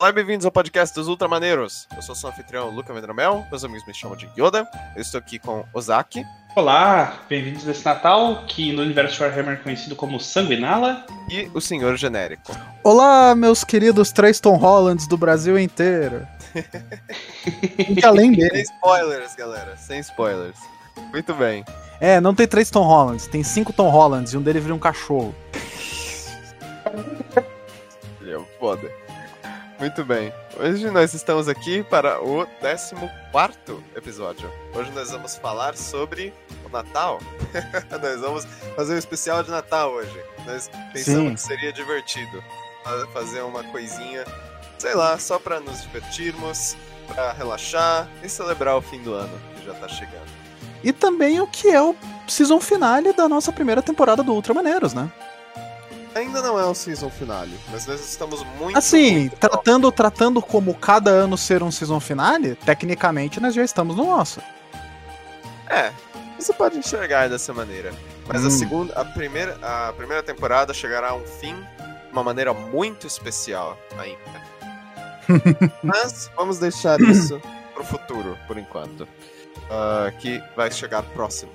Olá, bem-vindos ao podcast dos Ultramaneiros. Eu sou seu anfitrião, Luca Medramel. Meus amigos me chamam de Yoda. Eu estou aqui com Ozaki. Olá, bem-vindos nesse Natal, que no universo de Warhammer é conhecido como Sanguinala. E o Senhor Genérico. Olá, meus queridos três Tom Hollands do Brasil inteiro. e além Sem dele. spoilers, galera. Sem spoilers. Muito bem. É, não tem três Tom Hollands, tem cinco Tom Hollands e um deles vira um cachorro. Ele é foda. Muito bem. Hoje nós estamos aqui para o 14 episódio. Hoje nós vamos falar sobre o Natal. nós vamos fazer um especial de Natal hoje. Nós pensamos Sim. que seria divertido fa- fazer uma coisinha, sei lá, só para nos divertirmos, para relaxar e celebrar o fim do ano que já tá chegando. E também o que é o season finale da nossa primeira temporada do Ultramaneiros, né? Ainda não é o season finale, mas nós estamos muito Assim, muito tratando, tratando como cada ano ser um season finale, tecnicamente nós já estamos no nosso. É, você pode enxergar dessa maneira. Mas a Hum. segunda, a primeira, a primeira temporada chegará a um fim de uma maneira muito especial ainda. Mas vamos deixar isso pro futuro, por enquanto. Ah, que vai chegar próximo.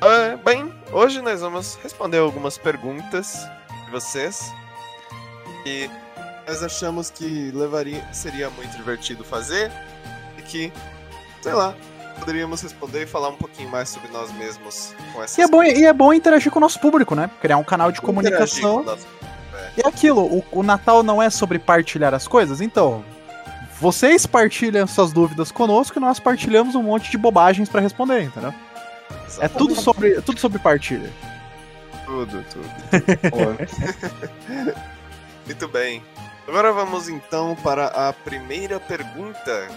Ah, bem, hoje nós vamos responder algumas perguntas de vocês. Que nós achamos que levaria, seria muito divertido fazer. E que, sei lá, poderíamos responder e falar um pouquinho mais sobre nós mesmos com essas E é bom, e é bom interagir com o nosso público, né? Criar um canal de com comunicação. nosso- E é aquilo, o, o Natal não é sobre partilhar as coisas? Então, vocês partilham suas dúvidas conosco e nós partilhamos um monte de bobagens pra responder, entendeu? É tudo sobre, tudo sobre partilha. Tudo, tudo. Muito bem. Agora vamos então para a primeira pergunta.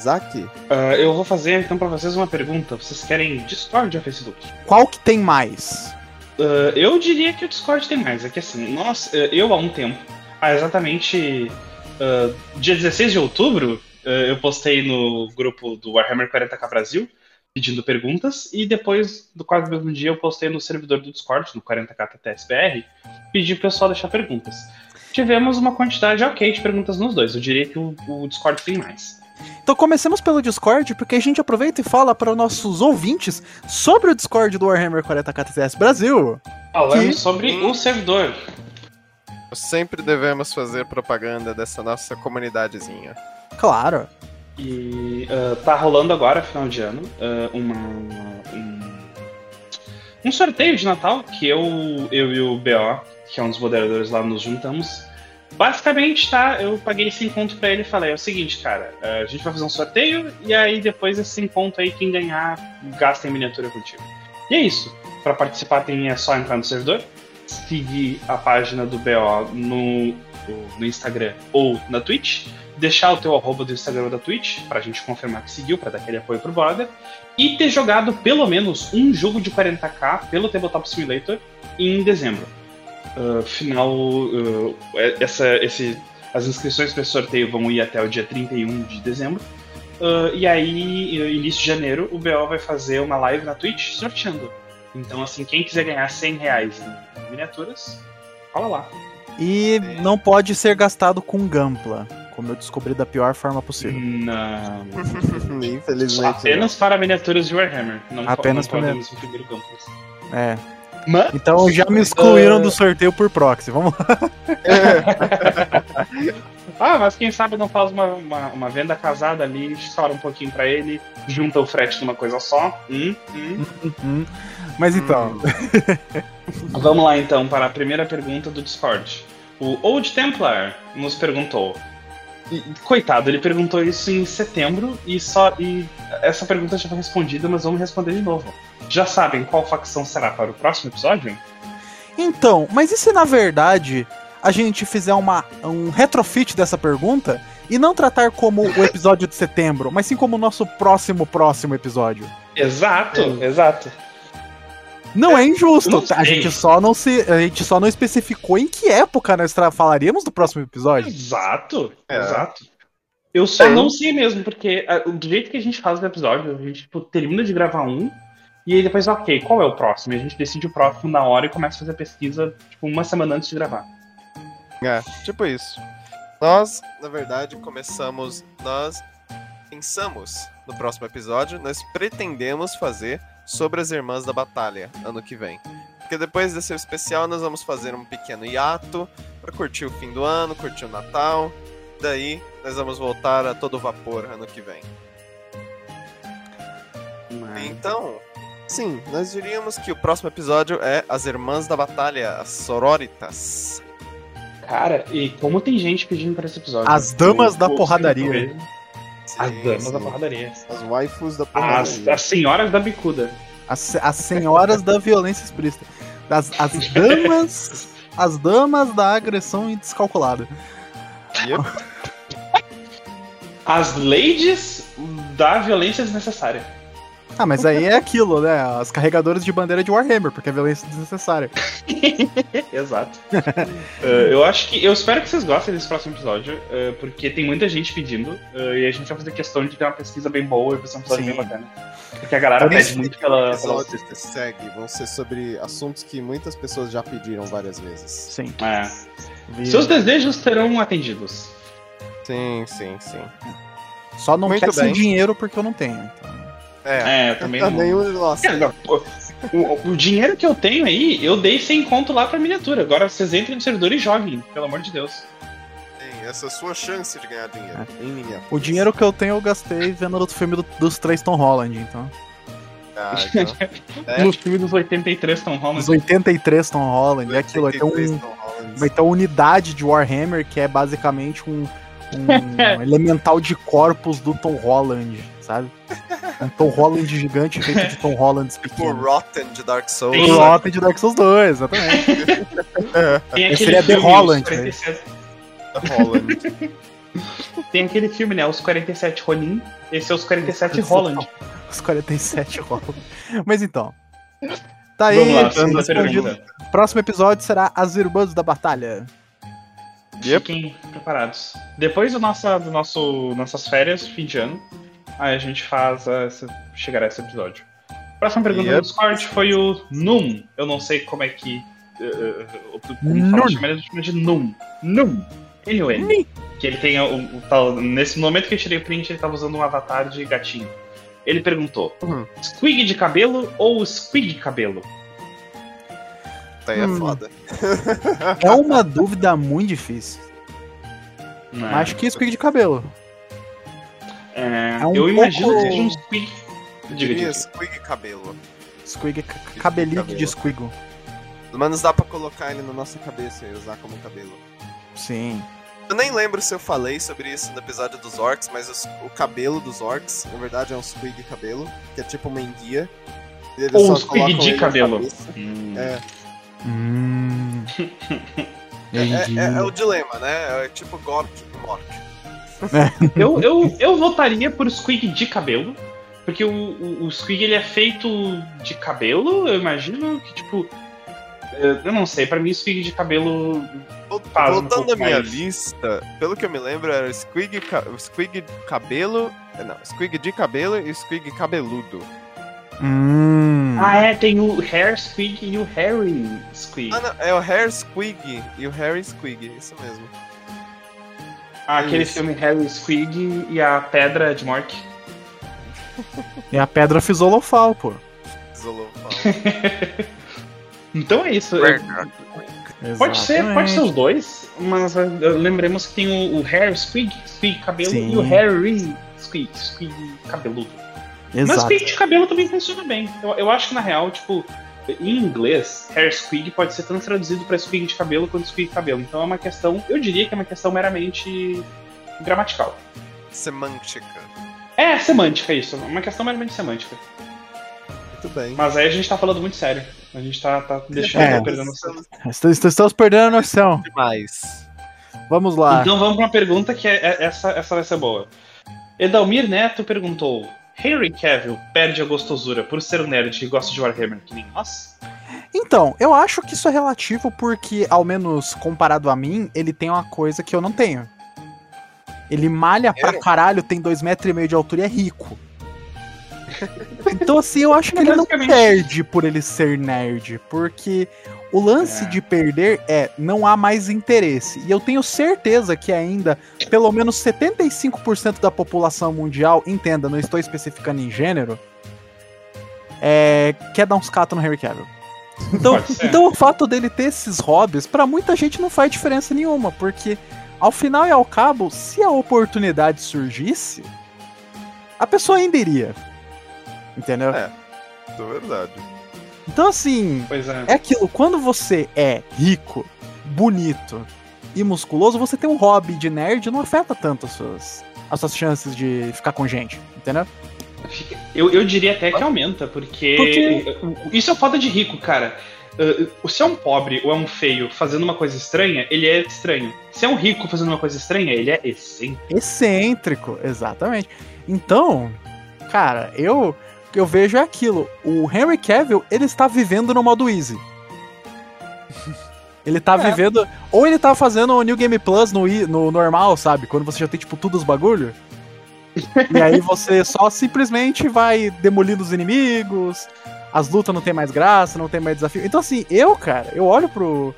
Zaki? Ah, eu vou fazer então pra vocês uma pergunta. Vocês querem Discord ou Facebook? Qual que tem mais? Ah, eu diria que o Discord tem mais. É que assim, nós, eh, eu há um tempo, há exatamente ah, dia 16 de outubro, ah, eu postei no grupo do Warhammer 40k Brasil pedindo perguntas e depois do quase mesmo dia eu postei no servidor do Discord, no 40k TSBR, pedi pro pessoal deixar perguntas. Tivemos uma quantidade ok de perguntas nos dois. Eu diria que o, o Discord tem mais. Então comecemos pelo Discord, porque a gente aproveita e fala para os nossos ouvintes sobre o Discord do Warhammer 40 KTS Brasil. Falando Que- sobre o servidor. Sempre devemos fazer propaganda dessa nossa comunidadezinha. Claro. E ah, tá rolando agora, final de ano, ah, uma, um, um sorteio de Natal que eu, eu e o BO, que é um dos moderadores lá, nos juntamos. Basicamente, tá? Eu paguei esse encontro pra ele e falei: é o seguinte, cara, ah, a gente vai fazer um sorteio e aí depois esse encontro aí, quem ganhar, gasta em miniatura contigo. E é isso. Pra participar tem é só entrar no servidor, seguir a página do BO no, no Instagram ou na Twitch deixar o teu arroba do Instagram ou da Twitch, pra gente confirmar que seguiu, pra dar aquele apoio pro brother, e ter jogado pelo menos um jogo de 40k pelo Tabletop Simulator em dezembro. Ah, final. ah, essa, esse, as inscrições para esse sorteio vão ir até o dia 31 de dezembro. Ah, e aí, início de janeiro, o BO vai fazer uma live na Twitch sorteando. Então, assim, quem quiser ganhar 100 reais em miniaturas, fala lá. E não pode ser gastado com Gampla, como eu descobri da pior forma possível. Não. Infelizmente. Apenas para miniaturas de Warhammer. Não, Apenas não para podemos imprimir campos. É. Mas, Então já me excluíram do sorteio por proxy. Vamos lá. ah, mas quem sabe não faz uma, uma, uma venda casada ali, chora um pouquinho pra ele, junta o frete numa coisa só. Hum, hum. Uhum. Mas então, Vamos lá então para a primeira pergunta do Discord. O Old Templar nos perguntou. Coitado, ele perguntou isso em setembro e só. E essa pergunta já foi respondida, mas vamos responder de novo. Já sabem qual facção será para o próximo episódio? então, mas e se na verdade a gente fizer uma, um retrofit dessa pergunta e não tratar como o episódio de setembro, mas sim como o nosso próximo próximo episódio? Exato, exato. Não é injusto. Não A sei. gente só não se, a gente só não especificou em que época nós tra- falaríamos do próximo episódio. Exato, É. exato. Eu só É. não sei mesmo, porque ah, do jeito que a gente faz o episódio, a gente tipo, termina de gravar um, e aí depois, ok, qual é o próximo? E a gente decide o próximo na hora e começa a fazer a pesquisa, tipo, uma semana antes de gravar. É, tipo isso. Nós, na verdade, começamos. Nós pensamos no próximo episódio, nós pretendemos fazer sobre as Irmãs da Batalha ano que vem. Porque depois desse especial nós vamos fazer um pequeno hiato para curtir o fim do ano, curtir o Natal. Daí nós vamos voltar a todo vapor ano que vem. Então, sim, nós diríamos que o próximo episódio é As Irmãs da Batalha, as Sororitas. Cara, e como tem gente pedindo pra esse episódio? As damas Eu- da porradaria. As Sim, damas sim. da porradaria. As waifus da As, porradaria. as senhoras da bicuda. As, as senhoras da violência explícita. As, as damas. As damas da agressão descalculada. Yep. As ladies da violência desnecessária. Ah, mas aí é aquilo, né? As carregadoras de bandeira de Warhammer, porque é violência desnecessária. Exato. Eh, eu acho que. Eu espero que vocês gostem desse próximo episódio, eh, porque tem muita gente pedindo, eh, e a gente vai fazer questão de ter uma pesquisa bem boa e vai ser um episódio Sim. bem bacana. Porque a galera pede muito pela. pela episódios que segue vão ser sobre assuntos que muitas pessoas já pediram várias vezes. Sim. É. Seus desejos terão atendidos. Sim, sim, sim. Só não Muito peçam bem. dinheiro porque eu não tenho. então. É, É, também. Tá não- nós. É, não, o, o dinheiro que eu tenho aí, eu dei sem conto lá pra miniatura. Agora vocês entrem no servidor e joguem, pelo amor de Deus. sim, essa é a sua chance de ganhar dinheiro. Em miniatura. O dinheiro que eu tenho eu gastei vendo o filme do- dos três Tom Holland, então. Ah, então. É. No filme dos 83 Tom Holland. Os 83 Tom Holland, é aquilo, vai ter, 83 um, vai ter uma unidade de Warhammer que é basicamente um, um elemental de corpos do Tom Holland, sabe? Um Tom Holland gigante feito de Tom Hollands Tipo. Rotten de Dark Souls. Tem- O Rotten de Dark Souls 2, exatamente. Tem Esse aquele é The Holland, os 47 Holland. Tem aquele filme, né? Os 47 Ronin. Esse é os 47 Holland. Os 47 Holland. Mas então. Tá aí, Vamos lá, pergunta. Próximo episódio será As Irmãs da Batalha. Yep. Fiquem preparados. Depois do, nossa, do nosso nossas férias, fim de ano, aí a gente faz essa, chegará esse episódio. Próxima pergunta Yep. do Discord foi o Num. Eu não sei como é que. Uh, uh, como Num. fala, chama ele chama de Num. Num. Anyway. Que ele tem o, o tal. Nesse momento que eu tirei o print, ele tava usando um avatar de gatinho. Ele perguntou: Uhum. Squig de cabelo ou Squig cabelo? Tá aí é Hum. foda. É uma dúvida muito difícil. Né? Acho que Squig de cabelo. É, é um eu pouco- imagino que seja um Squig. Diga, Diria diga. Squig cabelo. Squig, ca- cabelique cabelo. de Squiggle. Pelo menos dá pra colocar ele na nossa cabeça e usar como cabelo. Sim. Eu nem lembro se eu falei sobre isso no episódio dos orcs, mas os- o cabelo dos orcs, na verdade, é um squig cabelo, que é tipo uma enguia. E Ou só um squig de cabelo. Hum. É, Hum. é, Entendi. é- é o dilema, né? É tipo Gork e Mork. Eu, eu, eu votaria por Squig de cabelo. Porque o, o, o Squig ele é feito de cabelo, eu imagino que, tipo. eh, Eu não sei, pra mim, Squig de cabelo. Faz um Voltando pouco à minha mais. lista, pelo que eu me lembro, era squig, squig cabelo. Não, squig de cabelo e squig cabeludo. Hum. Ah, é, tem o Hair Squig e o Harry Squig. Ah, não, é o hair squig e o Harry squig, isso mesmo. Aquele isso. filme Harry Squig e a Pedra de Mork. É a pedra fisolofal, pô. Então é isso. Pode ser, pode ser os dois, mas eh, lembremos que tem o, o Hair Squig, Squig cabelo, Sim. e o Harry Squig, Squig cabeludo. Mas Exato. Squig de cabelo também funciona bem. Eu, eu acho que na real, tipo, em inglês, Hair Squig pode ser tanto traduzido pra Squig de cabelo quanto Squig cabelo. Então é uma questão, eu diria que é uma questão meramente gramatical. Semântica. É, semântica isso, é uma questão meramente semântica. Muito bem. Mas aí a gente tá falando muito sério. A gente tá, tá deixando É. perdendo a Estamos, estamos perdendo a noção. demais. Vamos lá. Então vamos pra uma pergunta que é, é- essa, essa vai ser boa. Edalmir Neto perguntou: Henry Cavill perde a gostosura por ser um nerd que gosta de Warhammer que nem nós? Então, eu acho que isso é relativo porque, ao menos comparado a mim, ele tem uma coisa que eu não tenho. Ele malha pra caralho, tem dois metros e meio de altura e é rico. Então, assim, eu acho que ele não perde por ele ser nerd, porque O lance É. de perder é não há mais interesse. E eu tenho certeza que ainda pelo menos 75% da população mundial, entenda, não estou especificando em gênero, é, quer dar uns catos no Harry Cavill. Então, então o fato dele ter esses hobbies, pra muita gente não faz diferença nenhuma, porque ao final e ao cabo, se a oportunidade surgisse, a pessoa ainda iria. Entendeu? É. Isso é verdade. Então assim, Pois é. é aquilo, quando você é rico, bonito e musculoso, você tem um hobby de nerd, não afeta tanto as suas, as suas chances de ficar com gente, entendeu? Eu, eu diria até que aumenta, porque, isso é foda de rico, cara. Uh, se é um pobre ou é um feio fazendo uma coisa estranha, ele é estranho. Se é um rico fazendo uma coisa estranha, ele é excêntrico. Excêntrico, exatamente. Então, cara, eu eu vejo é aquilo. O Henry Cavill, ele está vivendo no modo easy. Ele tá É. vivendo. Ou ele tá fazendo o New Game Plus no, no normal, sabe? Quando você já tem, tipo, tudo os bagulho. e aí você só simplesmente vai demolindo os inimigos. As lutas não tem mais graça, não tem mais desafio. Então, assim, eu, cara, eu olho pro,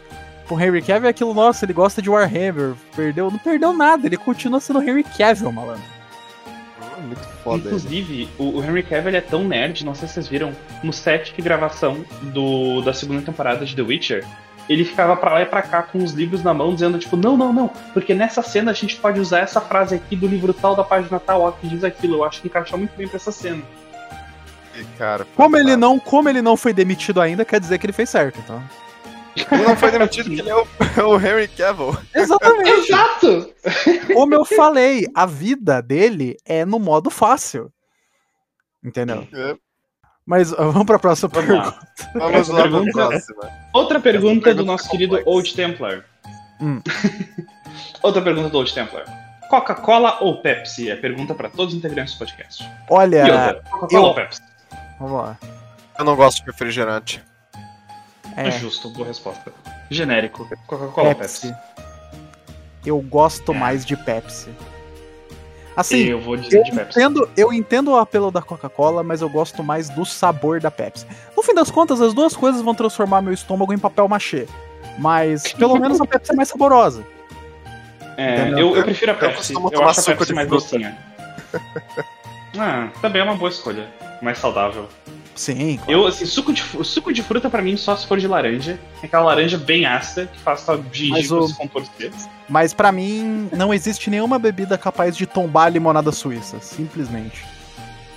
pro Henry Cavill e aquilo, nossa, ele gosta de Warhammer. Perdeu, não perdeu nada, ele continua sendo Henry Cavill, malandro. Muito foda ele. Inclusive, o, o Henry Cavill ele é tão nerd, não sei se vocês viram, no set de gravação do, da segunda temporada de The Witcher, ele ficava pra lá e pra cá com os livros na mão, dizendo, tipo, não, não, não, porque nessa cena a gente pode usar essa frase aqui do livro tal, da página tal, ó, que diz aquilo. Eu acho que encaixa muito bem pra essa cena. E, cara, Como ele não, como ele não foi demitido ainda, quer dizer que ele fez certo, então. Ele não foi demitido porque ele é o, é o Henry Cavill. Exatamente. Exato! Como eu falei, a vida dele é no modo fácil. Entendeu? É. Mas vamos pra próxima Vamos pergunta. Vamos lá pra pergunta- próxima. Outra pergunta do pergunta nosso é querido. Old Templar. Hum. Outra pergunta do Old Templar. Coca-Cola ou Pepsi? É pergunta pra todos os integrantes do podcast. Olha, Coca-Cola eu- ou Pepsi? vamos lá. Eu não gosto de refrigerante. É. É, justo, boa resposta. Genérico. Coca-Cola ou Pepsi. Pepsi? Eu gosto mais de Pepsi. Assim, eu vou dizer eu de Pepsi. entendo, eu entendo o apelo da Coca-Cola, mas eu gosto mais do sabor da Pepsi. No fim das contas, as duas coisas vão transformar meu estômago em papel machê. Mas pelo menos a Pepsi é mais saborosa. É, eu, eu prefiro a Eu Pepsi. Eu, tomar acho a Pepsi mais docinha. ah, também é uma boa escolha. Mais saudável. Sim, claro. Eu, assim, suco de, suco de fruta pra mim só se for de laranja. Aquela laranja bem ácida que faz sua gengiva o- se contorcer. Mas pra mim, não existe nenhuma bebida capaz de tombar a limonada suíça. Simplesmente.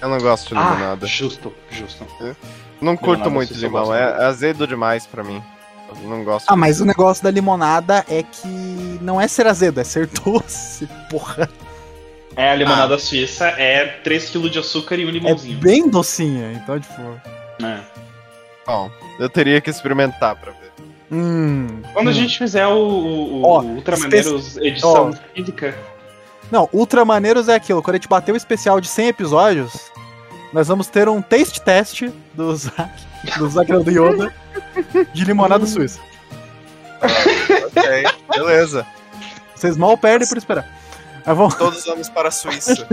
Eu não gosto de Ah, limonada. justo, justo. não curto limonada muito eu limão. É azedo demais pra mim. Eu não gosto. Ah, mas o negócio da limonada é que não é ser azedo, é ser doce. Porra. É, a limonada suíça é 3kg de açúcar e um É limãozinho. bem docinha. Então, tipo. É. Bom, eu teria que experimentar pra ver. Hum. Quando a hum. gente fizer o, o, o Ó, Ultramaneiros edição ó. física, Não, Ultra Maneiros é aquilo. Quando a gente bater o especial de 100 episódios, nós vamos ter um taste test do Zack, do Zack do Yoda, de limonada suíça. ok, beleza. Vocês mal perdem por esperar. Vamos, Todos vamos para a Suíça.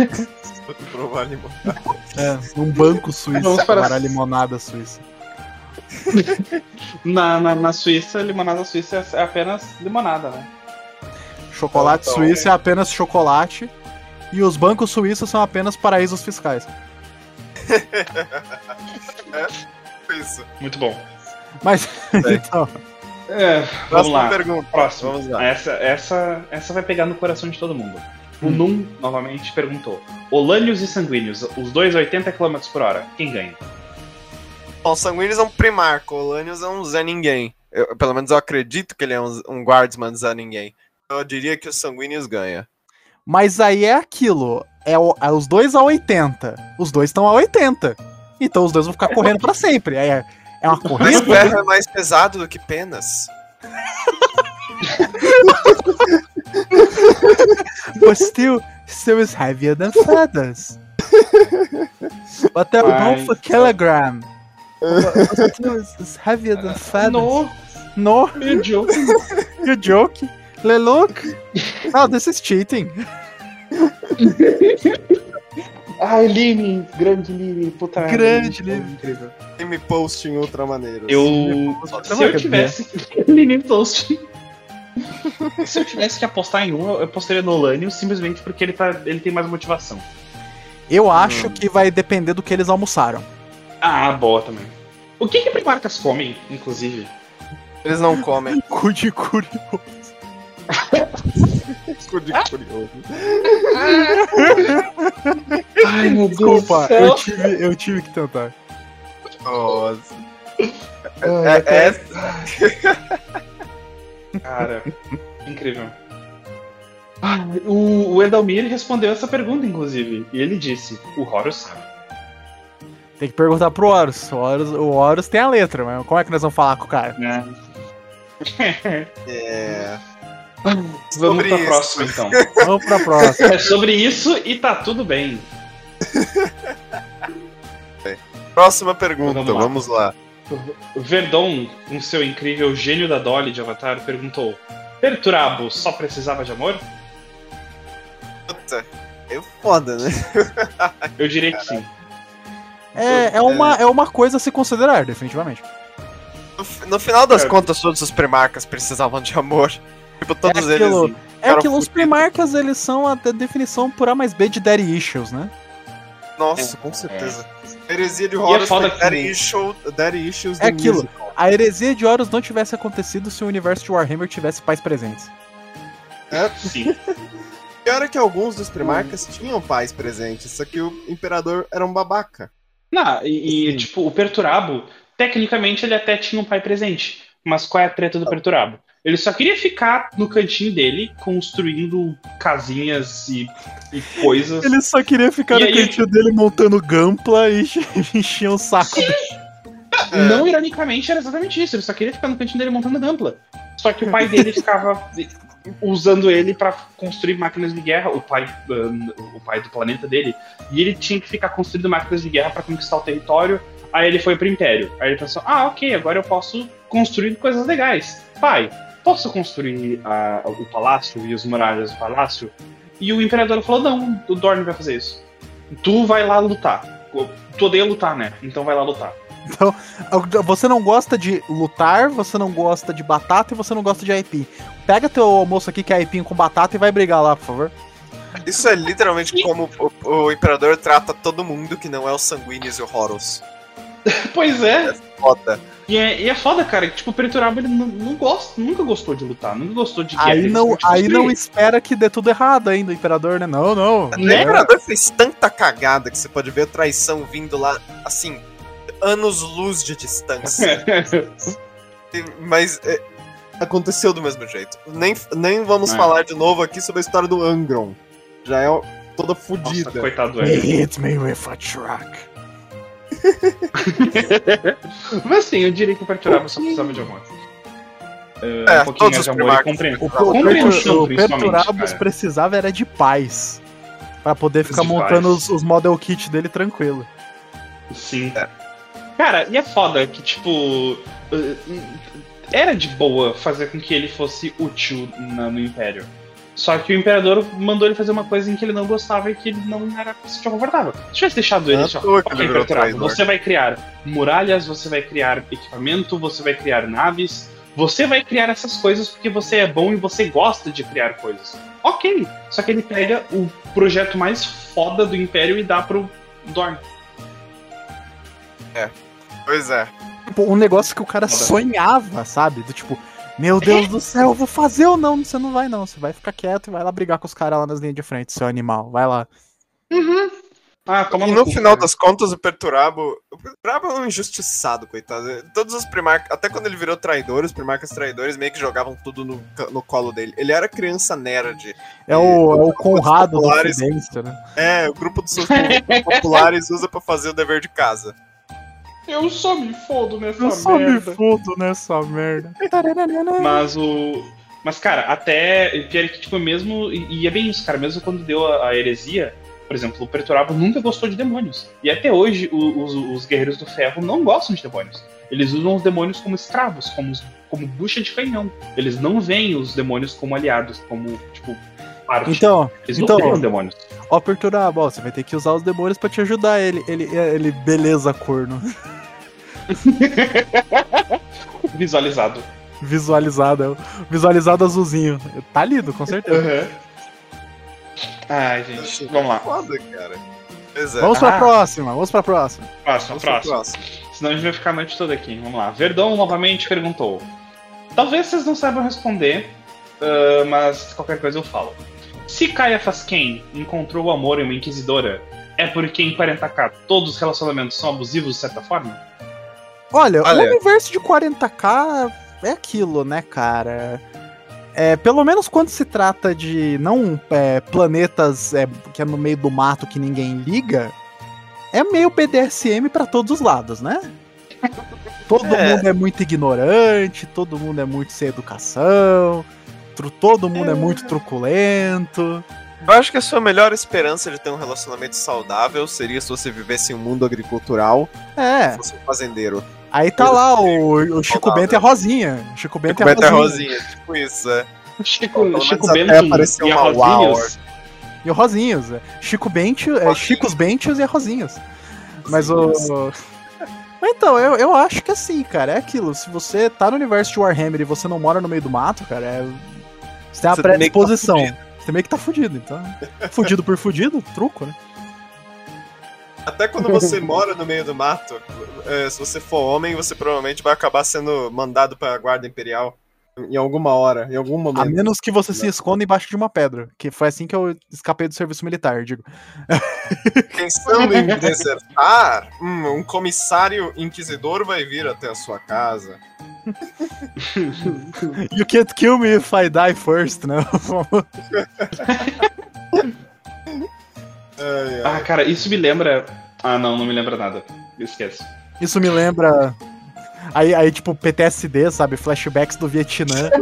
provar limonada. é, um banco suíço Vamos para- para a limonada suíça. na, na, na Suíça, limonada suíça é apenas limonada, né? Chocolate Então, suíço é apenas chocolate. E os bancos suíços são apenas paraísos fiscais. Isso. Muito bom. Mas, É. então, É, vamos Próxima lá. pergunta. Próximo. Vamos lá. Essa, essa, essa vai pegar no coração de todo mundo. O Hum. Num, novamente, perguntou: Olânios e Sanguíneos, os dois 80 km por hora, quem ganha? Bom, Sanguíneos é um primarco, Olanius é um Zé Ninguém. Eu- pelo menos eu acredito que ele é um, um guardsman Zé Ninguém. Eu diria que o Sanguíneos ganha. mas aí é aquilo. É, o- é os dois a 80. Os dois estão a 80. Então os dois vão ficar correndo pra sempre. É, é uma Mas corrida. ferro é mais pesado do que penas. but still, still is heavier than feathers. But they're both a kilogram. But still is, is heavier than feathers. No, No, meu joke. you joke. Le look. Oh, this is cheating. Ai, Lime, grande Lime, puta merda. Grande Lime. Incrível. me post em outra maneira. Eu. Se eu tivesse. Mini Toast. Se eu tivesse que apostar em um, eu apostaria no Olânio simplesmente porque ele, tá, ele tem mais motivação. Eu acho que vai depender do que eles almoçaram. Ah, boa também. O que que primarcas comem, inclusive? Eles não comem. Cu de curioso. Cu de curioso. Ai, meu Desculpa, eu tive, eu tive que tentar. Nossa. É, é, Cara, incrível. Ah, o, o Edalmir respondeu essa pergunta, inclusive. E ele disse: o Horus sabe. Tem que perguntar pro Horus. O Horus, o Horus tem a letra, mas como é que nós vamos falar com o cara? Né? é. Vamos Sobre pra isso. próxima, então. Vamos pra próxima. É sobre isso e tá tudo bem. Próxima pergunta, Vamos lá. vamos lá. O Verdon, um seu incrível gênio da Dolly de Avatar, perguntou: Perturabo só precisava de amor? Puta, É foda, né? Eu diria que sim. É, é, uma, é uma coisa a se considerar, definitivamente. No, no final das É. contas, todos os primarcas precisavam de amor. Tipo, todos É aquilo- eles. É que os primarcas, eles são a de- definição por A mais B de Daddy Issues, né? Nossa, Com certeza. heresia de é Horus foda foi Daddy Issue. Daddy Issues É aquilo. musical. A heresia de Horus não tivesse acontecido se o universo de Warhammer tivesse pais presentes. Sim. Pior é que alguns dos primarcas tinham pais presentes, só que o imperador era um babaca. Não, e, e, tipo, o Perturabo, tecnicamente ele até tinha um pai presente. Mas qual é a treta do Perturabo? Ele só queria ficar no cantinho dele, construindo casinhas e, e coisas. Ele só queria ficar E no aí- cantinho dele montando gampla e enchia o saco dele. Não ironicamente, era exatamente isso. Ele só queria ficar no cantinho dele montando gampla. Só que o pai dele ficava usando ele pra construir máquinas de guerra, o pai, ah, o pai do planeta dele. E ele tinha que ficar construindo máquinas de guerra pra conquistar o território. Aí ele foi pro Império. Aí ele pensou: ah, ok, agora eu posso construir coisas legais. Pai, posso construir ah, o palácio e as muralhas do palácio? E o Imperador falou: não, o Dorne vai fazer isso. Tu vai lá lutar. Tu odeia lutar, né? Então vai lá lutar. Você não gosta de lutar, você não gosta de batata e você não gosta de aipim. Pega teu almoço aqui que é aipim com batata e vai brigar lá, por favor. Isso é literalmente como o, o imperador trata todo mundo que não é os sanguíneos e o Horus. Pois é. Foda. E é, e é foda, cara, que tipo, o Perturabo ele não, não gosta, nunca gostou de lutar, nunca gostou de guerra. Aí não, aí não espera que dê tudo errado ainda, o imperador, né? Não, não. O Né? imperador fez tanta cagada que você pode ver a traição vindo lá, assim, anos-luz de distância. Mas é, aconteceu do mesmo jeito. Nem, nem vamos É. falar de novo aqui sobre a história do Angron. Já é toda fodida. coitado do Eric. hit me with a truck. Mas sim, eu diria que o Perturabo só precisava de amor. Uh, É, um pouquinho todos mais de amor e primarcas. compreensão. O, o, o Perturabos cara. precisava era de paz. Pra poder ficar De montando paz. os, os model kit dele tranquilo. Sim. É. Cara, e é foda que, tipo. uh, Era de boa fazer com que ele fosse útil na- no Império. Só que o Imperador mandou ele fazer uma coisa em que ele não gostava e que ele não era se sentia confortável. Se tivesse deixado ele Não só. à toa que ele Ok, virou Perturabo, traidor." você vai criar muralhas, você vai criar equipamento, você vai criar naves. Você vai criar essas coisas porque você é bom e você gosta de criar coisas. Ok. Só que ele pega o projeto mais foda do Império e dá pro Dorn. Pois é. Tipo, um negócio que o cara sonhava, sabe? Do tipo, meu Deus do céu, eu vou fazer ou não? Você não vai, não. Você vai ficar quieto e vai lá brigar com os caras lá nas linhas de frente, seu animal. Vai lá. Ah, toma E no cu, final cara. das contas, o Perturabo. O Perturabo é um injustiçado, coitado. Todos os primarcas. Até quando ele virou traidor, os primarcas traidores meio que jogavam tudo no, no colo dele. Ele era criança nerd. É o, é o Conrado do populares. Fidência, né? É, o grupo dos seus populares usa pra fazer o dever de casa. Eu só me fodo nessa Eu só me merda. fodo nessa merda. Mas o. Mas, cara, até. Pior que, tipo, mesmo. E e é bem isso, cara. Mesmo quando deu a, a heresia, por exemplo, o Perturabo nunca gostou de demônios. E até hoje, o- os, os Guerreiros do Ferro não gostam de demônios. Eles usam os demônios como escravos, como, como bucha de canhão. Eles não veem os demônios como aliados, como, tipo, parte. Então, Eles então- não veem os demônios. ó, Perturabo, ó, você vai ter que usar os demônios pra te ajudar ele. Ele, ele beleza, corno. Visualizado. Visualizado, é visualizado azulzinho. Tá lido, com certeza. Uhum. Ai, gente, vamos lá. Foda, cara. É. Vamos pra Ah. próxima, vamos pra próxima. Próximo, Vamos pro próximo. próximo. Senão a gente vai ficar a noite toda aqui. Vamos lá. Verdão novamente perguntou. Talvez vocês não saibam responder, ah, mas qualquer coisa eu falo. Se Kaia Fasken encontrou o amor em uma inquisidora, é porque em 40k todos os relacionamentos são abusivos de certa forma? Olha, Olha. o universo de 40k é aquilo, né, cara? É, pelo menos quando se trata de não é, planetas é, que é no meio do mato que ninguém liga, é meio BDSM pra todos os lados, né? Todo É. mundo é muito ignorante, todo mundo é muito sem educação, todo mundo é muito truculento. Eu acho que a sua melhor esperança de ter um relacionamento saudável seria se você vivesse em um mundo agricultural É, e fosse um fazendeiro. Aí tá lá o, o Chico. Bento e a Rosinha. Chico Bento Tipo, e a é Rosinha. Rosinha, tipo isso, é. Chico, Chico Bento apareceu e a Rosinhos. E o Rosinhos. é. Chico Bento, é. Chicos Bentos e a Rosinhos. Mas o. Mas então, eu, eu acho que assim, cara, é aquilo. Se você tá no universo de Warhammer e você não mora no meio do mato, cara, é. Você tem meio que tá predisposição. fudido. você meio que tá fudido, então. Fudido por fudido, truco, né? Até quando você mora no meio do mato, é, se você for homem, você provavelmente vai acabar sendo mandado pra guarda imperial. Em alguma hora, em algum A momento. menos que você se esconda embaixo de uma pedra. Que foi assim que eu escapei do serviço militar, digo. Pensando em desertar, hum, um comissário inquisidor vai vir até a sua casa. You can't kill me if I die first, né? Ai, ai. Ah, cara, isso me lembra. Ah, não, não me lembra nada. Esquece. Isso me lembra. Aí, aí, tipo, PTSD, sabe? Flashbacks do Vietnã.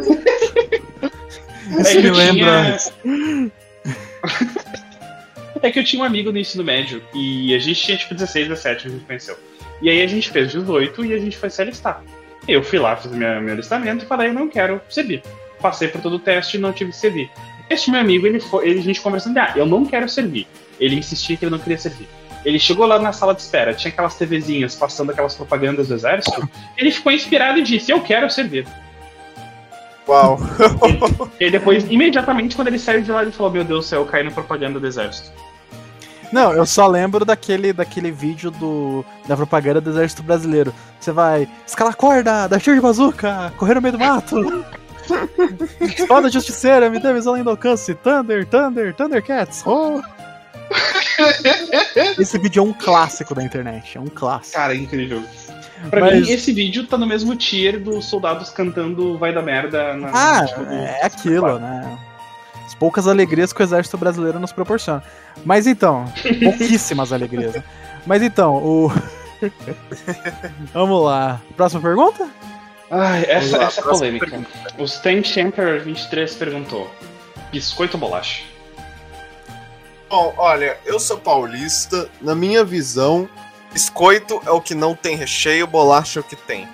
Isso É me lembra. tinha- é que eu tinha um amigo no ensino médio e a gente tinha tipo 16, 17 que a gente conheceu. E aí a gente fez 18 e a gente foi se alistar. Eu fui lá, fiz minha, meu alistamento e falei, não quero servir. Passei por todo o teste e não tive que servir. Este meu amigo, ele foi, ele, a gente conversando, ah, eu não quero servir. Ele insistia que ele não queria servir. Ele chegou lá na sala de espera, tinha aquelas TVzinhas passando aquelas propagandas do exército. Ele ficou inspirado e disse, eu quero servir. Uau. E aí depois, imediatamente, quando ele saiu de lá, ele falou: Meu Deus do céu, eu caí na propaganda do exército. Não, eu só lembro daquele, daquele vídeo do, da propaganda do Exército Brasileiro. Você vai escalar corda, dar tiro de bazuca, correr no meio do mato. Espada justiceira, me dê visão além do alcance. Thunder, Thunder, Thundercats. Oh. Esse vídeo é um clássico da internet, é um clássico. Cara, incrível. Pra Mas- mim, esse vídeo tá no mesmo tier dos soldados cantando Vai da Merda na. Ah, tipo, do- é aquilo, né? As poucas alegrias que o exército brasileiro nos proporciona. Mas então, pouquíssimas alegrias. né? Mas então, o. Vamos lá. Próxima pergunta? Ai, essa, lá, essa é polêmica. O Stan Champer 23 perguntou: Biscoito ou bolacha? Bom, olha, eu sou paulista. Na minha visão, biscoito é o que não tem recheio, bolacha é o que tem.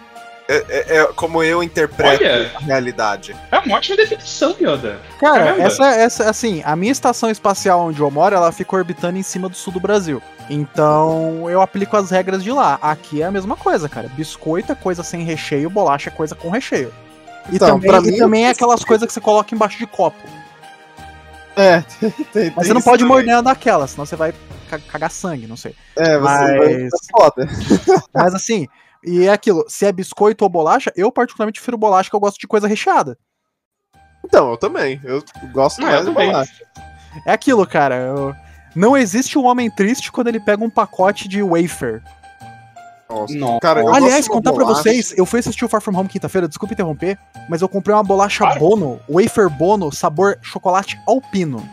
É, é- é como eu interpreto Olha. a realidade. É uma ótima definição, Yoda. Cara, Caramba. essa, essa, assim, a minha estação espacial onde eu moro, ela fica orbitando em cima do sul do Brasil. Então, eu aplico as regras de lá. Aqui é a mesma coisa, cara. Biscoito é coisa sem recheio, bolacha é coisa com recheio. E Então, também, pra e mim- também é aquelas coisas que você coloca embaixo de copo. É, tem, tem Mas você não pode também. morder uma daquelas, senão você vai ca- cagar sangue, não sei. É, você Mas- vai foda. Mas assim, e é aquilo, se é biscoito ou bolacha, eu particularmente prefiro bolacha, que eu gosto de coisa recheada. Então, eu também. Eu gosto mais também. bolacha. É aquilo, cara. eu- Não existe um homem triste quando ele pega um pacote de wafer. Nossa. Não. Cara, eu Aliás, contar pra bolacha. vocês, eu fui assistir o Far From Home quinta-feira, desculpa interromper, mas eu comprei uma bolacha Claro. Bono, wafer Bono, sabor chocolate alpino.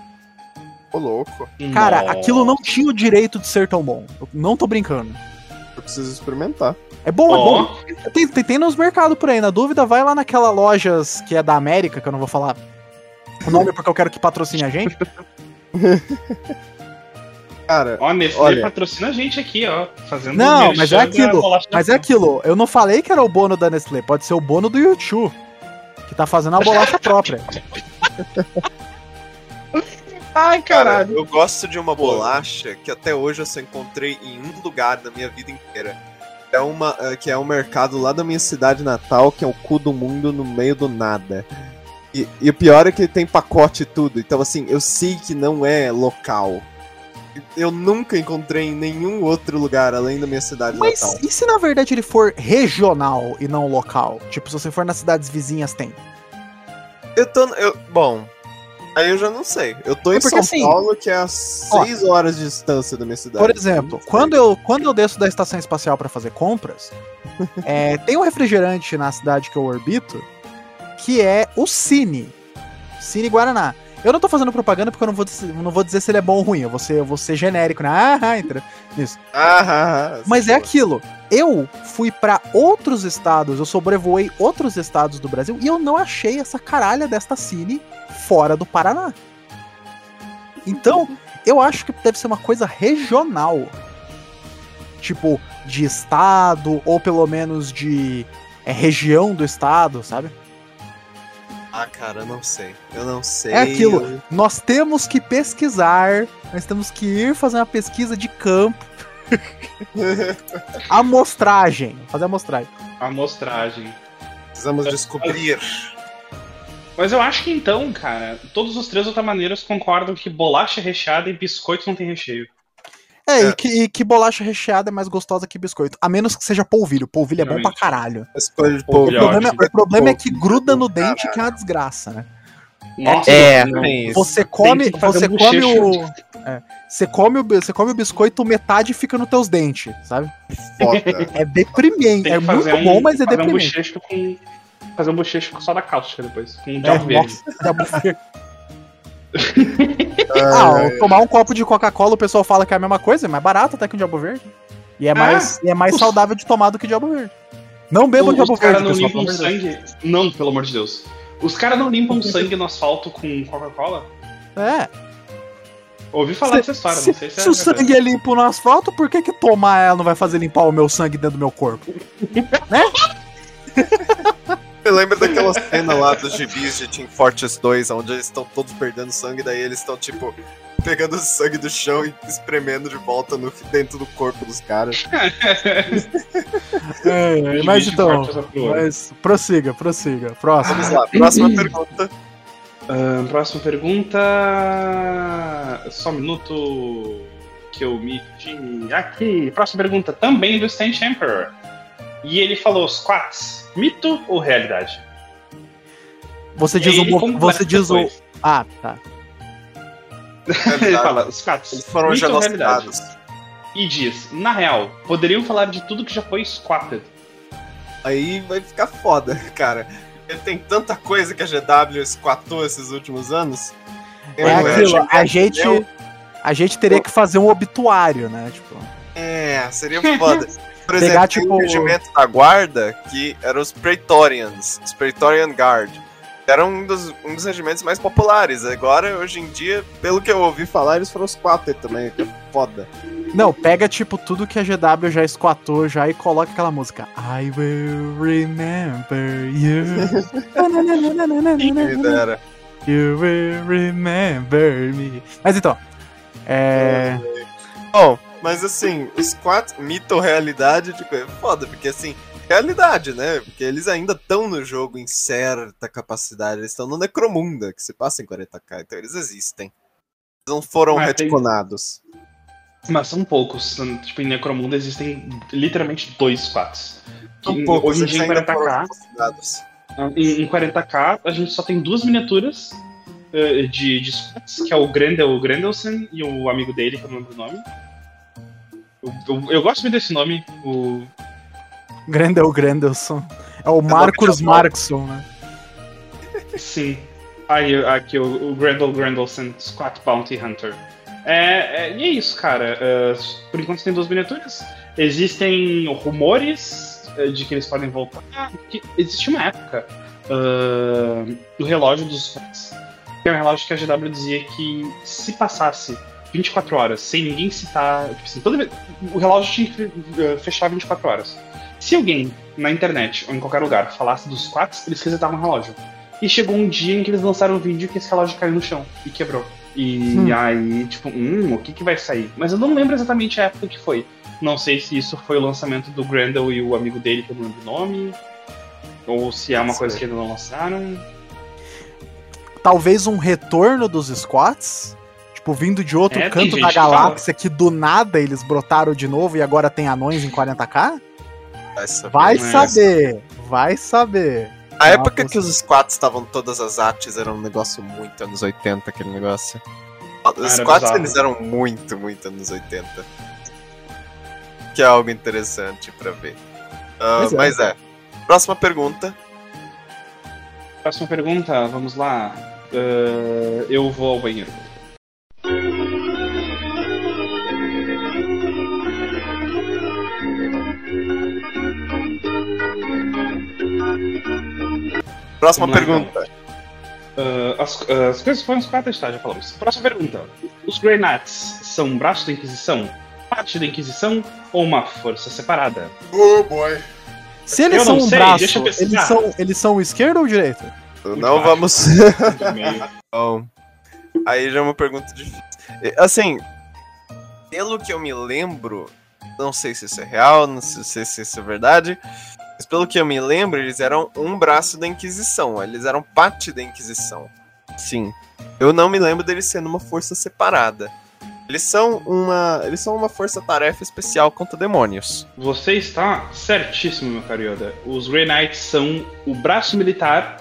Ô, louco. Cara, Nossa. aquilo não tinha o direito de ser tão bom. Eu não tô brincando. Eu preciso experimentar. É bom, é Ó, bom. Tem, tem, tem nos mercados por aí. Na dúvida, vai lá naquela lojas que é da América, que eu não vou falar o nome porque eu quero que patrocine a gente. Cara, ó, Nestlé Olha. patrocina a gente aqui, ó. Fazendo Não, mas é da aquilo. da Mas é aquilo. Eu não falei que era o bono da Nestlé. Pode ser o bono do YouTube. Que tá fazendo a bolacha própria. Ai, Cara, caralho. eu gosto de uma bolacha que até hoje eu só encontrei em um lugar na minha vida inteira. é uma é, que é um mercado lá da minha cidade natal, que é o cu do mundo no meio do nada. E, e o pior é que tem pacote e tudo. Então, assim, eu sei que não é local. Eu nunca encontrei em nenhum outro lugar além da minha cidade Mas natal. e se na verdade ele for regional e não local? Tipo, se você for nas cidades vizinhas, tem. Eu tô. Eu, bom, aí eu já não sei. Eu tô É em São assim, Paulo, que é a 6 horas de distância da minha cidade. Por exemplo, quando eu, quando eu desço da estação espacial pra fazer compras, é, tem um refrigerante na cidade que eu orbito que é o Cine. Cine Guaraná. Eu não tô fazendo propaganda porque eu não vou, dizer- não vou dizer se ele é bom ou ruim. Eu vou ser, eu vou ser genérico, né? Ah, entendeu? Isso. Ah, ah, ah, Mas é aquilo. Eu fui pra outros estados, eu sobrevoei outros estados do Brasil e eu não achei essa caralha desta Cine fora do Paraná. Então, eu acho que deve ser uma coisa regional. Tipo, de estado, ou pelo menos de é, região do estado, sabe? Ah, cara, eu não sei. Eu não sei. É aquilo. eu- Nós temos que pesquisar, nós temos que ir fazer uma pesquisa de campo. Amostragem. Fazer amostragem. Amostragem. Precisamos descobrir. Mas eu acho que então, cara, todos os três ultramaneiros concordam que bolacha recheada e biscoito não tem recheio. É, É. E, que, e que bolacha recheada é mais gostosa que biscoito. A menos que seja polvilho. Polvilho é bom pra caralho. De O. Polvilho é problema, ótimo. o problema é que Polvilho gruda no dente, caralho. que é uma desgraça, né? Nossa, É. Você come, você um come o. é, você come o, você come o biscoito, metade fica nos teus dentes, sabe? Foda. É deprimente. É muito um, bom, mas é fazer um deprimente. bochecho com. Fazer um bochecho só da cáustica depois. Com um É, diabo verde. nossa. Ah, É, tomar um copo de Coca-Cola, o pessoal fala que é a mesma coisa, é mais barato até que o Diabo Verde. E é mais, e é mais os- saudável de tomar do que o Diabo Verde. Não bebam Os Diabo caras Verde, não limpam pelo amor de Deus. sangue. Não, pelo amor de Deus. Os caras não limpam sangue no asfalto com Coca-Cola? É. Ouvi falar dessa história, Se, não sei se, se é o verdade. sangue é limpo no asfalto, por que que tomar ela não vai fazer limpar o meu sangue dentro do meu corpo? Eu lembro daquela cena lá dos gibis de Team Fortress 2, onde eles estão todos perdendo sangue, daí eles estão, tipo, pegando o sangue do chão e espremendo de volta no, dentro do corpo dos caras. É, mas então, mas prossiga, prossiga. Próximo. Vamos lá, próxima pergunta. Ahn, próxima pergunta. Só um minuto que eu me. Aqui. Próxima pergunta, também do Stan Emperor. E ele falou: squats, mito ou realidade? Você diz o. Você diz o. Ah, tá. ele fala: squats, Eles foram mito ou realidade? genocidados. E diz: na real, poderiam falar de tudo que já foi squatted. Aí vai ficar foda, cara. Ele tem tanta coisa que a GW esquatou esses últimos anos. É Eu aquilo, a gente. eu- A gente teria que fazer um obituário, né? Tipo. É, seria foda. Por Pegar, tipo, um regimento da guarda que eram os Praetorians, os Praetorian Guard. Era um dos, um dos regimentos mais populares. Agora, hoje em dia, pelo que eu ouvi falar, eles foram os quatro também, que é foda. Não, pega tipo tudo que a GW já esquatou já e coloca aquela música. I will remember you. Quem me dera. you will remember me. Mas então. É. Bom, mas assim, os quatro mito ou realidade, tipo, é foda, porque assim, realidade, né? Porque eles ainda estão no jogo em certa capacidade, eles estão no Necromunda, que se passa em 40k, então eles existem. Eles não foram Mas tem- retconados. Mas são poucos. Tipo, em Necromunda existem literalmente dois squats. São Que poucos, hoje em dia em ainda foram 40k, retconados. em, em 40k, a gente só tem duas miniaturas eh, de, de squats, que é o Grendel Grendelson e o amigo dele, que eu não lembro o nome. Eu, eu- eu gosto muito desse nome, o Grendel Grendelson. É o Marcus de avó. Markson, né? Sim. Aí, aqui, o, o Grendel Grendelson, Squat Bounty Hunter. É, é- e é isso, cara. É, por enquanto tem duas miniaturas. Existem rumores é, de que eles podem voltar. Que existe uma época ah, do relógio dos Squats, que é um relógio que a GW dizia que se passasse 24 horas sem ninguém citar. Tipo assim, toda vez, o relógio tinha que eh, fechar 24 horas. Se alguém na internet ou em qualquer lugar falasse dos squats, eles resetavam o relógio. E chegou um dia em que eles lançaram um vídeo que esse relógio caiu no chão e quebrou. E Hum. aí, tipo, hum, o que que vai sair? Mas eu não lembro exatamente a época que foi. Não sei se isso foi o lançamento do Grendel e o amigo dele, que eu não lembro o nome. Ou se é uma coisa que ainda não lançaram. Talvez um retorno dos squats. Tipo, vindo de outro É, canto da que galáxia que do nada eles brotaram de novo e agora tem anões em 40k? Vai saber. Vai é saber, vai saber. A É época que os squats estavam todas as artes era um negócio muito anos 80, aquele negócio. Os era squats bizarro. eles eram muito, muito anos 80. Que é algo interessante pra ver. Ah, Pois é. Mas é. Próxima pergunta. Próxima pergunta, vamos lá. Ah, eu vou ao banheiro. Próxima Vamos lá, pergunta. Ah, as, as coisas foram quatro tá? Já falamos. Próxima pergunta. Os Grey Knights são um braço da Inquisição, parte da Inquisição ou uma força separada? Oh boy. Se eles Eu são um sei, braço, deixa eu pesquisar. eles são, eles são esquerda ou direita? Não baixo. vamos. Bom, aí já é uma pergunta difícil. Assim, pelo que eu me lembro, não sei se isso é real, não sei se isso é verdade, mas pelo que eu me lembro, eles eram um braço da Inquisição, eles eram parte da Inquisição. Sim. Eu não me lembro deles sendo uma força separada. Eles são uma, eles são uma força-tarefa especial contra demônios. Você está certíssimo, meu caro Yoda. Os Grey Knights são o braço militar,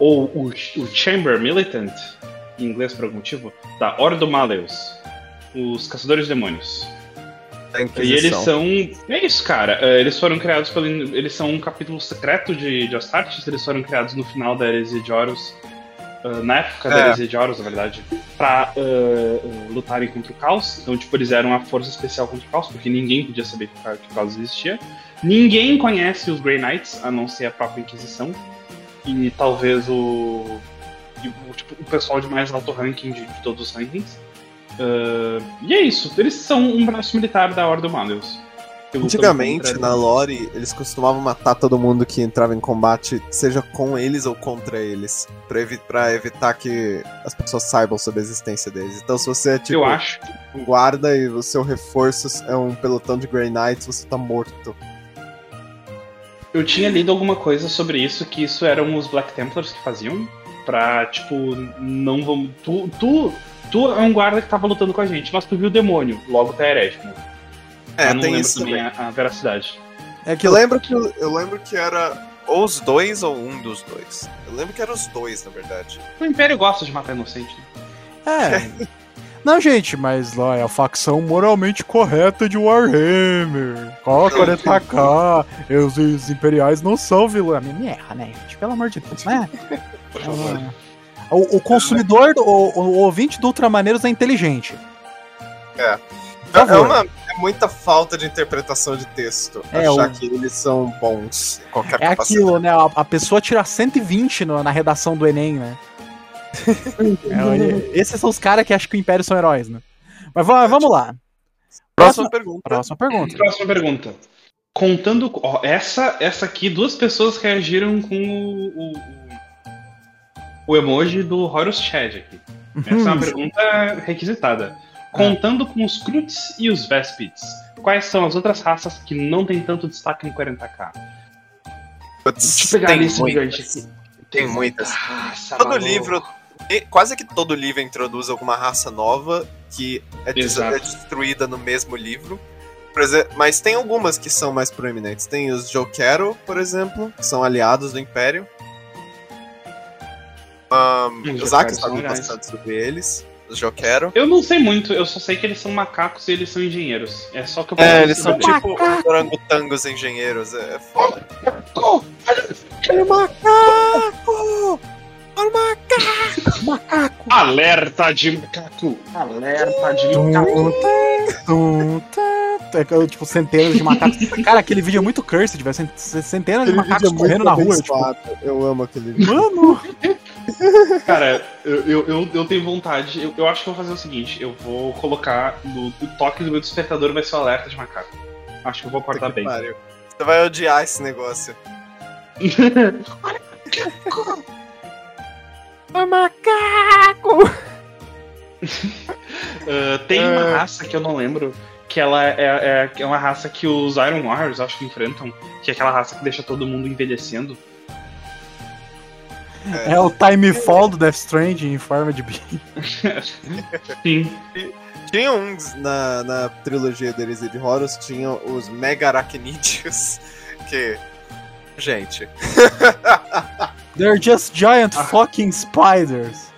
ou o, o Chamber Militant, em inglês por algum motivo, da Ordo Maleus. Os Caçadores de Demônios. Da E eles são. É isso, cara. É, Eles foram criados pelo. Eles são um capítulo secreto de, de Astartes. Eles foram criados no final da Heresia de Horus. ah, na época da É. Heresia de Horus, na verdade. Pra ah, lutarem contra o caos. Então, tipo, eles eram a força especial contra o caos, porque ninguém podia saber que o caos existia. Ninguém conhece os Grey Knights, a não ser a própria Inquisição. E talvez o. e o, tipo, o pessoal de mais alto ranking de, de todos os rankings. Ah, e é isso, eles são um braço militar da que lutam Antigamente, na lore, eles costumavam matar todo mundo que entrava em combate, seja com eles ou contra eles, pra, evi- pra evitar que as pessoas saibam sobre a existência deles. Então, se você é tipo Eu acho. um guarda e o seu reforço é um pelotão de Grey Knights, você tá morto. Eu tinha lido alguma coisa sobre isso, que isso eram os Black Templars que faziam. Pra, tipo, não vamos. Tu, tu, tu é um guarda que tava lutando com a gente, mas tu viu o demônio, logo tá herético. Né? É, eu não tem isso também a, a veracidade. É que Eu lembro que, eu lembro que era ou os dois ou um dos dois. Eu lembro que era os dois, na verdade. O Império gosta de matar inocente. Né? É. Não, gente, mas lá é a facção moralmente correta de Warhammer. Qual 40k? E Os, os imperiais não são vilões. Me erra, né, gente? Pelo amor de Deus, né? Favor. O, o consumidor, o, o ouvinte do Ultramaneiros é inteligente. É. É, uma, é muita falta de interpretação de texto. É, achar o- que eles são bons. Qualquer É capacidade. aquilo, né? A, a pessoa tira 120 no- na redação do Enem, né? É, esses são os caras que acham que o Império são heróis, né? Mas va- vamos lá. Próxima pergunta. Próxima pergunta. Próxima pergunta. Contando. Ó, essa, essa aqui, duas pessoas reagiram com o, o, o emoji do Horus Chad aqui. Essa é uma pergunta requisitada. Contando com os Kruts e os Vespids, quais são as outras raças que não tem tanto destaque no 40k? Putz, Deixa eu pegar tem muitas. Tem muitas. Todo maluco. livro, quase que todo livro introduz alguma raça nova que é, des- é destruída no mesmo livro. Por exemplo, mas tem algumas que são mais proeminentes. Tem os Jokero, por exemplo, que são aliados do Império. Um, Os o Zack sabe bastante sobre eles. Os Jokero. Eu não sei muito, eu só sei que eles são macacos e eles são engenheiros. É só que eu É, eles são tipo os orangotangos engenheiros. É, é foda. Olha o macaco! Olha o macaco! Macaco! Alerta de macaco! Alerta de macaco! É que, tipo, centenas de macacos. Cara, aquele vídeo é muito cursed, velho. Cent- Centenas de Aquele macacos é correndo na rua. Tipo. Eu amo aquele vídeo. mano! Cara, eu, eu, eu, eu tenho vontade, eu, eu acho que eu vou fazer o seguinte, eu vou colocar no o toque do meu despertador vai ser o alerta de macaco. Acho que eu vou que bem. pariu. Você vai odiar esse negócio. O macaco! Uh, tem uma raça que eu não lembro, que ela é, é, é uma raça que os Iron Warriors acho que enfrentam, que é aquela raça que deixa todo mundo envelhecendo. É o Time Fall do Death Stranding em forma de bicho. Sim. Tinha uns na, na trilogia deles de Horus, tinha os Mega Arachnídeos, que. Gente. They're just giant fucking spiders.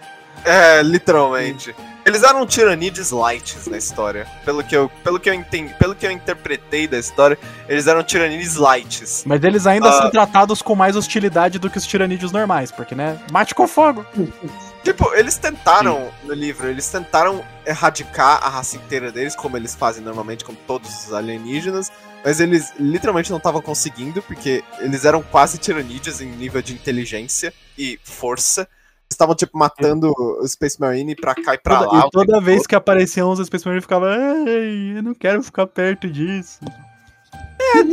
É, literalmente. Eles eram tiranides lights na história. Pelo que eu, pelo que eu entendi, pelo que eu interpretei da história, eles eram tiranides lights. Mas eles ainda Ah. são tratados com mais hostilidade do que os tiranídeos normais, porque, né? Mate com fogo. Tipo, eles tentaram no livro, eles tentaram erradicar a raça inteira deles, como eles fazem normalmente com todos os alienígenas, mas eles literalmente não estavam conseguindo, porque eles eram quase tiranídeos em nível de inteligência e força. Estavam, tipo, matando o Space Marine pra cá e pra Toda- lá. e toda vez todo. que apareciam uns Space Marine, ficava, ei, eu não quero ficar perto disso.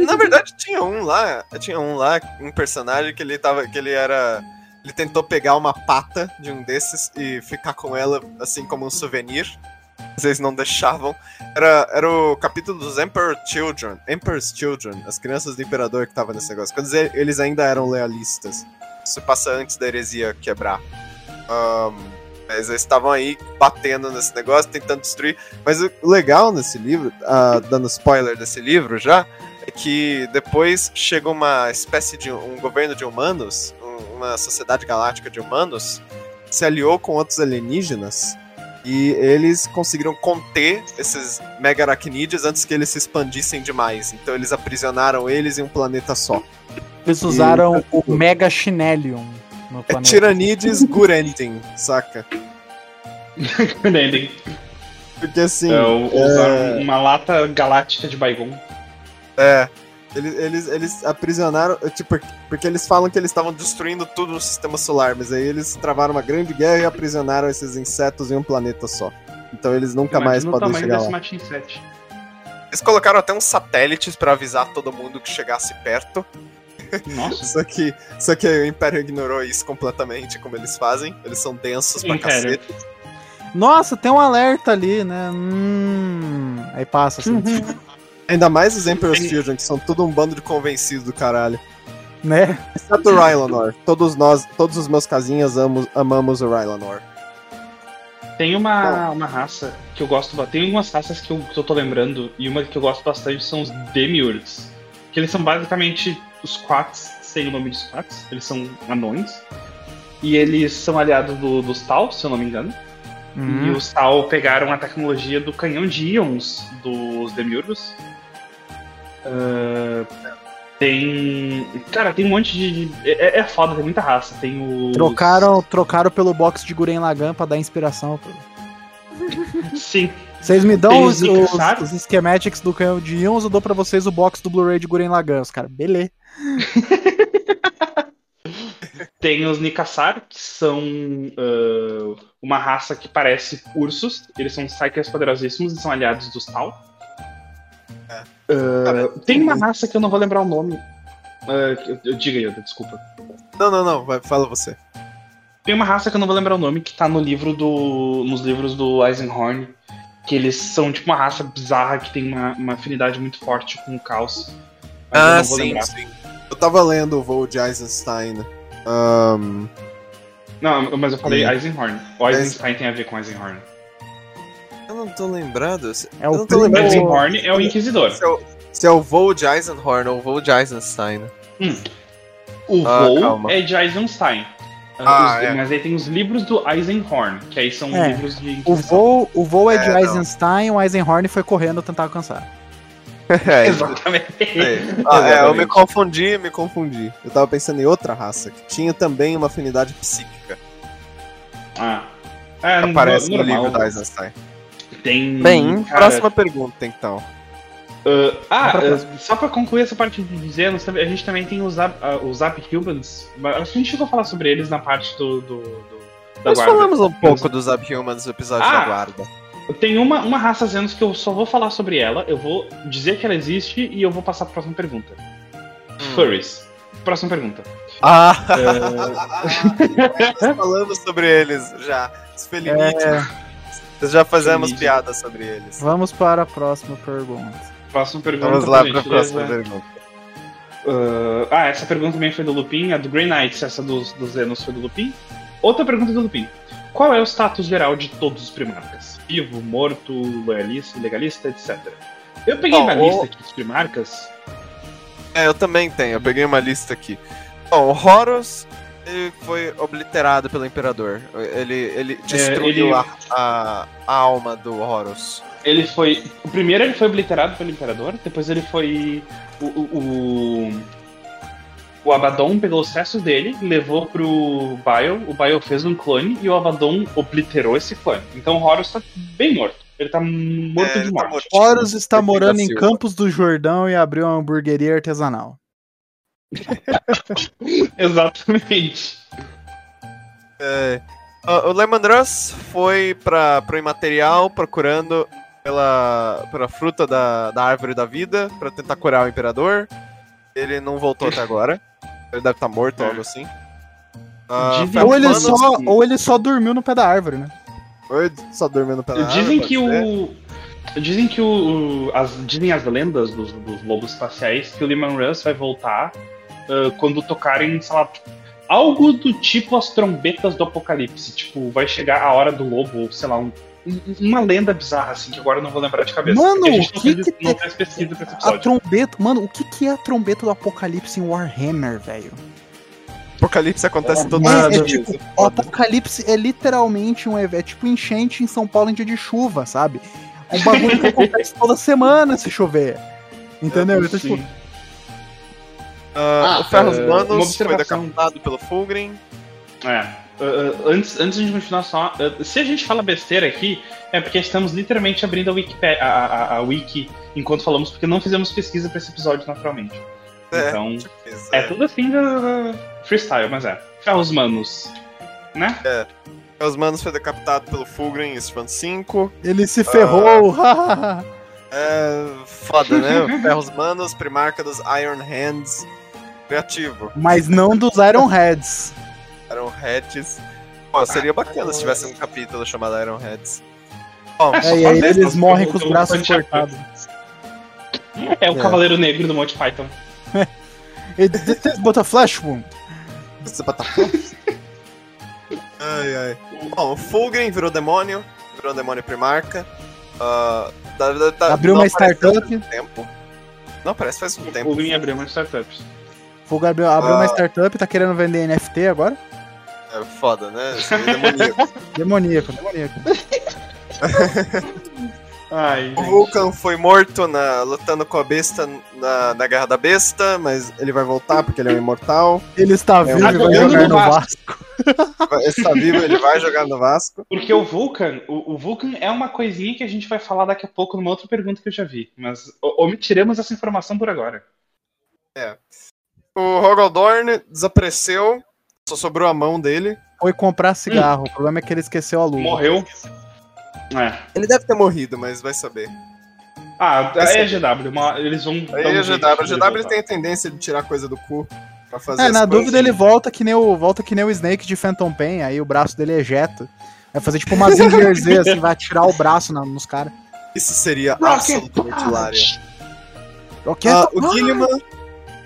Na verdade, tinha um lá, tinha um lá, um personagem que ele tava, que ele era... Ele tentou pegar uma pata de um desses e ficar com ela, assim, como um souvenir. Vocês não deixavam. Era, era o capítulo dos Emperor Children. Emperor's Children. As crianças do Imperador que tava nesse negócio. Quando eles- ainda eram lealistas. Isso passa antes da heresia quebrar. Ahn, mas eles estavam aí batendo nesse negócio, tentando destruir. Mas o legal nesse livro, ah, dando spoiler desse livro já, é que depois chega uma espécie de um governo de humanos, um- uma sociedade galáctica de humanos, se aliou com outros alienígenas e eles conseguiram conter esses mega aracnídeos antes que eles se expandissem demais. Então eles aprisionaram eles em um planeta só. Eles usaram o Mega Chinelium no É planeta. Tiranides Gurendin, saca? Entendem? Porque assim. É, usaram é, uma lata galáctica de Baigon. É. Eles, eles, eles aprisionaram. Tipo, porque eles falam que eles estavam destruindo tudo no sistema solar, mas aí eles travaram uma grande guerra e aprisionaram esses insetos em um planeta só. Então eles nunca mais Imagina podem chegar lá. Martin 7. Eles colocaram até uns satélites pra avisar todo mundo que chegasse perto. Nossa. Só que, só que o Império ignorou isso completamente, como eles fazem. Eles são densos pra Império. cacete. Nossa, tem um alerta ali, né? Hum... Aí passa assim, Ainda mais os Emperor's Children, que são tudo um bando de convencidos do caralho. né? Exceto o Rylanor. Todos nós, todos os meus casinhas amos, amamos o Rylanor. Tem uma, uma raça que eu gosto Tem algumas raças que eu, que eu tô lembrando, e uma que eu gosto bastante são os Demiurgs. Que eles são basicamente os Quats, sem o nome dos Quats. Eles são anões. E eles são aliados do, dos Tal, se eu não me engano. E Hum. os Tal pegaram a tecnologia do canhão de íons dos Demiurgos. Ah, tem. Cara, tem um monte de. de- É, é foda, tem muita raça. Tem os. Trocaram, trocaram pelo box de Guren Lagan pra dar inspiração. Sim. Vocês me dão os, os os, schematics do canhão de íons, eu dou pra vocês o box do Blu-ray de Guren Lagan. Os caras, beleza. Tem os Nikassar, que são ah, uma raça que parece ursos. Eles são psychers poderosíssimos e são aliados dos Tal. Ah, tem uma raça que eu não vou lembrar o nome. Que eu- eu- diga, Yoda, desculpa. Não, não, não, vai, fala você. Tem uma raça que eu não vou lembrar o nome, que tá no livro do. nos livros do Eisenhorn. Que eles são tipo uma raça bizarra que tem uma, uma afinidade muito forte com o caos. Ah, sim, lembrar. sim. Eu tava lendo o voo de Eisenstein. Ahn, Não, mas eu falei. Eisenhorn. O Eisenstein tem a ver com Eisenhorn. Eu não tô lembrado. É eu o não tô lembrando se- Eisenhorn é o Inquisidor. se é o, se é o voo de Eisenhorn ou o voo de Eisenstein. O Ah, voo calma. é de Eisenstein. Ah, Os- é. Mas aí tem os livros do Eisenhorn, que aí são É. livros de O voo, o voo é de É, não. Eisenstein, o Eisenhorn foi correndo tentar alcançar. É, Exatamente. Ah, é, eu me confundi, me me confundi. Eu tava pensando em outra raça, que tinha também uma afinidade psíquica. Ah. É, no- Aparece no normal. livro da Eisenstein. Tem. Bem, cara, próxima pergunta então. ah, ah, ah, só pra concluir essa parte de dizer, a gente também tem os Zap, ah, os Zap Humans. mas Acho que a gente chegou a falar sobre eles na parte do. do, do- da Nós guarda. falamos um pouco dos Abhumans no episódio Ah, da guarda. Tem uma, uma raça Zenos que eu só vou falar sobre ela, eu vou dizer que ela existe e eu vou passar pra próxima pergunta. Hum. Furries. Próxima pergunta. Ah, nós falamos sobre eles já. Os Felinites. É, Já fazemos piadas sobre eles. Vamos para a próxima pergunta. Próxima pergunta. Vamos lá pra gentileza. próxima pergunta. Uh, ah, essa pergunta também foi do Lupin. A do Grey Knights, essa dos, dos Zenos foi do Lupin. Outra pergunta do Lupin. Qual é o status geral de todos os primarcas? Vivo, morto, loyalista, legalista, etc. Eu peguei Bom, uma o- lista aqui dos primarcas. É, eu também tenho, eu peguei uma lista aqui. Bom, o Horus ele foi obliterado pelo Imperador. Ele, ele destruiu ele- a, a, a alma do Horus. Ele foi. O primeiro ele foi obliterado pelo Imperador, depois ele foi. O, o, o, o Abaddon pegou os restos dele, levou pro Bile, o Bile fez um clone e o Abaddon obliterou esse clone. Então o Horus tá bem morto. Ele tá morto É, de tá morte. mortinho. Horus está morando em. Campos do Jordão e abriu uma hamburgueria artesanal. Exatamente. É, o o Lemon Russ foi para pro imaterial procurando pela, pela fruta da, da árvore da vida pra tentar curar o imperador. Ele não voltou até agora. Ele deve estar morto, É. algo assim. Ah, Ou ele, só, ou ele só dormiu no pé da árvore, né? Oi, só dormindo pela Dizem pode que o. Dizem que o. o- as, dizem as lendas dos, dos lobos espaciais que o Lehman Russ vai voltar ah, quando tocarem, sei lá, algo do tipo as trombetas do apocalipse. Tipo, vai chegar a hora do lobo, ou sei lá, um- um- uma lenda bizarra, assim, que agora eu não vou lembrar de cabeça. Mano, a gente o não que fez, que não tem- fez pesquisa pra esse A episódio. trombeta. Mano, o que, que é a trombeta do apocalipse em Warhammer, velho? Apocalipse acontece todo É, dia. é tipo, o apocalipse é literalmente um evento. É tipo enchente em São Paulo em dia de chuva, sabe? É um bagulho que acontece toda semana se chover. Entendeu? Então, tipo, Sim. Ah, Ah, o Ferros é, Manos uma foi observação. decapitado pelo Fulgrim. É. uh, uh, antes, antes de continuar só, uh, se a gente fala besteira aqui, é porque estamos literalmente abrindo a, Wikipe- a, a- a wiki enquanto falamos, porque não fizemos pesquisa pra esse episódio, naturalmente. É, Então, Isso, é tudo assim da, freestyle, mas é. Ferros Manos, né? Ferros Manos foi decapitado pelo Fulgrim em Span 5. ele se ferrou. É foda, né? Ferros Manos, primarca dos Iron Hands. Criativo. Mas não dos Iron Heads. Iron Heads. Pô, seria bacana se tivesse um capítulo chamado Iron Heads. Bom, É, e aí eles morrem com os braços cortados. É o É. Cavaleiro Negro do Monty Python. It, this is but a flash wound. Você bota ai, ai. Bom, o Fulgrim virou demônio. Virou demônio primarca. Ah, da- da- da- Abriu uma startup. tempo. Não, parece faz um O tempo. Fulgrim abriu uma startup. Fogo abriu, abriu uma Ah. startup, tá querendo vender NFT agora? É foda, né? Aí é demoníaco. Demoníaco, demoníaco. Ai, O Vulcan foi morto na, lutando com a besta na, na Guerra da Besta, mas Ele vai voltar porque ele é um imortal. Ele está vivo tá e vai jogar no Vasco. Vasco. Ele está vivo, ele vai jogar no Vasco. Porque o Vulcan, o, o Vulcan é uma coisinha que a gente vai falar daqui a pouco numa outra pergunta que eu já vi. Mas o- omitiremos essa informação por agora. O Rogaldorn desapareceu, só sobrou a mão dele. Foi comprar cigarro. O problema é que ele esqueceu a luva. Morreu. É. Ele deve ter morrido, mas vai saber. Ah, Vai é. GW. uma- eles vão. um jeito GW, o GW tem a tendência de tirar coisa do cu pra fazer É, na dúvida ele volta que nem o volta que nem o Snake de Phantom Pain, aí o braço dele ejeta. Vai fazer tipo uma Zinger Z, assim, vai atirar o braço na- nos caras. Isso seria Rocket absolutamente hilário. Ok? Ah, o Gilliman,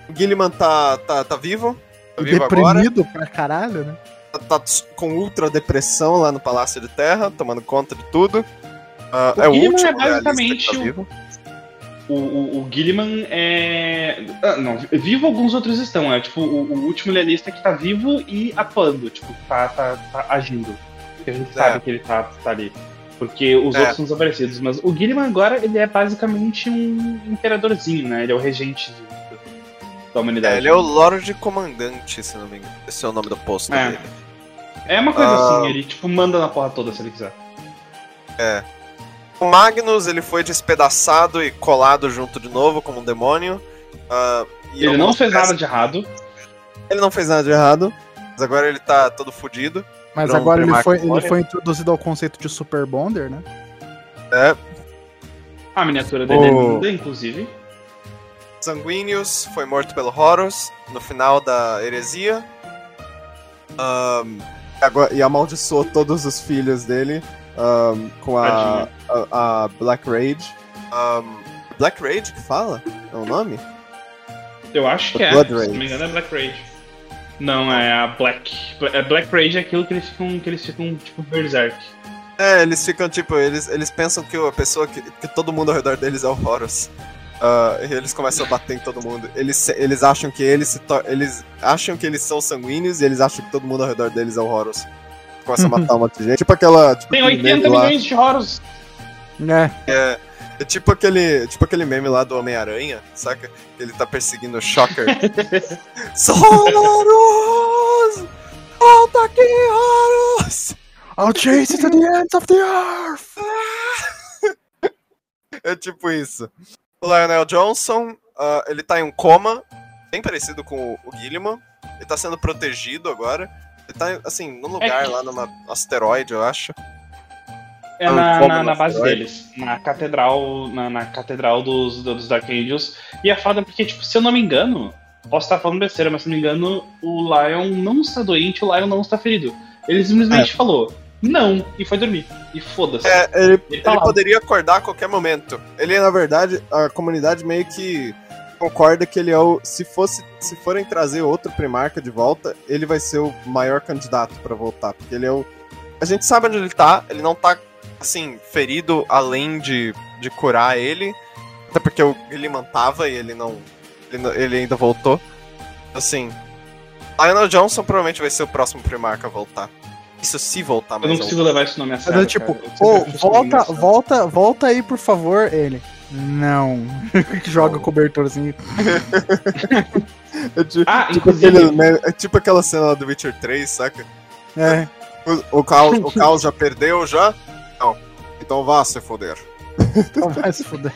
o Gilliman tá, tá, tá vivo. Tá vivo agora. Deprimido pra caralho, né? Tá, tá com ultra depressão lá no Palácio de Terra, tomando conta de tudo. Ah, O é o Gilliman último é basicamente que tá o- vivo. O, o, o Gilliman é. Ah, não, vivo alguns outros estão. É tipo o, o último lealista que tá vivo e atuando. Tipo, tá, tá, tá agindo. Porque a gente É. sabe que ele tá, tá ali. Porque os É. outros são desaparecidos. Mas o Gilliman agora, ele é basicamente um imperadorzinho, né? Ele é o regente de- da humanidade. É, ele é o Lorde Comandante, se não me engano. Esse é o nome do posto É. dele. É uma coisa Ah. assim, ele tipo manda na porra toda se ele quiser. O Magnus, ele foi despedaçado e colado junto de novo como um demônio. E Ele não fez peças- nada de errado. Ele não fez nada de errado, mas agora ele tá todo fudido. Mas um agora ele foi, ele foi introduzido ao conceito de Super Bonder, né? É, A miniatura dele é linda, inclusive. Sanguíneos foi morto pelo Horus no final da heresia. Ahn, Agora, e amaldiçoou todos os filhos dele. um, com a, a, a Black Rage. Um, Black Rage que fala? É o nome? Eu acho que é. Blood Se Rage. não me engano é Black Rage. Não, é a Black. É Black Rage é aquilo que eles ficam, que eles ficam tipo Berserk. É, eles ficam tipo, eles, eles pensam que a pessoa que, que todo mundo ao redor deles é o Horus. E eles começam a bater em todo mundo. Eles, eles acham que eles eles acham que eles são sanguíneos e eles acham que todo mundo ao redor deles é o Horus. Começam a matar um monte de gente. Tipo aquela. Tipo Tem aquele 80 meme lá. milhões de Horus. É. É, é tipo aquele, tipo aquele meme lá do Homem-Aranha, saca? Que ele tá perseguindo o Shocker. Horus! Volta aqui, Horus! I'll chase you to the ends of the earth! É tipo isso. O Lionel Johnson, ah, ele tá em um coma, bem parecido com o, Gilliman. Ele tá sendo protegido agora. Ele tá, assim, num lugar É que- lá, numa asteroide, eu acho. É Ah, na, como na, na base deles. Na catedral. Na, na catedral dos, dos Dark Angels. E é foda porque, tipo, se eu não me engano, posso estar falando besteira, mas se não me engano, o Lion não está doente, o Lion não está ferido. Ele simplesmente falou, não, e foi dormir. E foda-se. É, ele, Ele tá ele poderia acordar a qualquer momento. Ele, na verdade, a comunidade meio que concorda que ele é o. Se fosse. Se forem trazer outro Primarca de volta, ele vai ser o maior candidato pra voltar. Porque ele é o. A gente sabe onde ele tá, ele não tá, assim, ferido além de, de curar ele. Até porque o Gilliman tava e ele não. Ele, ele ainda voltou. Assim. Lionel Johnson provavelmente vai ser o próximo Primarca a voltar. Isso se voltar, Eu mas não eu- consigo levar esse nome a sério. Mas, tipo. Eu ô, isso volta, volta, volta aí, por favor, ele. Não. Joga o cobertorzinho. É ti- Ah, tipo, inclusive, aquele é tipo aquela cena lá do Witcher 3, saca? É. O, o, caos, o caos já perdeu já? Não. Então vá se foder. Então vai se fuder.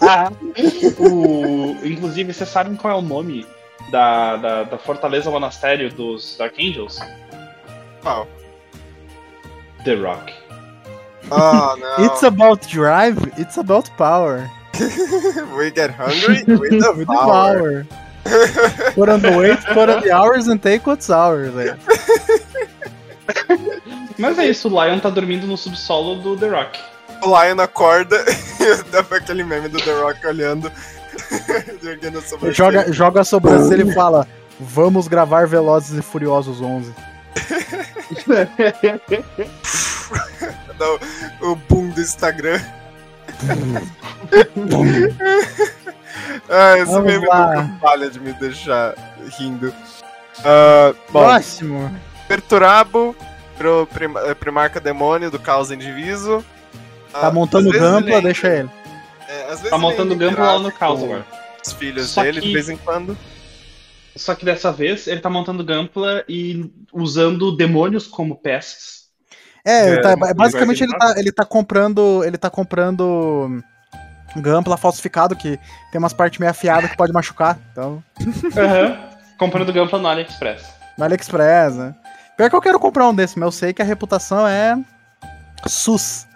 o, inclusive, vocês sabem qual é o nome da, da, da fortaleza monastério dos Dark Angels? Qual? The Rock. Ah, não. It's about drive, it's about power. We get hungry with the With the power. power. Put on the weight, put on the hours and take what's ours, velho. Mas é isso, o Lion tá dormindo no subsolo do The Rock. O Lion acorda e dá pra aquele meme do The Rock olhando. Jogando a sobrancelha. Joga, joga a sobrancelha e fala: Vamos gravar Velozes e Furiosos 11. Dá o, o boom do Instagram. ah, esse Vamos meme lá. nunca falha de me deixar rindo. Ah, bom, Próximo. Perturabo, pro prim- eh, Primarca Demônio do Caos Indiviso. Tá Ah, montando às vezes Gampla, ele- deixa ele. é, às vezes Tá montando Gampla lá no caos agora. Os filhos Só dele, que- de vez em quando. Só que dessa vez ele tá montando Gampla e usando demônios como peças. É, tá- É, basicamente ele tá, ele tá comprando. Ele tá comprando Gampla falsificado, que tem umas partes meio afiadas que pode machucar. Então, Comprando Gampla no AliExpress. no AliExpress, né? Pior que eu quero comprar um desse, mas eu sei que a reputação é. Sus.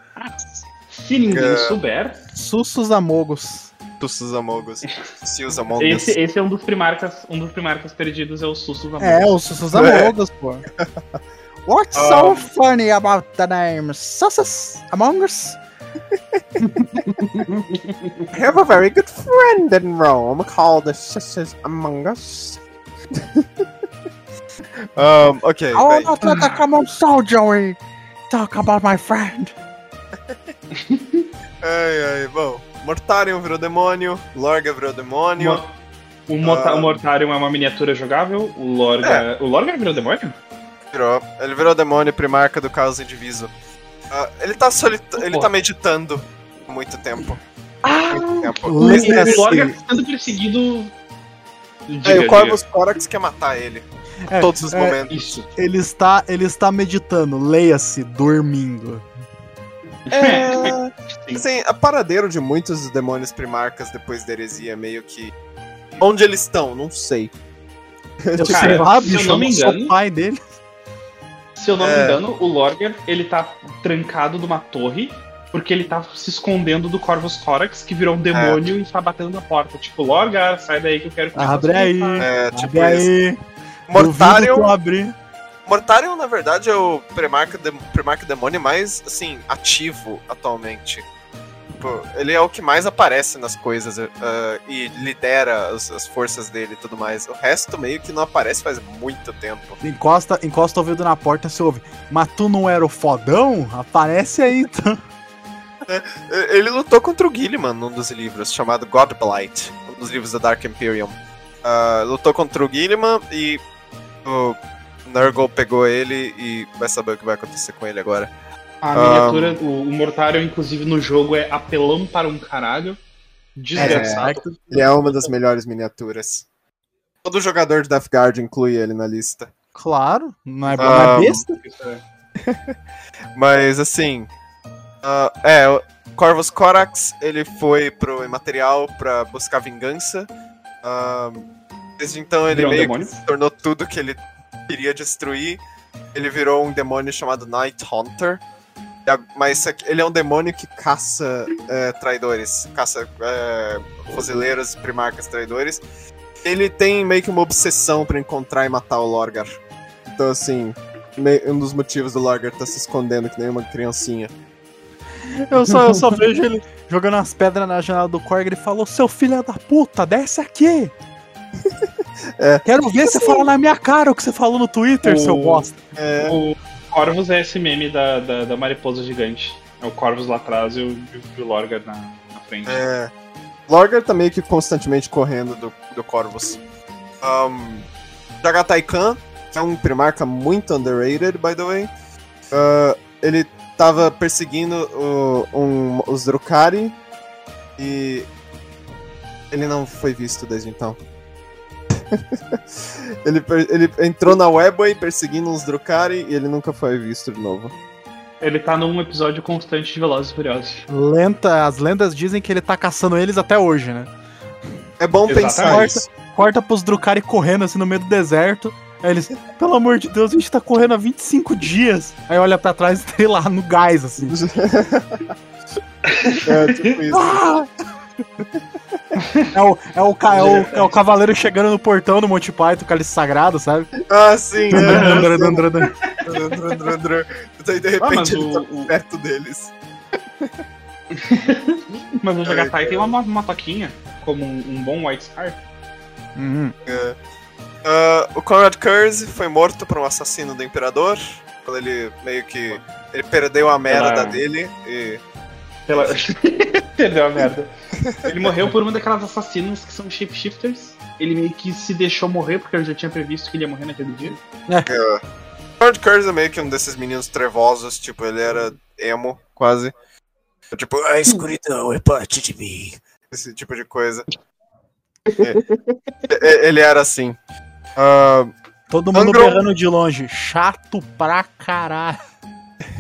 Se ninguém É. souber, Sussus Amogos. Tussus Amogos. Se usa Amogos. esse, esse é um dos primarcas, um dos primarcas perdidos é o Sussus Amor. É, os Sussus Amogos, pô. What's so funny about the name Sussus Among Us? I have a very good friend in Rome called the Sisters Among Us. Um, ok, I will not let the common soldier we talk about my friend. Ai, ai, bom. Mortarion virou demônio, Lorga virou demônio. O, Mota- Ah. o Mortarium é uma miniatura jogável, o Lorga. O Lorga virou demônio? Virou. Ele virou demônio primarca do caos indiviso. Ah, ele tá solita ele Pô. tá meditando há muito tempo. Ah! Muito tempo. o- Esse- O Lorga tá sendo perseguido. Diga, É, o. Corvus Corax quer matar ele. É, todos os é, momentos. Isso. Ele está, ele está meditando, leia-se, dormindo. É. Sim. Assim, a paradeiro de muitos dos demônios primarcas depois da heresia é meio que. Onde eles estão? Não sei. Eu Cara, sei lá, se eu bicho, não me engano- pai dele. Se eu não me É. engano, o Lorgar, ele tá trancado numa torre, porque ele tá se escondendo do Corvus Corax, que virou um demônio e tá batendo na porta. Tipo, Lorgar, sai daí que eu quero que você Abre aí. É, Abre tipo isso. aí. Tu abrir. Mortarion, na verdade, é o Primarca, de, Primarca Demônio mais, assim, ativo atualmente. Tipo, ele é o que mais aparece nas coisas uh, e lidera as, as, forças dele e tudo mais. O resto meio que não aparece faz muito tempo. Encosta, encosta o ouvido na porta, você ouve. Mas tu não era o fodão? Aparece aí, então. É, ele lutou contra o Gilliman num dos livros, chamado Godblight, um dos livros da Dark Imperium. Uh, lutou contra o Gilliman e o Nurgle pegou ele e vai saber o que vai acontecer com ele agora. A miniatura, um, o, o Mortário, inclusive, no jogo é apelão para um caralho. Desgraçado. É, ele é uma das melhores miniaturas. Todo jogador de Death Guard inclui ele na lista. Claro, não é, não é besta. Mas assim. Uh, é, o Corvus Corax ele foi pro Imaterial pra buscar vingança. Uh, desde então ele meio que se tornou tudo que ele queria destruir. Ele virou um demônio chamado Night Hunter. Mas ele é um demônio que caça é, traidores, caça é, fuzileiros, primarcas traidores. Ele tem meio que uma obsessão para encontrar e matar o Lorgar. Então, assim, um dos motivos do Lorgar tá se escondendo que nem uma criancinha. Eu só, eu só vejo ele jogando as pedras na janela do Korg e falou: Seu filho da puta, desce aqui! É. Quero ver você falar na minha cara o que você falou no Twitter, o... seu bosta. É. O Corvus é esse meme da, da, da, mariposa gigante. É o Corvus lá atrás e o, e o Lorgar na, na frente. É. Lorgar tá meio que constantemente correndo do, do Corvus. Um, Jagatai Khan é um primarca muito underrated, by the way. Uh, ele tava perseguindo o, um, os Drukari e ele não foi visto desde então. ele, ele entrou na Webway perseguindo uns Drukari e ele nunca foi visto de novo. Ele tá num episódio constante de Velozes e Furiosos. Lenta, as lendas dizem que ele tá caçando eles até hoje, né? É bom Exatamente. pensar corta, isso. Corta pros Drukari correndo assim no meio do deserto. Aí eles, pelo amor de Deus, a gente tá correndo há 25 dias. Aí olha pra trás e tem lá no gás, assim. é, tipo isso. Ah! É o, é, o, é, o, é o cavaleiro chegando no portão do Monty Python, cálice sagrado, sabe? Ah, sim. É. Daí de repente ah, ele tá o... perto deles. mas o Jagatai tem uma, uma toquinha, como um, um bom White Star. Uhum. É. Uh, o Conrad Curse foi morto por um assassino do Imperador. Quando ele meio que. Ele perdeu a merda Ela... dele e pela... Perdeu a merda. Ele morreu por uma daquelas assassinas que são shapeshifters. Ele meio que se deixou morrer porque eu já tinha previsto que ele ia morrer naquele dia. É. é. Lord Curse é meio que um desses meninos trevosos, tipo, ele era emo, quase. Tipo, a escuridão é parte de mim. Esse tipo de coisa. É, é, ele era assim. Uh, Todo mundo Angron... berrando de longe. Chato pra caralho.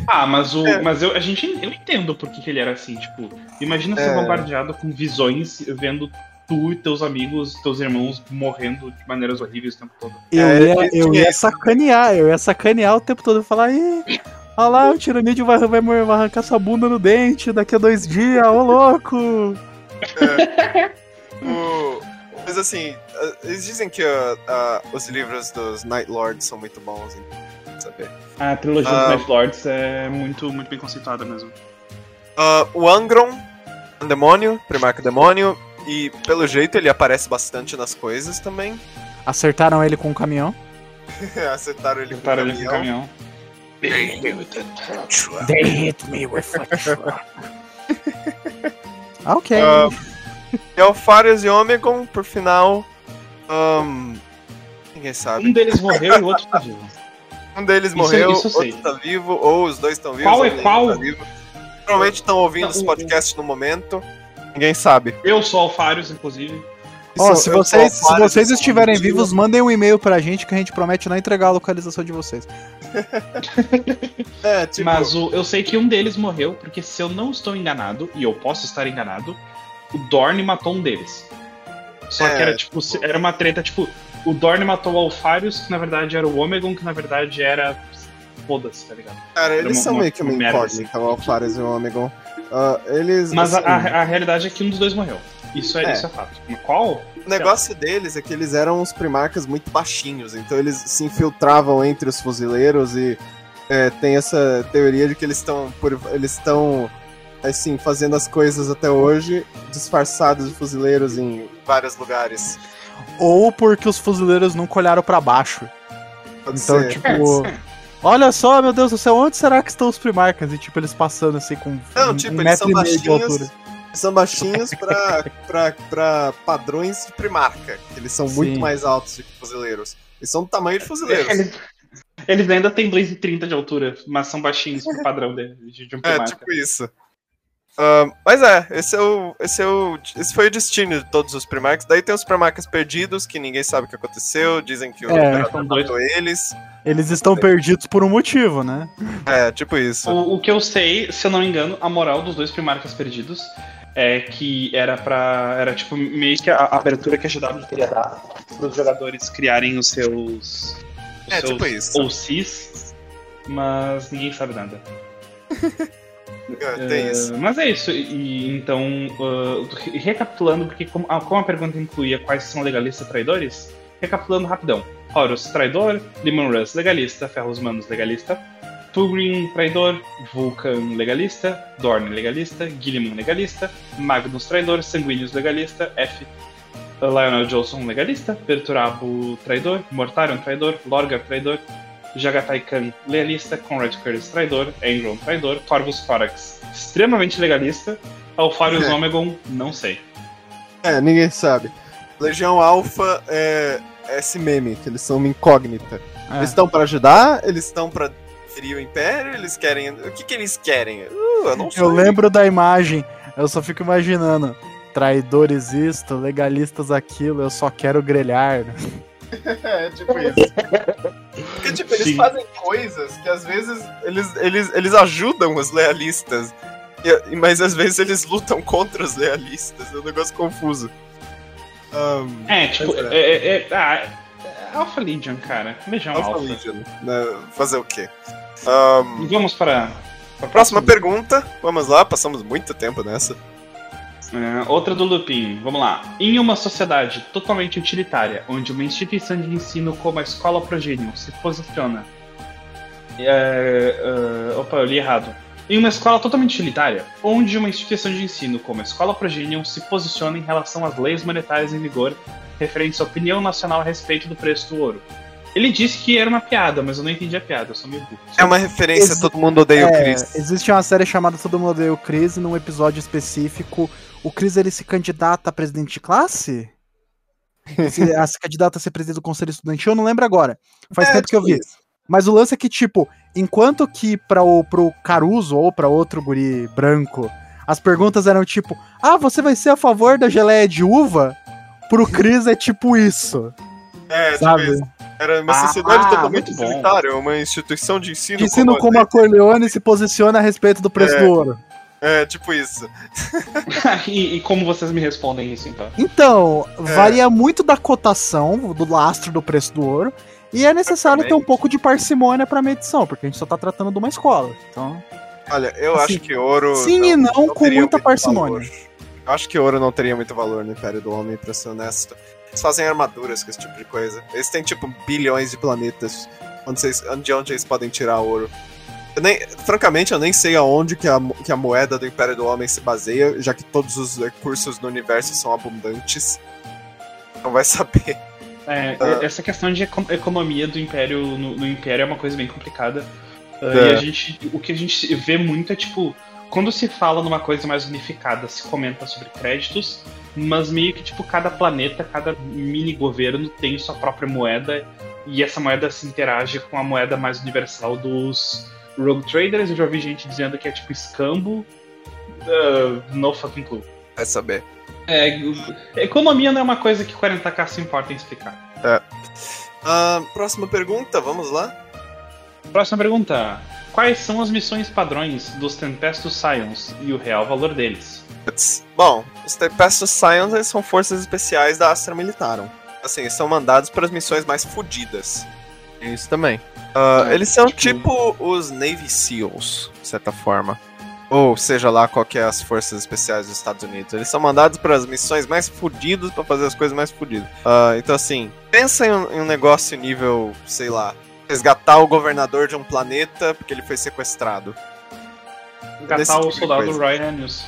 Ah, mas o. É. Mas eu, a gente, eu entendo por que, que ele era assim, tipo, imagina ser é. bombardeado com visões, vendo tu e teus amigos, teus irmãos morrendo de maneiras horríveis o tempo todo. Eu, é, ia, eu ia sacanear, eu ia sacanear o tempo todo e falar, ih, olha lá, o tiranídeo vai, vai, vai arrancar sua bunda no dente daqui a dois dias, ô louco! É. o, mas assim, eles dizem que uh, uh, os livros dos Night Lords são muito bons, saber. A trilogia uh, dos Night Lords é muito, muito bem conceituada mesmo. Uh, o Angron, um demônio, primarca demônio, e pelo jeito ele aparece bastante nas coisas também. Acertaram ele com um caminhão? Acertaram ele Acertaram com, ele com um caminhão. They hit me with a truck. ok. Uh, e Alfarius e Omegon, por final. Um, ninguém sabe. Um deles morreu e o outro tá vivo. Um deles isso, morreu, isso outro tá vivo, ou os dois estão vivos. Qual é qual? Tá Provavelmente estão ouvindo esse podcast no momento. Ninguém sabe. Eu sou Alfarius, inclusive. Ó, oh, se vocês, se vocês estiverem vivos, mandem um e-mail pra gente que a gente promete não entregar a localização de vocês. é, tipo... Mas o, eu sei que um deles morreu, porque se eu não estou enganado, e eu posso estar enganado, o Dorne matou um deles. Só é, que era tipo, tipo, era uma treta, tipo, o Dorne matou o Alfarius, que na verdade era o Omegon, que na verdade era. Foda-se, tá ligado? Cara, eles uma, são meio que uma incógnita, o Alfarius e o Omegon. Uh, eles. Mas assim... a, a, realidade é que um dos dois morreu. Isso é, É. isso é fato. Mas qual? O negócio deles é que eles eram uns primarcas muito baixinhos, então eles se infiltravam entre os fuzileiros e é, tem essa teoria de que eles estão eles estão assim fazendo as coisas até hoje disfarçados de fuzileiros em Vários lugares. Ou porque os fuzileiros nunca olharam pra baixo. pode Então, ser. tipo. Olha só, meu Deus do céu, onde será que estão os primarcas? E tipo, eles passando assim com Não, um, tipo, um eles são metro e meio de baixinhos. altura. são baixinhos pra, pra, pra padrões de primarca. Eles são muito Sim. mais altos do que fuzileiros. Eles são do tamanho de fuzileiros. Eles, eles ainda têm Blaze 30 de altura, mas são baixinhos pro padrão de, de um É, primarca. tipo isso. Ah, mas é, esse é, o, esse é o. Esse foi o destino de todos os primarcas. Daí tem os primarcas perdidos, que ninguém sabe o que aconteceu. Dizem que o É, imperador matou eles. Eles estão perdidos por um motivo, né? É, tipo isso. O, o que eu sei, se eu não me engano, a moral dos dois primarcas perdidos é que era pra. Era tipo meio que a, a abertura que a GW queria dar para os jogadores criarem os seus. Os É, seus tipo isso. OCs, mas ninguém sabe nada. É, tem Eh, isso. Mas é isso, e então, uh, re- recapitulando, porque como a, como a pergunta incluía quais são legalistas traidores, recapitulando rapidão. Horus, traidor, Limon Russ, legalista, Ferros Manos, legalista, Turin, traidor, Vulcan, legalista, Dorn, legalista, Gilliman, legalista, Magnus, traidor, Sanguíneos, legalista, F, Lionel Johnson, legalista, Perturabo, traidor, Mortarion, traidor, Lorgar, traidor, Jagatai Khan, legalista, Conrad Curtis, traidor, Angron, traidor, Corvus Corax, extremamente legalista, Alfarius Omegon, não sei. É, ninguém sabe. Legião Alpha é, é esse meme, que eles são uma incógnita. É. Eles estão pra ajudar, Eles estão pra ferir o Império, eles querem. O que, que eles querem? Uh, eu não sei. Eu lembro da imagem, eu só fico imaginando. Traidores isto, legalistas aquilo, eu só quero grelhar. É, tipo isso. Porque, tipo, eles Sim. fazem coisas que às vezes eles, eles, eles ajudam os lealistas. E- mas às vezes eles lutam contra os lealistas. É um negócio confuso. Um, É, tipo, Pois é, é, é, ah, é Alpha Legion, cara. Legião Alpha Alpha. Legion, né? Fazer o quê? Um, Vamos para. para a próxima pergunta. Vamos lá, passamos muito tempo nessa. É, outra do Lupin, vamos lá. Em uma sociedade totalmente utilitária, onde uma instituição de ensino como a Escola Progenium se posiciona. É, é, opa, eu li errado. Em uma escola totalmente utilitária, onde uma instituição de ensino como a Escola Progenium se posiciona em relação às leis monetárias em vigor referentes à opinião nacional a respeito do preço do ouro. Ele disse que era uma piada, mas eu não entendi a piada, eu sou meio burro. É uma referência, Ex- todo mundo odeia o É, Chris. existe uma série chamada Todo Mundo Odeia o Chris, e num episódio específico, o Chris ele se candidata a presidente de classe? se, a se candidata a ser presidente do conselho estudantil, eu não lembro agora. Faz É, tempo que eu tipo vi. isso. Mas o lance é que, tipo, enquanto que pra o, pro Caruso ou pra outro guri branco, as perguntas eram tipo, ah, você vai ser a favor da geleia de uva? Pro Chris é tipo isso, É, tipo sabe? isso. Era uma Ah, sociedade totalmente muito bom. utilitária, uma instituição de ensino. De ensino como a Corleone se posiciona a respeito do preço É. do ouro. É, tipo isso. e, e como vocês me respondem isso, então? Então, É. varia muito da cotação, do lastro do preço do ouro. E é necessário ter um pouco de parcimônia pra medição, porque a gente só tá tratando de uma escola. Então, Olha, eu Assim, acho que ouro. sim e não, com teria muita parcimônia. valor. Eu acho que ouro não teria muito valor no Império do Homem, pra ser honesto. Eles fazem armaduras com esse tipo de coisa. Eles têm, tipo, bilhões de planetas. Onde, vocês, de onde eles podem tirar ouro. Eu nem, francamente, eu nem sei aonde que a, que a moeda do Império do Homem se baseia, já que todos os recursos no universo são abundantes. Não vai saber. É, Ah. Essa questão de eco- economia do Império no, no Império é uma coisa bem complicada. Ah, É. E a gente, o que a gente vê muito é tipo, quando se fala numa coisa mais unificada, se comenta sobre créditos, mas meio que tipo cada planeta, cada mini governo tem sua própria moeda e essa moeda se interage com a moeda mais universal dos Rogue Traders. Eu já ouvi gente dizendo que é tipo escambo. ah, no fucking clue. Vai saber. É, economia não é uma coisa que 40k se importa em explicar. Ah, próxima pergunta, vamos lá? Próxima pergunta. Quais são as missões padrões dos Tempestus Scions e o real valor deles? Bom, os Tempestus Scions são forças especiais da Astra Militarum. Assim, são mandados para as missões mais fodidas. Isso também. É, eles são tipo- tipo... os Navy SEALs, de certa forma. ou seja lá qual que é as forças especiais dos Estados Unidos. Eles são mandados para as missões mais fodidas para fazer as coisas mais fodidas. Uh, então assim, pensa em um, em um, negócio nível, sei lá, resgatar o governador de um planeta porque ele foi sequestrado. Resgatar tipo o soldado Ryan News.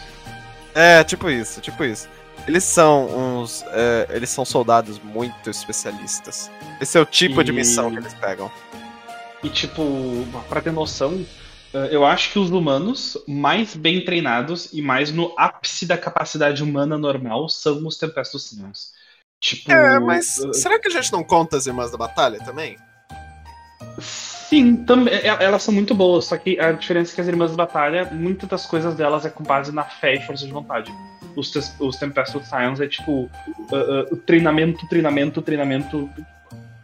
É, tipo isso, tipo isso. Eles são uns. É, eles são soldados muito especialistas. Esse é o tipo e... de missão que eles pegam. E tipo, pra ter noção, eh, eu acho que os humanos mais bem treinados e mais no ápice da capacidade humana normal são os Tempestos Sinos. Tipo. É, mas uh... será que a gente não conta as Irmãs da Batalha também? Sim, também, elas são muito boas, só que a diferença é que as Irmãs da Batalha, muitas das coisas delas é com base na fé e força de vontade. Os, os Tempest of Science é tipo uh, uh, treinamento, treinamento, treinamento.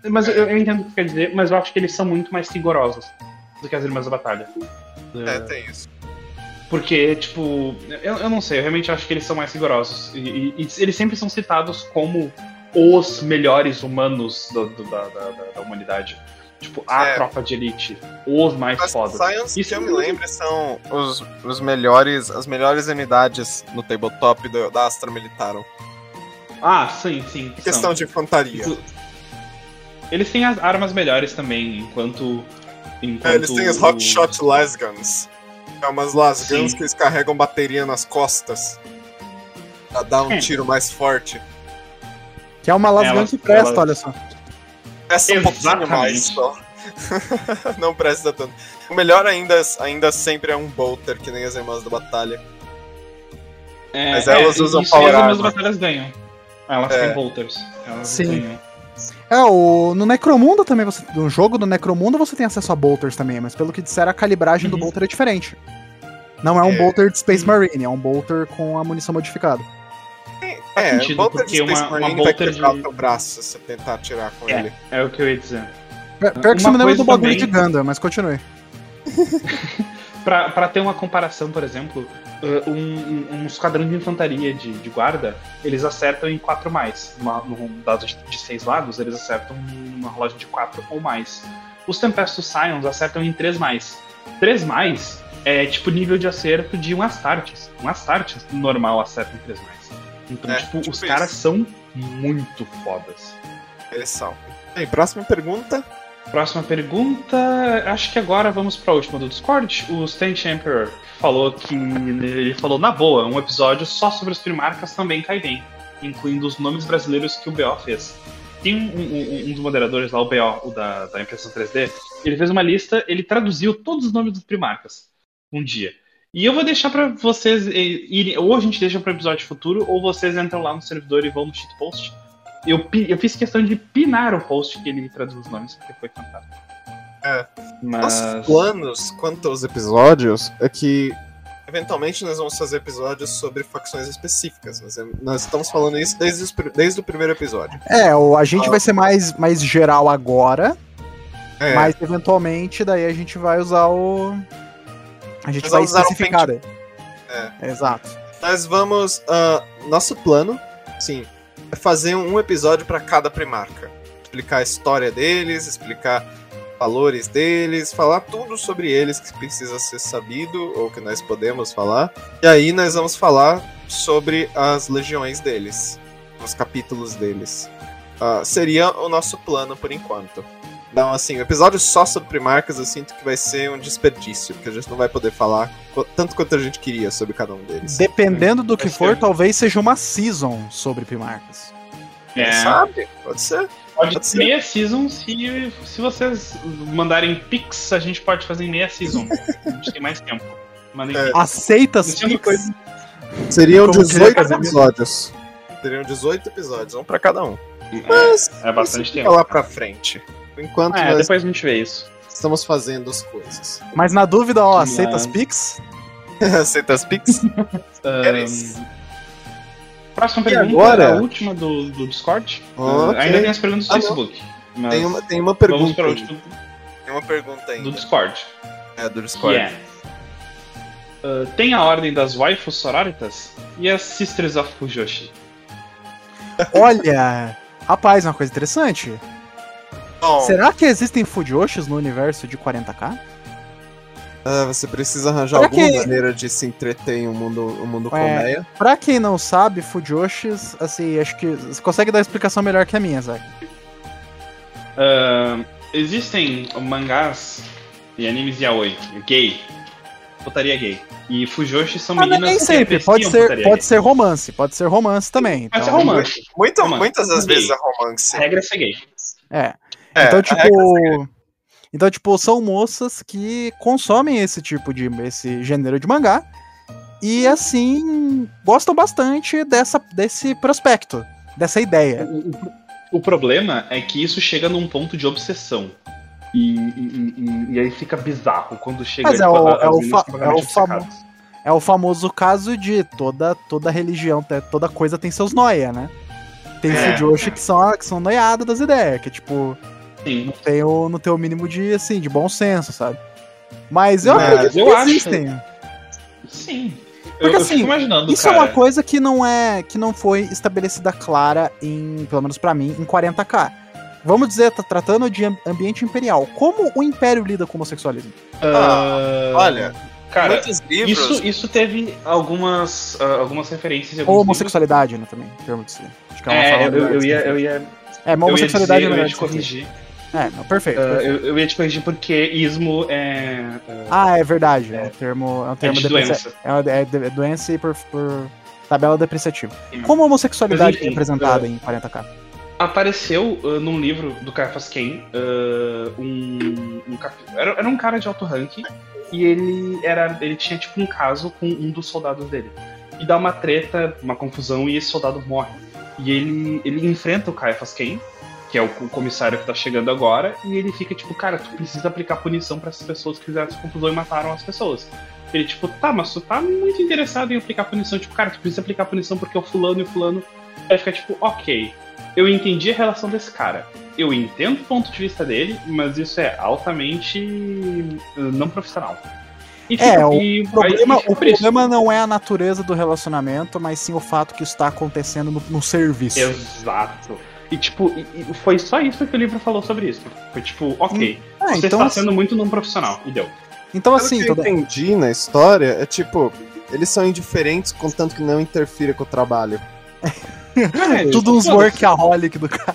Mas eu, eu, entendo o que quer dizer, mas eu acho que eles são muito mais rigorosos do que as Irmãs da Batalha. É, tem isso. Porque, tipo, eu, eu não sei, eu realmente acho que eles são mais rigorosos. E, e, e eles sempre são citados como os melhores humanos do, do, da, da, da, humanidade. Tipo, a é. tropa de elite. Os mais As fodas. Science, Isso que eu me lembro, são os, os melhores, as melhores unidades no tabletop do, da Astra Militarum. Ah, sim, sim. Questão são. de infantaria. Eles têm as armas melhores também, enquanto. enquanto é, eles têm as Hotshot Lasguns. É umas Lasguns sim. que eles carregam bateria nas costas. Pra dar um é. tiro mais forte. Que é uma Lasgun que presta, olha só. Presta um pouquinho mais só. não presta tanto. O melhor ainda, ainda sempre é um bolter, que nem as irmãs da batalha. É, Mas elas é, usam power As irmãs da batalha ganham. Elas é. têm bolters. Elas Sim. Ganham. É, o, no Necromundo também, você, no jogo do Necromundo você tem acesso a bolters também, mas pelo que disseram, a calibragem uhum. do bolter é diferente. Não é um é. bolter de Space Marine, é um bolter com a munição modificada. É, Faz sentido, porque uma, uma bolter de... o braço se você tentar atirar com é, ele. É o que eu ia dizer. Pior que você me lembra do bagulho também... de Gundam, mas continue. pra, pra ter uma comparação, por exemplo, uh, um, um, um esquadrão de infantaria de, de, guarda, eles acertam em 4 mais. Num dado de 6 lados, eles acertam numa rolagem de 4 ou mais. Os Tempestos Scions acertam em 3 mais. 3 mais é tipo nível de acerto de um Astartes. Um Astartes normal acerta em 3 mais. Então, é, tipo, tipo, os caras são muito fodas. Eles são. Bem, próxima pergunta. Próxima pergunta. Acho que agora vamos pra última do Discord. O Stan Emperor falou que. Ele falou na boa, um episódio só sobre as primarcas também cai bem, incluindo os nomes brasileiros que o BO fez. Tem um, um, um dos moderadores lá, o BO, o da, da impressão 3D, ele fez uma lista, ele traduziu todos os nomes das primarcas um dia. E eu vou deixar para vocês irem. Ou a gente deixa para episódio futuro, ou vocês entram lá no servidor e vão no shitpost. Eu, eu fiz questão de pinar o post que ele traduz os nomes, porque foi fantástico. É. Mas... Nossos planos quanto aos episódios é que eventualmente nós vamos fazer episódios sobre facções específicas. Nós, nós estamos falando isso desde, os, desde o primeiro episódio. É, a gente ah. vai ser mais, mais geral agora. É. Mas eventualmente daí a gente vai usar o a gente Nós vai especificar. Um é. Exato. Nós vamos. Uh, nosso plano, sim, é fazer um episódio para cada primarca. Explicar a história deles, explicar valores deles, falar tudo sobre eles que precisa ser sabido ou que nós podemos falar. E aí nós vamos falar sobre as legiões deles, os capítulos deles. Uh, seria o nosso plano por enquanto. Então, assim, o episódio só sobre primarcas eu sinto que vai ser um desperdício, porque a gente não vai poder falar tanto quanto a gente queria sobre cada um deles. Dependendo do que for, que... talvez seja uma season sobre primarcas. É. Sabe? Pode ser. Pode, pode ser meia season se, se vocês mandarem pix, a gente pode fazer meia season. a gente tem mais tempo. É. Aceita as pix? Seriam 18 episódios. Seriam 18 episódios, um pra cada um. É, Mas, é, é bastante tempo. lá pra frente. Enquanto é, depois a gente vê isso. Estamos fazendo as coisas. Mas na dúvida, ó, aceita as Pix? aceita as Pix? Próxima pergunta, agora? a última do, do Discord. Okay. ainda tem as perguntas do ah, Facebook. Tem, uma, tem uma pergunta. Vamos Tem uma pergunta ainda. Do Discord. É, do Discord. Yeah. Uh, tem a ordem das waifus sororitas e as Sisters of Fujoshi. Olha, rapaz, uma coisa interessante. Bom, Será que existem Fujoshis no universo de 40k? Ah, você precisa arranjar Pra alguma quê? maneira de se entreter em um mundo, um mundo É. colmeia. Pra quem não sabe, Fujoshis, assim, acho que você consegue dar explicação melhor que a minha, Zack. Ah, existem mangás e animes yaoi, gay, putaria gay. E Fujoshi são Ah, mas meninas nem que sempre, pode ser, pode gay. ser romance, pode ser romance também. Pode ser Então, romance. Muito, Romance. muitas das vezes é romance. A regra é ser gay. É. É, então, é tipo. Então, tipo, são moças que consomem esse tipo de. esse gênero de mangá. E assim, gostam bastante dessa, desse prospecto, dessa ideia. O, problema é que isso chega num ponto de obsessão. E, e- e- e aí fica bizarro quando chega Mas é tipo, o- é o fa- é o famo- obcecadas. É o famoso caso de toda, toda religião, toda coisa tem seus noia, né? Tem É, Fujoshi é. que são, que são noiadas das ideias, que tipo, Sim. não tem o, não tem o mínimo de, assim, de bom senso, sabe? Mas eu Mas acredito eu que acho- existem. Sim. Porque, eu, eu assim, Isso é cara. uma coisa que não é que não foi estabelecida clara em, pelo menos pra mim, em 40k. Vamos dizer, tá tratando de am- ambiente imperial. Como o império lida com o homossexualismo? Ah, olha, cara, livros. isso, isso teve algumas, ah, algumas referências Ou livros. homossexualidade, né, também, em termos de que é uma É, eu, eu, ia, de eu ia. É, uma eu ia homossexualidade dizer, é eu ia melhor te de corrigir. É, não, perfeito. Ah, perfeito. eu, eu ia te corrigir porque ismo é. é, Ah, é verdade. É um termo, é um é termo de doença. É, é de- é doença e por, por tabela depreciativa. Sim. Como a homossexualidade Mas, enfim, é representada em 40k? Apareceu num livro do Caiaphas ah, um, um era, era um cara de alto ranking e ele era ele tinha tipo um caso com um dos soldados dele. E dá uma treta, uma confusão e esse soldado morre. E ele, ele enfrenta o Caiaphas Ken, que é o, comissário que tá chegando agora, e ele fica tipo, cara, tu precisa aplicar punição pra essas pessoas que fizeram essa confusão e mataram as pessoas. Ele, tipo, tá, mas tu tá muito interessado em aplicar punição. Tipo, cara, tu precisa aplicar punição porque o fulano e o fulano. Aí fica tipo, ok, eu entendi a relação desse cara. Eu entendo o ponto de vista dele, mas isso é altamente uh, não profissional. E É, o problema, o problema não é a natureza do relacionamento, mas sim o fato que isso está acontecendo no, no serviço. Exato. E tipo, e- foi só isso que o livro falou sobre isso. Foi tipo, ok, Ah, você então, está sendo muito não profissional. E deu. então assim, que eu toda- entendi na história, é tipo, eles são indiferentes contanto que não interfira com o trabalho. É, tudo uns foda-se. workaholic do cara.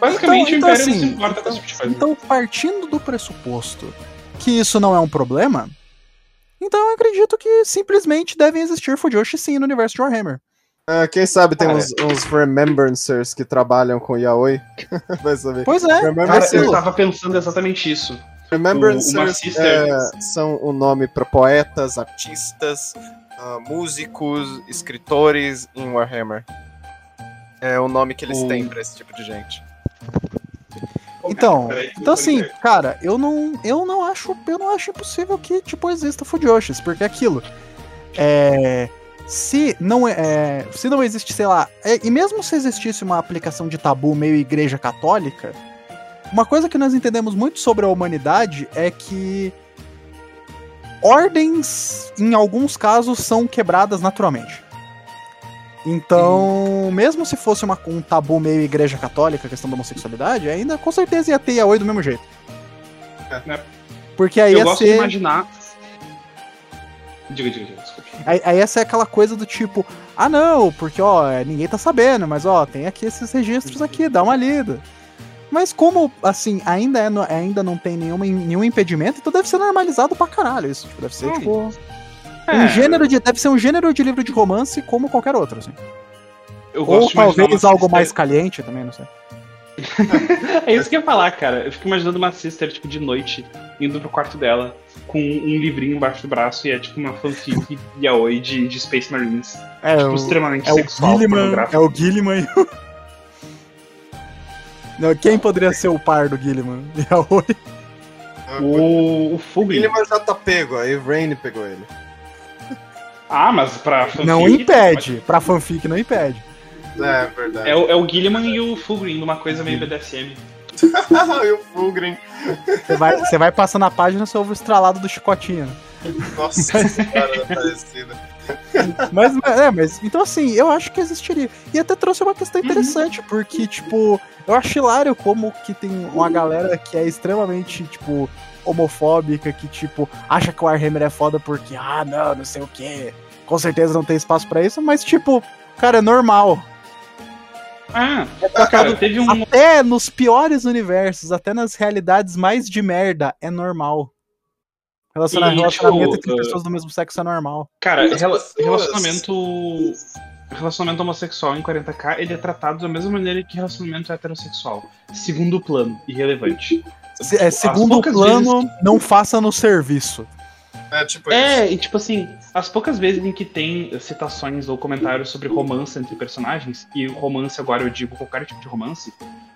Basicamente Então- o então, Império não assim, se importa com esse tipo de coisa. Então, partindo do pressuposto que isso não é um problema, então eu acredito que simplesmente devem existir Fujoshi sim no universo de Warhammer. Ah, quem sabe tem uns, uns remembrancers que trabalham com yaoi. Vai saber. Pois é, Cara, eu tava pensando exatamente isso. remembrancers o- uma sister- é, são o nome para poetas, artistas, ah, músicos, escritores em Warhammer. É o nome que eles O- têm pra esse tipo de gente. Então, Peraí, então vou assim, cara, eu não, eu não acho, eu não acho impossível que tipo exista Fujoshis, porque é aquilo, é, se não é, é, se não existe, sei lá, é, e mesmo se existisse uma aplicação de tabu meio igreja católica, uma coisa que nós entendemos muito sobre a humanidade é que ordens, em alguns casos, são quebradas naturalmente. Então, mesmo se fosse uma- um tabu meio igreja católica, a questão da homossexualidade, ainda com certeza ia ter yaoi do mesmo jeito. É. Porque aí Eu ia gosto de ser. imaginar. Diga, diga, diga. Aí, aí ia ser aquela coisa do tipo, ah não, porque ó, é, ninguém tá sabendo, mas ó, tem aqui esses registros aqui, dá uma lida. Mas como, assim, ainda, é no- ainda não tem nenhuma, nenhum impedimento, então deve ser normalizado pra caralho isso. Tipo, deve ser, tipo. É, Um gênero de. Deve ser um gênero de livro de romance como qualquer outro, assim. eu Ou talvez algo mais caliente também, não sei. É isso que eu ia falar, cara. Eu fico imaginando uma sister, tipo, de noite, indo pro quarto dela, com um livrinho embaixo do braço e é tipo uma fanfic yaoi de, de Space Marines. É, tipo, o, extremamente é o sexual, Gilliman. pornográfico. É o Gilliman e o. Não, quem poderia ser o par do Gilliman? Yaoi. O, o Fulgrim. Ele já tá pego, aí Rain pegou ele. Ah, mas pra fanfic... Não impede. Pra fanfic não impede. É, verdade. É o, é o Gilliman e o Fulgrim, numa coisa meio BDSM. e o Fulgrim. Você vai, você vai passando a página, você ouve o estralado do chicotinho. Nossa senhora, parecida. Mas, é, mas. Então, assim, eu acho que existiria. E até trouxe uma questão interessante, porque, tipo, eu acho hilário como que tem uma galera que é extremamente, tipo, homofóbica que, tipo, acha que o Warhammer é foda porque, ah, não, não sei o quê. Com certeza não tem espaço pra isso, mas, tipo, cara, é normal. Ah, cara, teve um. Até nos piores universos, até nas realidades mais de merda, é normal. Relacionar, E, relacionamento tipo, entre uh, pessoas do mesmo sexo é normal. Cara, rela- pessoas- relacionamento. Relacionamento homossexual em 40k, ele é tratado da mesma maneira que relacionamento heterossexual. Segundo plano, irrelevante. Se- é, As segundo plano, vezes não faça no serviço. É tipo isso. É, e tipo assim, as poucas vezes em que tem citações ou comentários sobre romance entre personagens, e romance agora eu digo qualquer tipo de romance,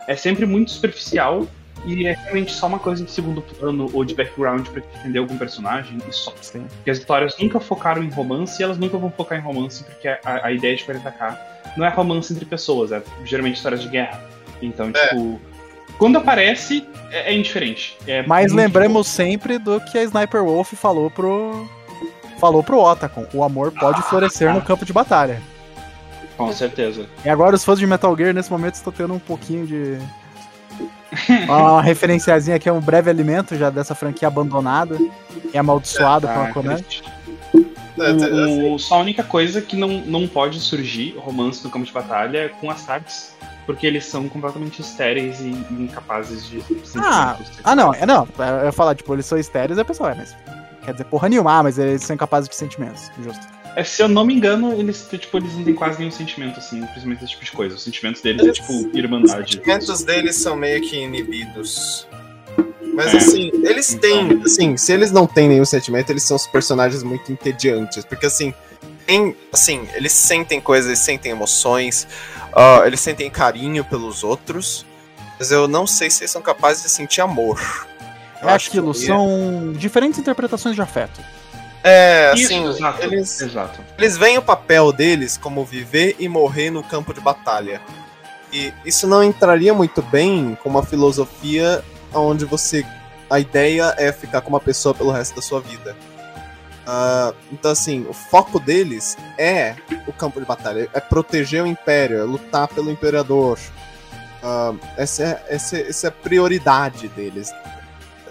é sempre muito superficial e é realmente só uma coisa de segundo plano ou de background pra entender algum personagem e só. Sim. Porque as histórias nunca focaram em romance e elas nunca vão focar em romance, porque a, a ideia de 40k não é romance entre pessoas, é geralmente histórias de guerra. Então, É. tipo, quando aparece, é, é indiferente. É Mas muito lembremos sempre do que a Sniper Wolf falou pro. Falou pro Otacon. O amor pode florescer no campo de batalha. bom, Com certeza. E agora os fãs de Metal Gear nesse momento estão tendo um pouquinho de. Uma referenciazinha aqui, é um breve alimento já dessa franquia abandonada e amaldiçoada Ah, pela Konami. É, é, O, o- só a única coisa que não, não pode surgir romance no campo de batalha é com as tardes, porque eles são completamente estéreis e incapazes de Ah. Ah, não, é não. Eu ia falar, tipo, eles são estéreis, a pessoa é, mas. Quer dizer, porra nenhuma, ah, mas eles são incapazes de sentimentos. Justo. É, se eu não me engano, eles, tipo, eles não têm quase nenhum sentimento, assim, principalmente esse tipo de coisa. Os sentimentos deles é tipo Os irmandade. sentimentos deles são meio que inibidos. Mas É. assim, eles têm. Então. Assim, se eles não têm nenhum sentimento, eles são os personagens muito entediantes. Porque assim, tem, assim, eles sentem coisas, eles sentem emoções, ah, eles sentem carinho pelos outros. Mas eu não sei se eles são capazes de sentir amor. Eu É acho aquilo, que- são diferentes interpretações de afeto. É, Isso, assim, exato. eles, Exato. eles veem o papel deles como viver e morrer no campo de batalha. E isso não entraria muito bem com uma filosofia onde você. A ideia é ficar com uma pessoa pelo resto da sua vida. Ah, então, assim, o foco deles é o campo de batalha, é proteger o império, é lutar pelo imperador. Ah, essa, é, essa, é- essa é a prioridade deles.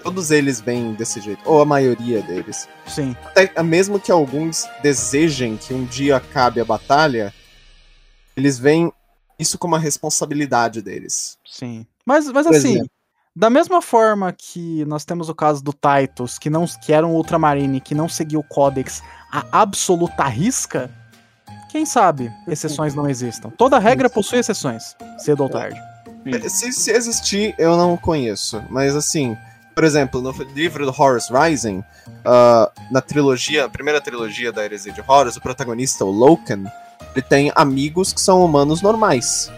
Todos eles vêm desse jeito, ou a maioria deles. Sim. Até, mesmo que alguns desejem que um dia acabe a batalha, eles veem isso como uma responsabilidade deles. Sim. Mas, mas Por assim, exemplo. Da mesma forma que nós temos o caso do Titus, que, não, que era um Ultramarine, que não seguiu o Codex a absoluta risca, quem sabe exceções não existam. Toda regra possui exceções, cedo ou tarde. Se, se existir, eu não conheço. Mas assim, por exemplo, no livro do Horus Rising, ah, na trilogia, a primeira trilogia da Heresia de Horus, o protagonista, o Loken, ele tem amigos que são humanos normais.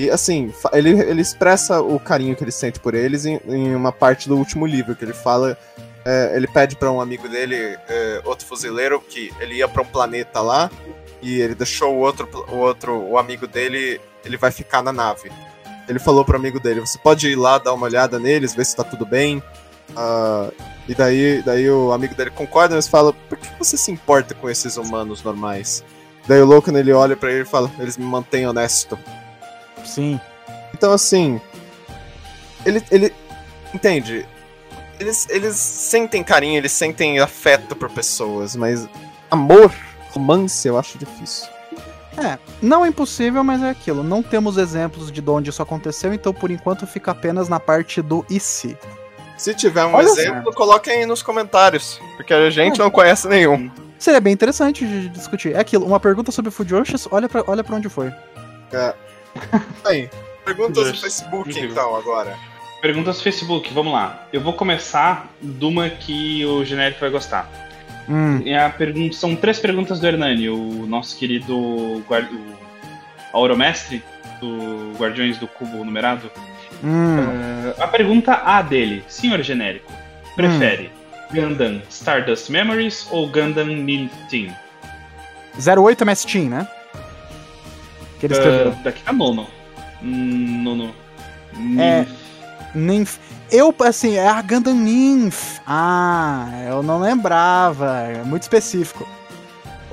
E assim, ele, ele expressa o carinho que ele sente por eles em, em uma parte do último livro, que ele fala. é, ele pede pra um amigo dele, é, outro fuzileiro, que ele ia pra um planeta lá, e ele deixou o outro, o outro, o amigo dele, ele vai ficar na nave. Ele falou pro amigo dele: você pode ir lá dar uma olhada neles, ver se tá tudo bem. Ah, e daí, daí o amigo dele concorda, mas fala: por que você se importa com esses humanos normais? Daí o Loken ele olha pra ele e fala: eles me mantêm honesto. Sim. Então assim, ele, ele entende. Eles, eles sentem carinho, eles sentem afeto por pessoas, mas Amor, romance, eu acho difícil. É, não é impossível, mas é aquilo. Não temos exemplos de onde isso aconteceu, então por enquanto fica apenas na parte do e se. se tiver um Olha exemplo, coloquem aí nos comentários, porque a gente não conhece nenhum. Seria bem interessante de discutir. É aquilo, uma pergunta sobre Fujoshis, olha pra, olha pra onde foi. Aí, perguntas no Deus. Facebook então agora. Perguntas do Facebook, vamos lá. Eu vou começar de uma que o genérico vai gostar. Hum, E a pergunta, são três perguntas do Hernani, o nosso querido guarda, o Auromestre do Guardiões do Cubo Numerado. hum. Uh, a pergunta A dele, senhor genérico, prefere Gundam Stardust Memories ou Gundam Min Team? 08 MS Team, né? Que ele escreveu. Uh, daqui a nono. Nono. É. Ninf. Nymph. Eu, assim, é a Gundam Nymph. Ah, eu não lembrava. É muito específico.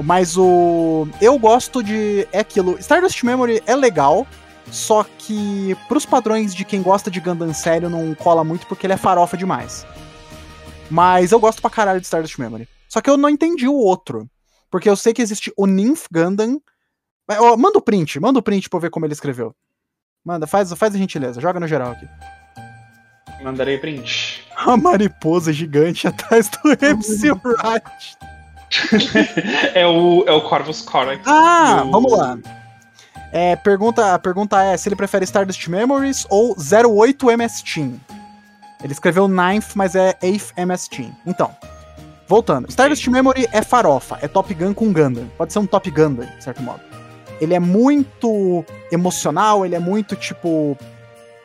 Mas o. Eu gosto de. É aquilo. Stardust Memory é legal. Só que, pros padrões de quem gosta de Gundam sério, não cola muito porque ele é farofa demais. Mas eu gosto pra caralho de Stardust Memory. Só que eu não entendi o outro. Porque eu sei que existe o Nymph Gundam. Ó, manda o print, manda o print pra eu ver como ele escreveu. Manda, faz, faz a gentileza, joga no geral aqui. Mandarei print. A mariposa gigante atrás do Epsilrat. é, o, é o Corvus Corax. Ah, do- vamos lá. É, pergunta, a pergunta é se ele prefere Stardust Memories ou 08 MS Team. Ele escreveu Ninth, mas é 8th MS Team. Então, voltando. Stardust Memory é farofa, é Top Gun com Gundam. Pode ser um Top Gundam, de certo modo. Ele é muito emocional, ele é muito tipo.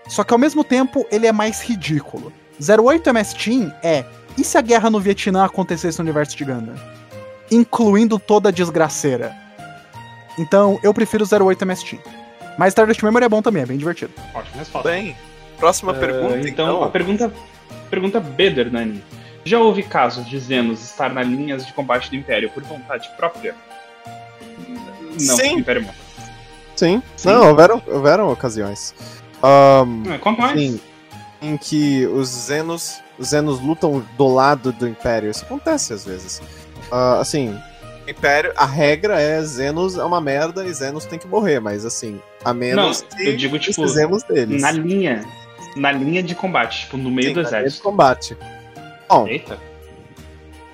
Só que ao mesmo tempo ele é mais ridículo. 08 MS Team é. E se a guerra no Vietnã acontecesse no universo de Gundam? Incluindo toda a desgraceira. Então, eu prefiro 08 MS Team. Mas Stardust Memory é bom também, é bem divertido. Ótima resposta. Bem, próxima Ah, pergunta, então, então. a pergunta, pergunta B, Nani. Já houve casos de Zenos estar nas linhas de combate do Império por vontade própria? Não, Sim. Império não. Sim. Sim. Não, houveram, houveram ocasiões. Ah, Conta mais. sim. Em que os Zenos, os Zenos lutam do lado do Império. Isso acontece às vezes. Ah, assim, Império. a regra é Zenos é uma merda e Zenos tem que morrer, mas assim, a menos Não, que eu digo, tipo, precisemos deles. Na linha. Na linha de combate, tipo, no meio Sim, do na linha de exército. combate. Bom, Eita.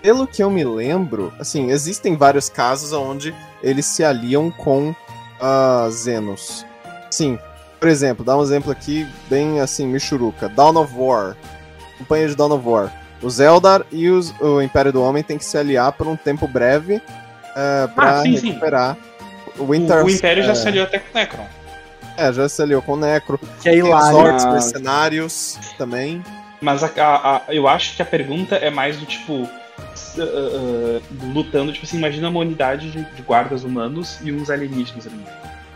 Pelo que eu me lembro, assim, existem vários casos onde eles se aliam com ah, Zenos. Sim, por exemplo, dá um exemplo aqui bem assim, Michuruca. Dawn of War. Campanha de Dawn of War. Os Eldar e os- o Império do Homem têm que se aliar por um tempo breve ah, pra Ah, sim, sim. recuperar. O O, Winter o Império já é, se aliou até com o Necron. É, já se aliou com o Necro. Que é Tem os hilário. Orcs Mas- mercenários também. Mas a- a- a- eu acho que a pergunta é mais do tipo. Ah, ah, lutando, tipo assim, imagina uma unidade de, de guardas humanos e uns alienígenas ali.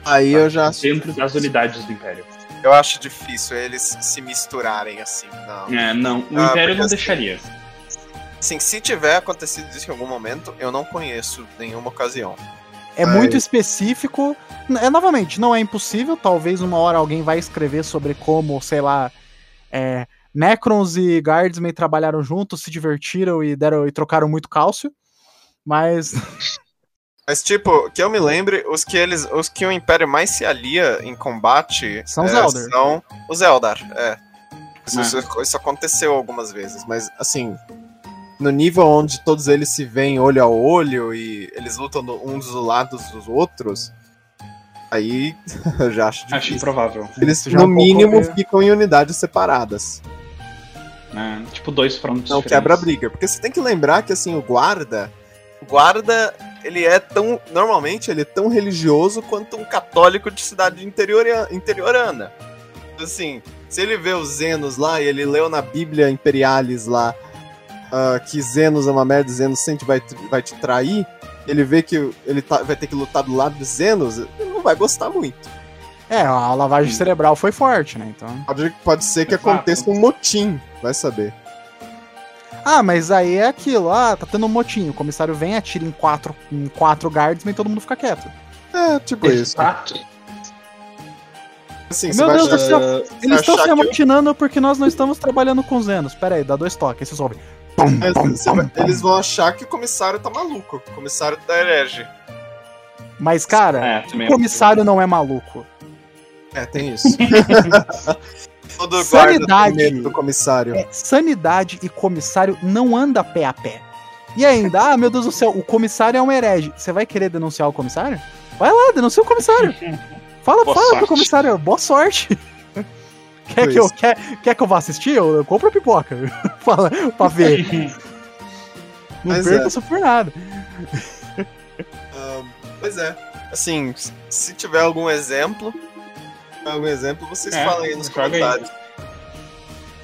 Aí eu já Dentro das unidades do Império. Eu acho difícil eles se misturarem assim. Não. É, não, o Ah, Império não assim- deixaria. Assim, se tiver acontecido isso em algum momento, eu não conheço nenhuma ocasião. É Mas- muito específico. É, novamente, não é impossível. Talvez uma hora alguém vai escrever sobre como, sei lá, é, Necrons e Guardsmen trabalharam juntos, se divertiram e deram e trocaram muito cálcio. Mas Mas, tipo, que eu me lembre, os que eles. Os que o Império mais se alia em combate São os é, Eldar. São os Eldar, é. Isso, É. isso- isso aconteceu algumas vezes, mas assim, no nível onde todos eles se veem olho a olho e eles lutam do- uns do lado dos outros, aí eu já acho Acho difícil. improvável. Eles, é no um mínimo, ficam em unidades separadas. Né? Tipo, dois frontes. Não quebra briga. Porque você tem que lembrar que, assim, o guarda, o guarda, ele é tão. normalmente, ele é tão religioso quanto um católico de cidade interiora- interiorana. Assim, se ele vê os Zenos lá e ele leu na Bíblia Imperialis lá ah, que Zenos é uma merda, Zenos sempre vai, te- vai te trair, ele vê que ele tá- vai ter que lutar do lado de Zenos, ele não vai gostar muito. É, a lavagem cerebral foi forte, né? Então. Pode, pode ser que aconteça um motim, vai saber. Ah, mas aí é aquilo. Ah, tá tendo um motinho. O comissário vem, atira em quatro, em quatro Guardsmen e todo mundo fica quieto. É, tipo isso. Exato. Assim, Meu Deus do céu. Eles estão se eu- amotinando porque nós não estamos trabalhando com Zenos. Pera aí, dá dois toques. Pum, pum, pum, vai- pum. eles vão achar que o comissário tá maluco. O comissário da herege. Mas, cara, é, também o comissário não é maluco. É, tem isso. Todo Sanidade. Do comissário. É, sanidade e comissário não anda pé a pé. E ainda, ah, meu Deus do céu, o comissário é um herege. Você vai querer denunciar o comissário? Vai lá, denuncia o comissário. Fala, Boa fala pro sorte. comissário, boa sorte. Quer que, eu, quer, quer que eu vá assistir? Eu, eu compro a pipoca. Fala, pra ver. Não Mas perca é. isso por nada. Ahn, pois é. Assim, se tiver algum exemplo, algum exemplo, vocês É, falem aí nos joga aí. comentários.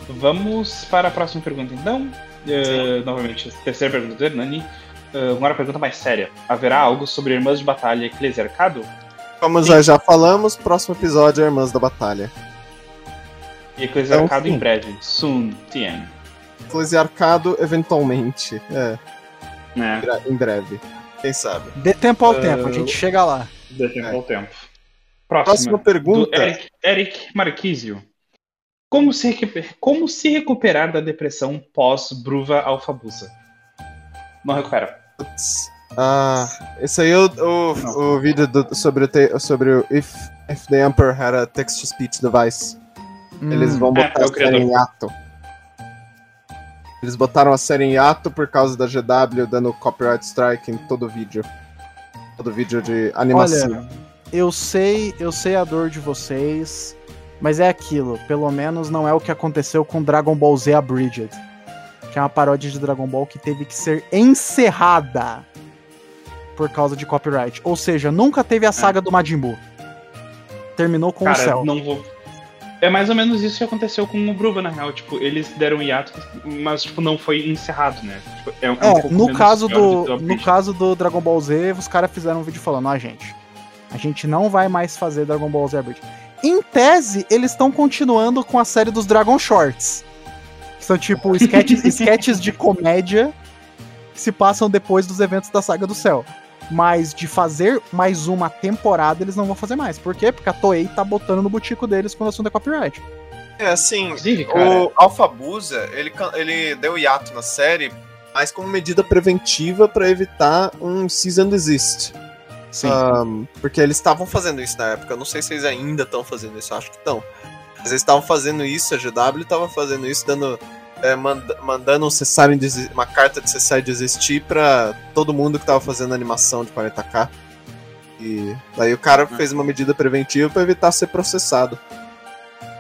Vamos para a próxima pergunta, então. Eh, novamente, a terceira pergunta do Hernani. Eh, agora a pergunta mais séria. Haverá algo sobre Irmãs de Batalha e Eclesiarcado? Como já já falamos, próximo episódio é Irmãs da Batalha. E Eclesiarcado Então, em breve. Soon, TM. Eclesiarcado, eventualmente. É, Né? gra- em breve. Quem sabe? Dê tempo ao Ah, tempo, a gente chega lá. Dê tempo É. ao tempo. Próxima Próxima. Pergunta. Eric, Eric Marquisio. Como se, como se recuperar da depressão pós-Bruva Alfabusa? Não recupera. Ah, esse aí é o, o, o vídeo do- sobre, o te- sobre o if, if the Emperor had a text-to-speech device. Eles Hum, vão É, botar é o a série em ato. Eles botaram a série em ato por causa da GW dando copyright strike em todo o vídeo. Todo vídeo de animação. Olha, eu sei, eu sei a dor de vocês, mas é aquilo. Pelo menos não é o que aconteceu com Dragon Ball Z Abridged, que é uma paródia de Dragon Ball que teve que ser encerrada por causa de copyright. Ou seja, nunca teve a saga do Majin Buu. Terminou com o Cara, céu. não vou. É mais ou menos isso que aconteceu com o Bruva, na real. Tipo, eles deram um hiato, mas tipo, não foi encerrado, né? Tipo, é, um É, no caso do, que o no caso do Dragon Ball Z, os caras fizeram um vídeo falando, ó, gente, a gente não vai mais fazer Dragon Ball Z Abridged. Em tese, eles estão continuando com a série dos Dragon Shorts. Que são tipo sketches, sketches de comédia que se passam depois dos eventos da Saga do Céu. Mas de fazer mais uma temporada, eles não vão fazer mais. Por quê? Porque a Toei tá botando no butico deles quando o assunto é copyright. É assim, cara. o Alphabusa, ele, ele deu hiato na série, Mas como medida preventiva pra evitar um cease and desist. Sim. Um, porque eles estavam fazendo isso na época. Eu não sei se eles ainda estão fazendo isso, eu acho que estão. Mas eles estavam fazendo isso, a GW estava fazendo isso, dando. é, manda- mandando um cessar uma carta de cessar e desistir pra todo mundo que tava fazendo animação de 40k. E daí o cara fez uma medida preventiva pra evitar ser processado.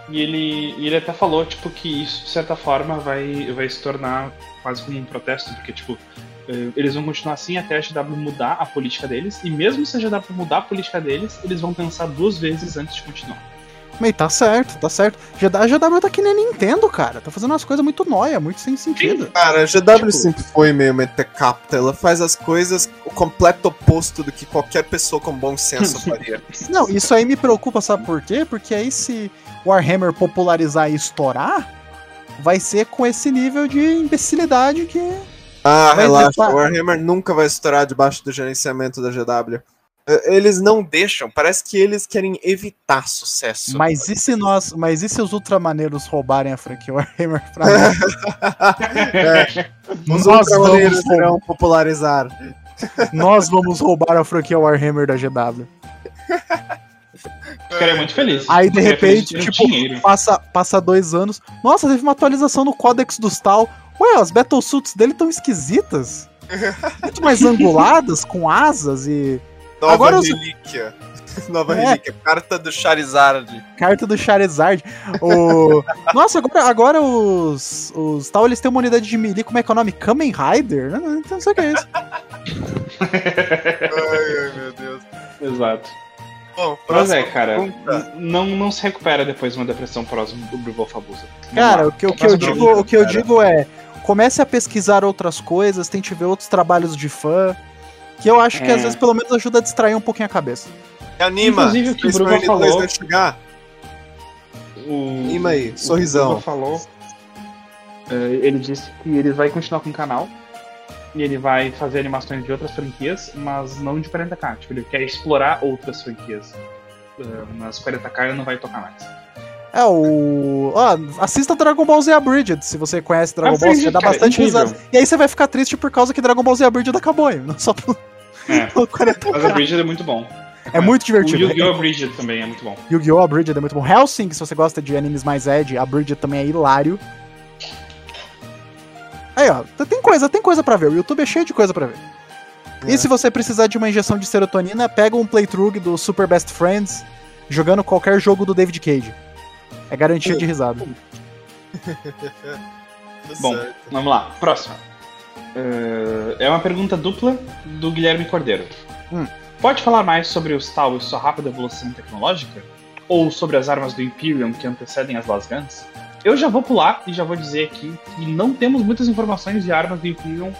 E ele, ele até falou, tipo, que isso, de certa forma, vai, vai se tornar quase como um protesto, porque, tipo, eles vão continuar assim até a GW mudar a política deles, e mesmo se a GW mudar a política deles, eles vão pensar duas vezes antes de continuar. Mas tá certo, tá certo. A GW tá que nem Nintendo, cara. Tá fazendo umas coisas muito noia, muito sem sentido. Cara, a GW Tipo- sempre foi meio mentecapta. Ela faz as coisas o completo oposto do que qualquer pessoa com bom senso faria. Não, isso aí me preocupa, sabe por quê? Porque aí se Warhammer popularizar e estourar, vai ser com esse nível de imbecilidade que. Ah, Vai relaxa. tentar. O Warhammer nunca vai estourar debaixo do gerenciamento da GW. É, Eles não deixam, parece que eles querem evitar sucesso. Mas e se nós. Mas e se os ultramaneiros roubarem a franquia Warhammer pra nós? Os nós, ultramaneiros vamos, irão popularizar. nós vamos roubar a franquia Warhammer da GW. Ficaria muito feliz. Aí, de repente, tipo. Passa, passa dois anos. Nossa, teve uma atualização no Codex dos Tal. Ué, as Battlesuits dele tão esquisitas. Muito mais anguladas, com asas e. Nova Agora os- relíquia. Nova É. relíquia. Carta do Charizard. Carta do Charizard. O... Nossa, agora, agora os, os tal, eles têm uma unidade de melee, como é que é o nome? Kamen Rider? Não, não, não sei o que é isso. ai, ai, meu Deus. Exato. Bom, Mas é, cara, pergunta. não, não se recupera depois de uma depressão próxima do Bruval Fabusa. Cara, o que, o que eu, digo, o que eu digo é, comece a pesquisar outras coisas, tente ver outros trabalhos de fã, que eu acho que É. às vezes pelo menos ajuda a distrair um pouquinho a cabeça. E anima. Inclusive, o que o Bruno Marine 2 falou- vai chegar. O, Anima aí, o- sorrisão. O Bruno falou. eh, ele disse que ele vai continuar com o canal. E ele vai fazer animações de outras franquias, mas não de 40k. Tipo, ele quer explorar outras franquias. Eh, nas 40k ele não vai tocar mais. É, o. Ó, assista Dragon Ball Z Abridged, se você conhece Dragon Ball, Abridged, você dá cara, bastante incrível. risada. E aí você vai ficar triste por causa que Dragon Ball Z Abridged acabou, hein? não só por É. por 40 Mas a Bridget é muito bom. É muito O divertido. Yu-Gi-Oh! Bridget também é muito bom. Yu-Gi-Oh! Abridged é muito bom. Hellsing, se você gosta de animes mais Ed, Abridged também é hilário. Aí, ó, tem coisa, tem coisa pra ver. O YouTube é cheio de coisa pra ver. É. E se você precisar de uma injeção de serotonina, pega um playthrough do Super Best Friends jogando qualquer jogo do David Cage. É garantia de risada. Tá Bom, certo. vamos lá. Próxima. Eh, é uma pergunta dupla do Guilherme Cordeiro. Hum. Pode falar mais sobre os Tal e sua rápida evolução tecnológica? Ou sobre as armas do Imperium que antecedem as Las Guns? Eu já vou pular e já vou dizer aqui que não temos muitas informações de armas do Imperium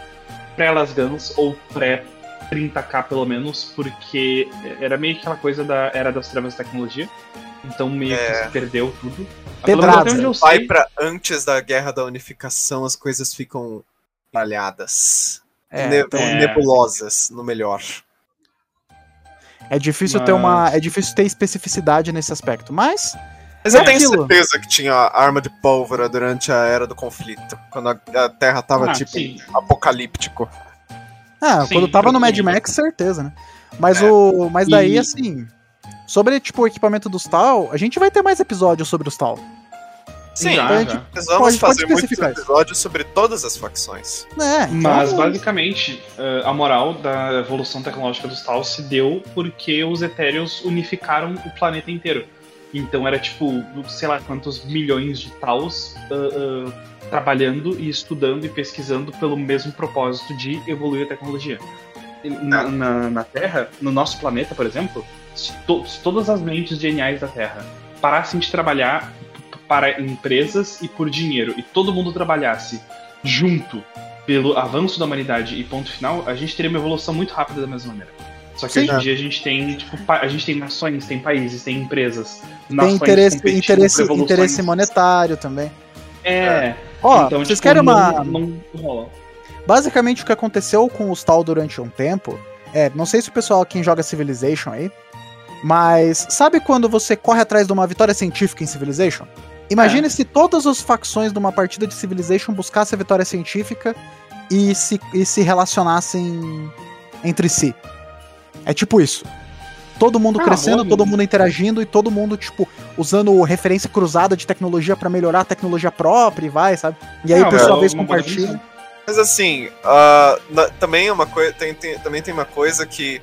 pré-Las Guns ou pré-30k pelo menos, porque era meio que aquela coisa da Era das Trevas da Tecnologia. Então meio que É. se perdeu tudo. Pelo menos Pedrada. onde eu Vai pra antes da Guerra da Unificação, as coisas ficam falhadas. É, Ne- então, é. Nebulosas, no melhor. é difícil Mas- ter uma, é difícil ter especificidade nesse aspecto, mas Mas eu É tenho aquilo. certeza que tinha arma de pólvora durante a era do conflito. Quando a, a Terra tava, Ah, tipo, sim. apocalíptico. Ah, Sim, quando tava no Mad. Max, certeza, né? Mas, É. o, mas daí, E- assim, sobre, tipo, o equipamento dos tal, a gente vai ter mais episódios sobre os tal. Sim, Já, a já. gente- nós vamos Pode- pode fazer muitos episódios sobre todas as facções. É, então, Mas basicamente, eh, a moral da evolução tecnológica dos Tal se deu porque os Etéreos unificaram o planeta inteiro. Então era tipo, sei lá quantos milhões de Taus ah, ah, trabalhando e estudando e pesquisando pelo mesmo propósito de evoluir a tecnologia. Na, na- na Terra, no nosso planeta, por exemplo, se, to- se todas as mentes geniais da Terra parassem de trabalhar para empresas e por dinheiro e todo mundo trabalhasse junto pelo avanço da humanidade e ponto final, a gente teria uma evolução muito rápida da mesma maneira. Só que Sim. hoje em É. dia a gente tem, tipo, a gente tem nações, tem países, tem empresas. tem nações interesse, competindo interesse, evoluções. interesse monetário tambem. É. Ó, então, vocês tipo, querem uma. Não, não. Basicamente, o que aconteceu com os tal durante um tempo é. Não sei se o pessoal quem joga Civilization aí. Mas sabe quando você corre atrás de uma vitória científica em Civilization? Imagine É. se todas as facções de uma partida de Civilization buscassem a vitória científica e se, e se relacionassem entre si. É tipo isso. Todo mundo Ah, crescendo, boa todo mundo interagindo e todo mundo, tipo, usando referência cruzada de tecnologia pra melhorar a tecnologia própria e vai, sabe? E aí o pessoal é vez compartilha. Mas assim, ah, na- também é uma coisa. Tem, tem- também tem uma coisa que.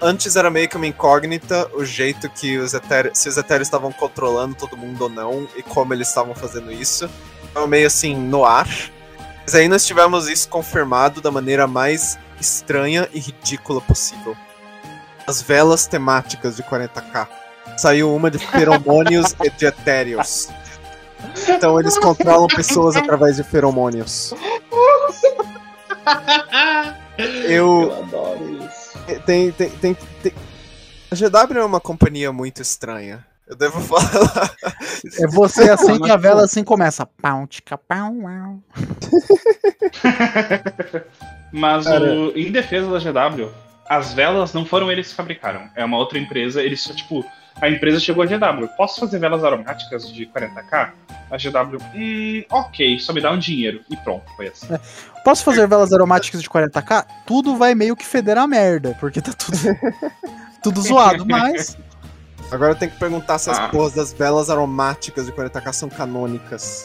Antes era meio que uma incógnita o jeito que os etéreos. Se os etéreos estavam controlando todo mundo ou não, e como eles estavam fazendo isso. Então meio assim, no ar. Mas aí nós tivemos isso confirmado da maneira mais estranha e ridícula possível. As velas temáticas de 40k. Saiu uma de feromônios e de etéreos. Então eles controlam pessoas através de feromônios. Eu. adoro isso. Tem, tem, tem, tem- A GW é uma companhia muito estranha. Eu devo falar. É você assim que a vela assim começa. Pau, tica, pau, uau. Mas o- em defesa da GW, as velas não foram eles que fabricaram. É uma outra empresa. Eles só, tipo, a empresa chegou a GW. Posso fazer velas aromáticas de 40k? A GW, hum, ok, só me dá um dinheiro. E pronto, foi assim. Posso fazer velas aromáticas de 40k? Tudo vai meio que feder a merda, porque tá tudo, tudo zoado, mas. Agora eu tenho que perguntar se as Ah. porras das velas aromáticas de 40k são canônicas.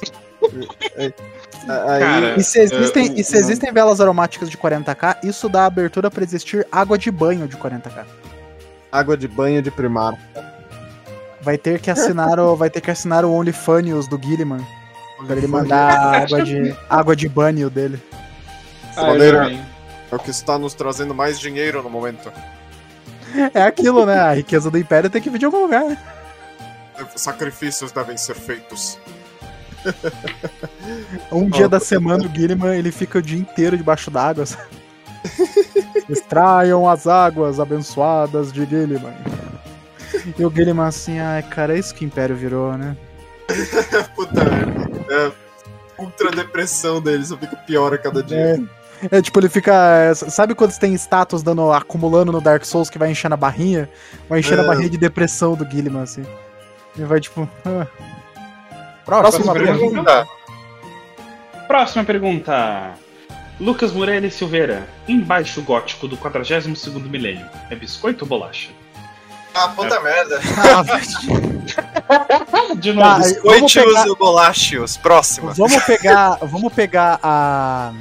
Aí- Aí, Cara, E se existem, É, e se existem velas aromáticas de 40k, isso dá abertura pra existir água de banho de 40k. água de banho de primar. Vai ter que assinar o, vai ter que assinar o OnlyFans do Gilliman. Pra ele mandar água de, água de banho dele. Ah, maneira-. É o que está nos trazendo mais dinheiro no momento. É aquilo, né? A riqueza do Império tem que vir de algum lugar. né? Sacrifícios devem ser feitos. Um dia da semana o Gilliman ele fica o dia inteiro debaixo d'água. Extraiam as águas abençoadas de Gilliman. E o Gilliman assim, ai cara, é isso que o Império virou, né? Puta merda. É, ultra depressão dele, só fica pior a cada dia. É, é, tipo, ele fica. é, Sabe quando você tem status dando, acumulando no Dark Souls que vai enchendo a barrinha? Vai enchendo É. a barrinha de depressão do Gilliman, assim. Ele vai tipo. ah. Próxima Próxima pergunta. pergunta. Próxima pergunta. Lucas Morelli Silveira. Embaixo gótico do 42º milênio. É biscoito ou bolacha? Ah, puta merda. Ah, vai- De Tá, novo. vamos Biscoitos pegar- ou bolachos? Próxima. Vamos pegar, vamos pegar a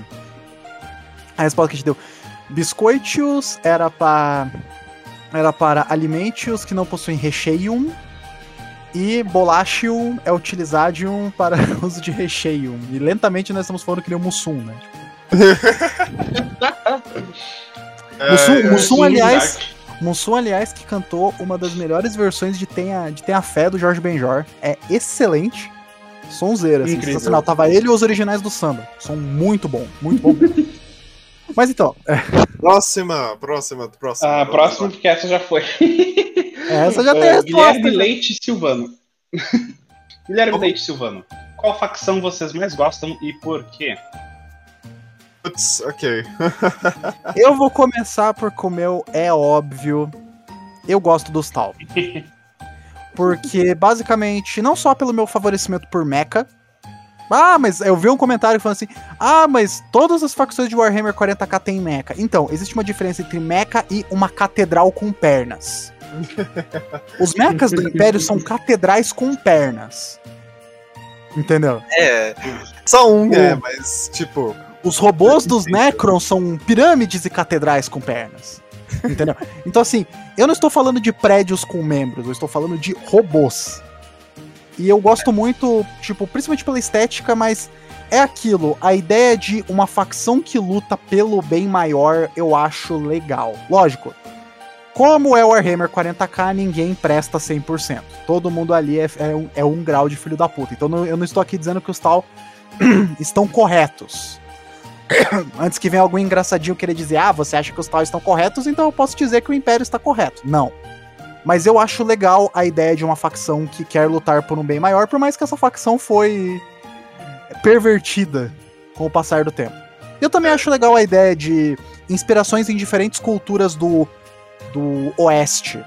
a resposta que a gente deu. Biscoitos era para era para alimentos que não possuem recheio e bolachio é utilizado para uso de recheio. E lentamente nós estamos falando que nem o Mussum, né? Mussum, É, Mussum, Sul, aliás, Mussum, aliás, que cantou uma das melhores versões de Tenha, de Tenha Fé do Jorge Benjor. É excelente. Sonzeira, assim, Incrível. sensacional. Tava ele e os originais do samba. São muito bom, muito bom. Mas então, é, Próxima, próxima, próxima. A próxima, porque essa já foi. essa já tem a Ah, resposta. Guilherme né? Leite Silvano. Guilherme Leite Silvano. Qual facção vocês mais gostam e por quê? Putz, ok. Eu vou começar por como é óbvio. Eu gosto dos tal. Porque, basicamente, não só pelo meu favorecimento por mecha. Ah, mas eu vi um comentário falando assim: Ah, mas todas as facções de Warhammer 40k têm mecha. Então, existe uma diferença entre mecha e uma catedral com pernas. Os mechas do Império são catedrais com pernas. Entendeu? É, Só um, é, mas, tipo. Os robôs dos Necrons são pirâmides e catedrais com pernas. Entendeu? Então, assim, eu não estou falando de prédios com membros, eu estou falando de robôs. E eu gosto muito, tipo, principalmente pela estética, mas é aquilo, a ideia de uma facção que luta pelo bem maior, eu acho legal. Lógico, como é o Warhammer 40k, ninguém presta 100%. Todo mundo ali é, é um, é um grau de filho da puta. Então não- eu não estou aqui dizendo que os tal estão corretos. Antes que venha algum engraçadinho querer dizer, ah, você acha que os tal estão corretos, então eu posso dizer que o Império está correto. Não. Mas eu acho legal a ideia de uma facção que quer lutar por um bem maior, por mais que essa facção foi pervertida com o passar do tempo. Eu também acho legal a ideia de inspirações em diferentes culturas do, do Oeste,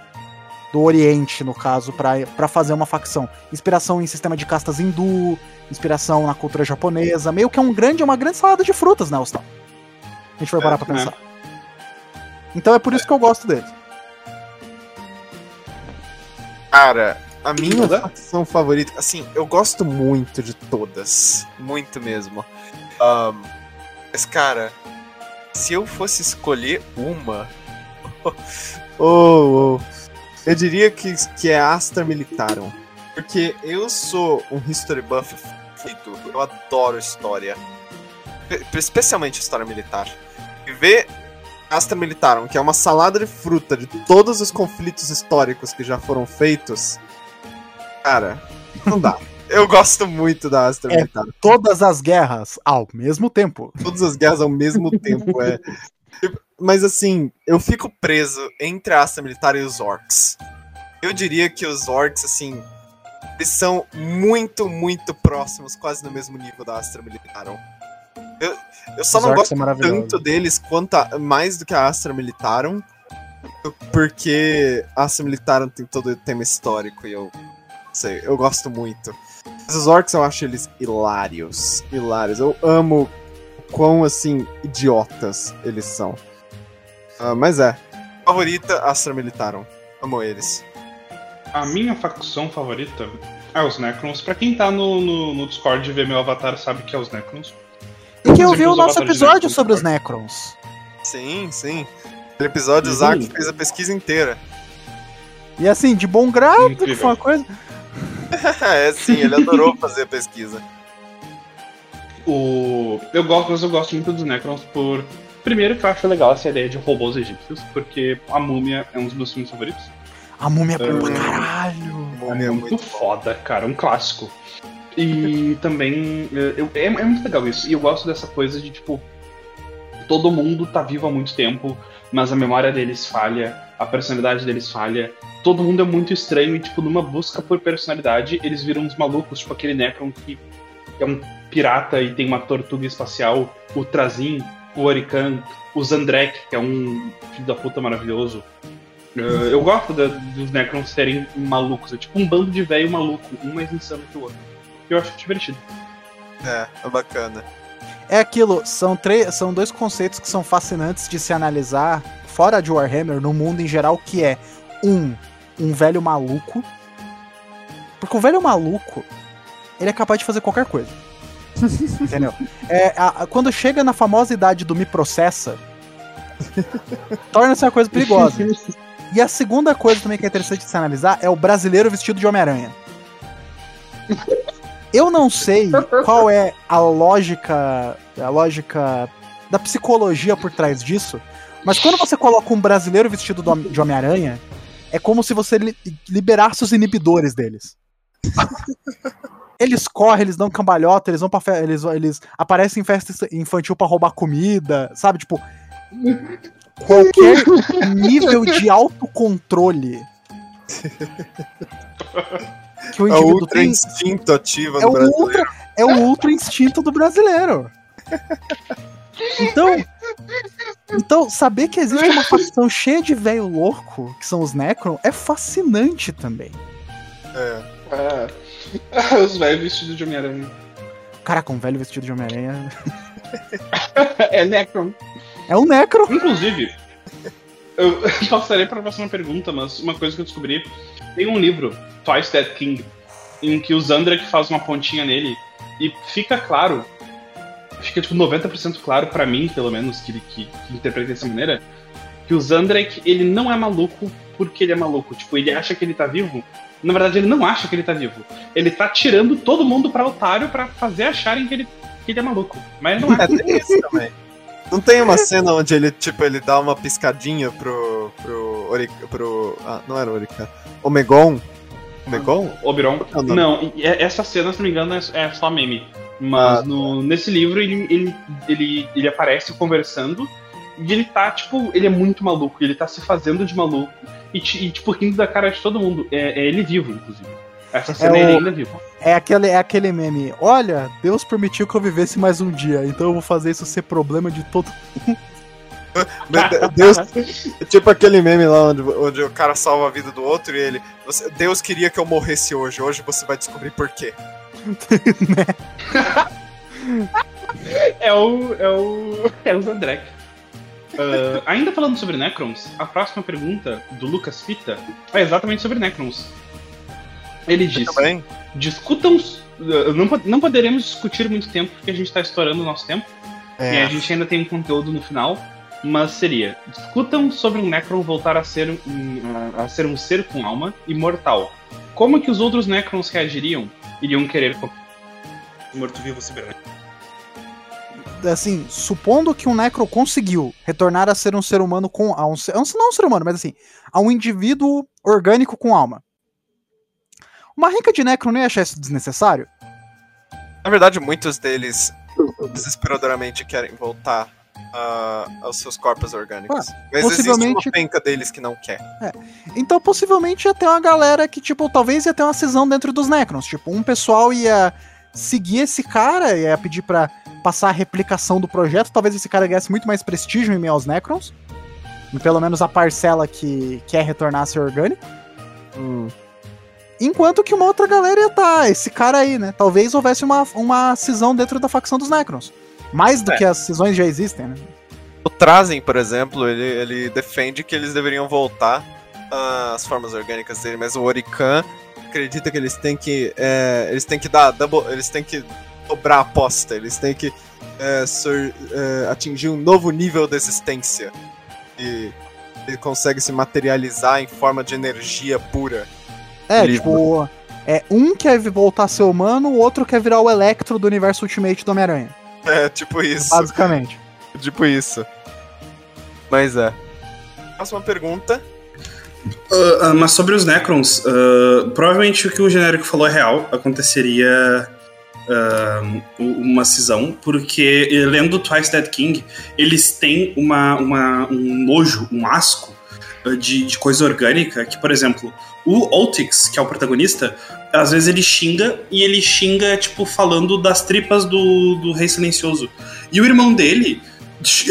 do Oriente, no caso, pra pra fazer uma facção. Inspiração em sistema de castas hindu, inspiração na cultura japonesa, meio que é um grande, é uma grande salada de frutas, né, Austin? A gente vai parar pra né? pensar. Então é por isso que eu gosto dele. cara, a minha facção favorita. Assim, eu gosto muito de todas. Muito mesmo. Ahn, mas, cara, se eu fosse escolher uma. Oh, oh. Eu diria que, que é Astra Militarum. Porque eu sou um history buff feito. Eu adoro história. Pe- Especialmente história militar. E ver Astra Militarum, que é uma salada de fruta de todos os conflitos históricos que já foram feitos. Cara, não dá. Eu gosto muito da Astra É. Militarum. Todas as guerras ao mesmo tempo. Todas as guerras ao mesmo tempo, é. Mas assim, eu fico preso entre a Astra Militar e os Orcs. Eu diria que os Orcs, assim, eles são muito, muito próximos, quase no mesmo nível da Astra Militarum. Eu, eu só Os não gosto é tanto deles quanto a- mais do que a Astra Militarum, porque a Astra Militarum tem todo o tema histórico e eu sei, eu gosto muito. Mas os orcs eu acho eles hilários, hilários. Eu amo o quão assim idiotas eles são. Ah, mas é, favorita Astra Militarum. Amo eles. A minha facção favorita é os Necrons. Pra quem tá no, no, no Discord e vê meu avatar sabe que é os Necrons. E que eu Inclusive, vi o os nosso episódio sobre os. Necrons. Sim, sim. Aquele episódio, o. Zack fez a pesquisa inteira. E assim, de bom grado, que Incrível. foi uma coisa. é, sim, ele adorou fazer a pesquisa. O... Eu gosto, mas eu gosto muito dos Necrons por. Primeiro que eu acho legal essa ideia de robôs egípcios, porque a múmia é um dos meus filmes favoritos. A múmia é bom pra Hum. caralho. Múmia é muito, foda, cara, um clássico. E também eh, eu- é, é muito legal isso. E eu gosto dessa coisa de tipo. Todo mundo tá vivo há muito tempo, mas a memória deles falha, a personalidade deles falha. Todo mundo é muito estranho e, tipo, numa busca por personalidade, eles viram uns malucos, tipo aquele Necron que é um pirata e tem uma tortuga espacial, o Trazin, o Orican, o Zandrek, que é um filho da puta maravilhoso. Eh, eu gosto dos Necrons serem malucos, é tipo um bando de velho maluco, um mais insano que o outro. Eu acho divertido. É, é bacana. É aquilo, são, três, são dois conceitos que são fascinantes de se analisar fora de Warhammer, no mundo em geral, que é um, um velho maluco. Porque o velho maluco, ele é capaz de fazer qualquer coisa. Entendeu? É, a- a- quando chega na famosa idade do me processa, torna-se uma coisa perigosa. E a segunda coisa também que é interessante de se analisar é o brasileiro vestido de Homem-Aranha. Eu não sei qual é a lógica, a lógica da psicologia por trás disso, mas quando você coloca um brasileiro vestido do- de Homem-Aranha, é como se você li- liberasse os inibidores deles. Eles correm, eles dão cambalhota, eles vão para eles, eles aparecem em festa infantil pra roubar comida, sabe? Tipo, qualquer nível de autocontrole que o É o indivíduo ultra tem instinto ativo é do o Brasil. ultra, é o ultra instinto do brasileiro. Então, então saber que existe uma facção cheia de velho louco, que são os Necron, é fascinante também. É. Ah, os velhos vestidos de Homem-Aranha. Caraca, um velho vestido de Homem-Aranha. é Necron. É um Necro. Inclusive, eu passarei para a próxima pergunta, mas uma coisa que eu descobri: tem um livro, Twice Dead King, em que o Zandrak faz uma pontinha nele e fica claro, fica tipo 90% claro para mim, pelo menos, que, que, que interpreta dessa maneira, que o Zandrak ele não é maluco porque ele é maluco. Tipo, ele acha que ele tá vivo. Na verdade, ele não acha que ele tá vivo. Ele tá tirando todo mundo pra otário pra fazer acharem que ele, que ele é maluco. Mas ele não é. É, tem isso também. Não tem uma cena onde ele, tipo, ele dá uma piscadinha pro. pro. Ori, pro ah, não era Orican. Omegon? Omegon? Oberon. É o nome. Não, e- e- essa cena, se não me engano, é, é só meme. Mas Ah, no, nesse livro ele, ele, ele, ele aparece conversando e ele tá, tipo, ele é muito maluco, ele tá se fazendo de maluco e, e, tipo, rindo da cara de todo mundo. É, é ele vivo, inclusive. Essa cena é, o- ele ainda vivo. É aquele, é aquele meme. Olha, Deus permitiu que eu vivesse mais um dia, então eu vou fazer isso ser problema de todo. Meu Deus, tipo aquele meme lá onde, onde o cara salva a vida do outro e ele. "Você- Deus queria que eu morresse hoje, hoje você vai descobrir por quê. É o. É o. É o Zandrek. Ah, ainda falando sobre Necrons, a próxima pergunta do Lucas Pita é exatamente sobre Necrons. Ele diz: discutam. uh, Não, não poderemos discutir muito tempo, porque a gente está estourando o nosso tempo. E a gente ainda tem um conteúdo no final. Mas seria: discutam sobre um Necron voltar a ser um, a, ser um ser com alma imortal. Como que os outros Necrons reagiriam? Iriam querer. Morto-vivo cibernético. Assim, supondo que um Necro conseguiu retornar a ser um ser humano com. A um, não um ser humano, mas assim, a um indivíduo orgânico com alma. Uma rinca de Necro não ia achar isso desnecessário? Na verdade, muitos deles desesperadoramente querem voltar ah, aos seus corpos orgânicos. Mas existe possivelmente- uma penca deles que não quer. Então, possivelmente ia ter uma galera que, tipo, talvez ia ter uma cisão dentro dos Necrons. Tipo, um pessoal ia seguir esse cara, ia pedir pra passar a replicação do projeto. Talvez esse cara ganhasse muito mais prestígio em meio aos Necrons. Pelo menos a parcela que quer retornar a ser orgânico. Enquanto que uma outra galera ia tá, esse cara aí, né? Talvez houvesse uma, uma cisão dentro da facção dos Necrons. Mais do É. que as cisões já existem, né? O Trazen, por exemplo, ele, ele defende que eles deveriam voltar às formas orgânicas dele, mas o Orican acredita que eles têm que. é, eles têm que dar double. Eles têm que dobrar a aposta, eles têm que é, sur- é, atingir um novo nível de existência. E ele consegue se materializar em forma de energia pura. É, tipo, é, um quer voltar a ser humano, o outro quer virar o Electro do universo Ultimate do Homem-Aranha. É, tipo isso. Basicamente. Tipo isso. Mas é. Próxima pergunta. Ah, mas sobre os Necrons, ah, provavelmente o que o genérico falou é real. Aconteceria uma cisão, porque eh, lendo Twice Dead King, eles têm uma, uma- um nojo, um asco de, de coisa orgânica, que, por exemplo, o Oltix, que é o protagonista, às vezes ele xinga e ele xinga, tipo, falando das tripas do, do Rei Silencioso. E o irmão dele x-